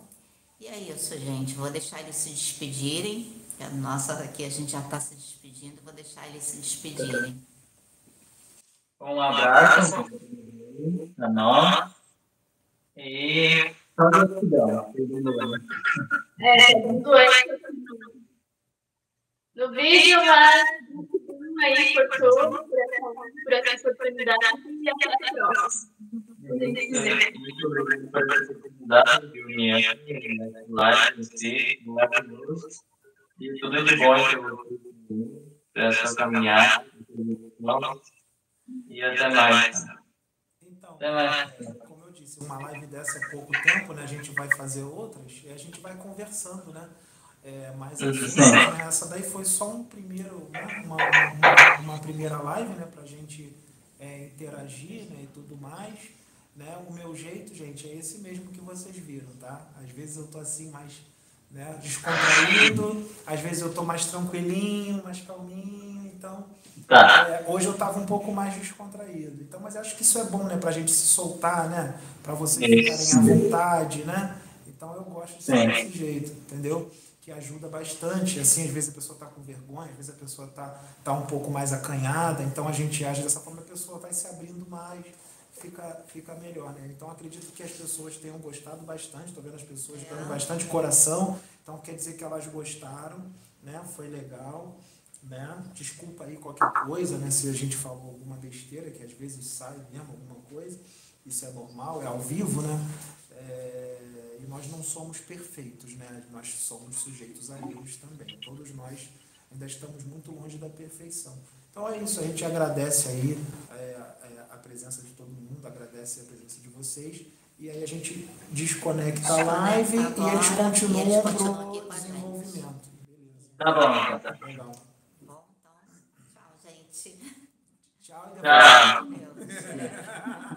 E é isso, gente. Vou deixar eles se despedirem. a Nossa, aqui a gente já está se despedindo. Vou deixar eles se despedirem. Um abraço para nós. E só gratidão. É, tá dando eco. No vídeo, mas aí por tudo, por essa, por essa oportunidade e até a próxima. Muito obrigado por essa oportunidade de união, né, live, você, maravilhoso. E tudo de bom para a sua caminhada. E até mais. Então, Até mais. é, como eu disse, uma live dessa é pouco tempo, né? A gente vai fazer outras e a gente vai conversando, né? É, mas essa daí foi só um primeiro, né, uma, uma, uma primeira live, né? Pra gente é, interagir né, e tudo mais. Né? O meu jeito, gente, é esse mesmo que vocês viram, tá? Às vezes eu tô assim mais né, descontraído, às vezes eu tô mais tranquilinho, mais calminho, então Tá. é, hoje eu estava um pouco mais descontraído. Então, mas acho que isso é bom, né? Pra gente se soltar, né? Pra vocês Isso. ficarem à vontade, né? Então eu gosto de ser Sim. desse jeito, entendeu? Que ajuda bastante. Assim, às vezes a pessoa tá com vergonha, às vezes a pessoa tá, tá um pouco mais acanhada, então a gente age dessa forma, a pessoa vai se abrindo mais, fica, fica melhor, né? Então acredito que as pessoas tenham gostado bastante, tô vendo as pessoas dando bastante coração, então quer dizer que elas gostaram, né? Foi legal né? Desculpa aí qualquer coisa, né? Se a gente falou alguma besteira, que às vezes sai mesmo alguma coisa, isso é normal, é ao vivo, né? É, e nós não somos perfeitos, né? Nós somos sujeitos a erros também. Todos nós ainda estamos muito longe da perfeição. Então é isso, a gente agradece aí é, é, a presença de todo mundo, agradece a presença de vocês. E aí a gente desconecta a live e agora, e eles continuam aqui pro com a gente. desenvolvimento. Beleza. Tá bom, tá. Legal. Um,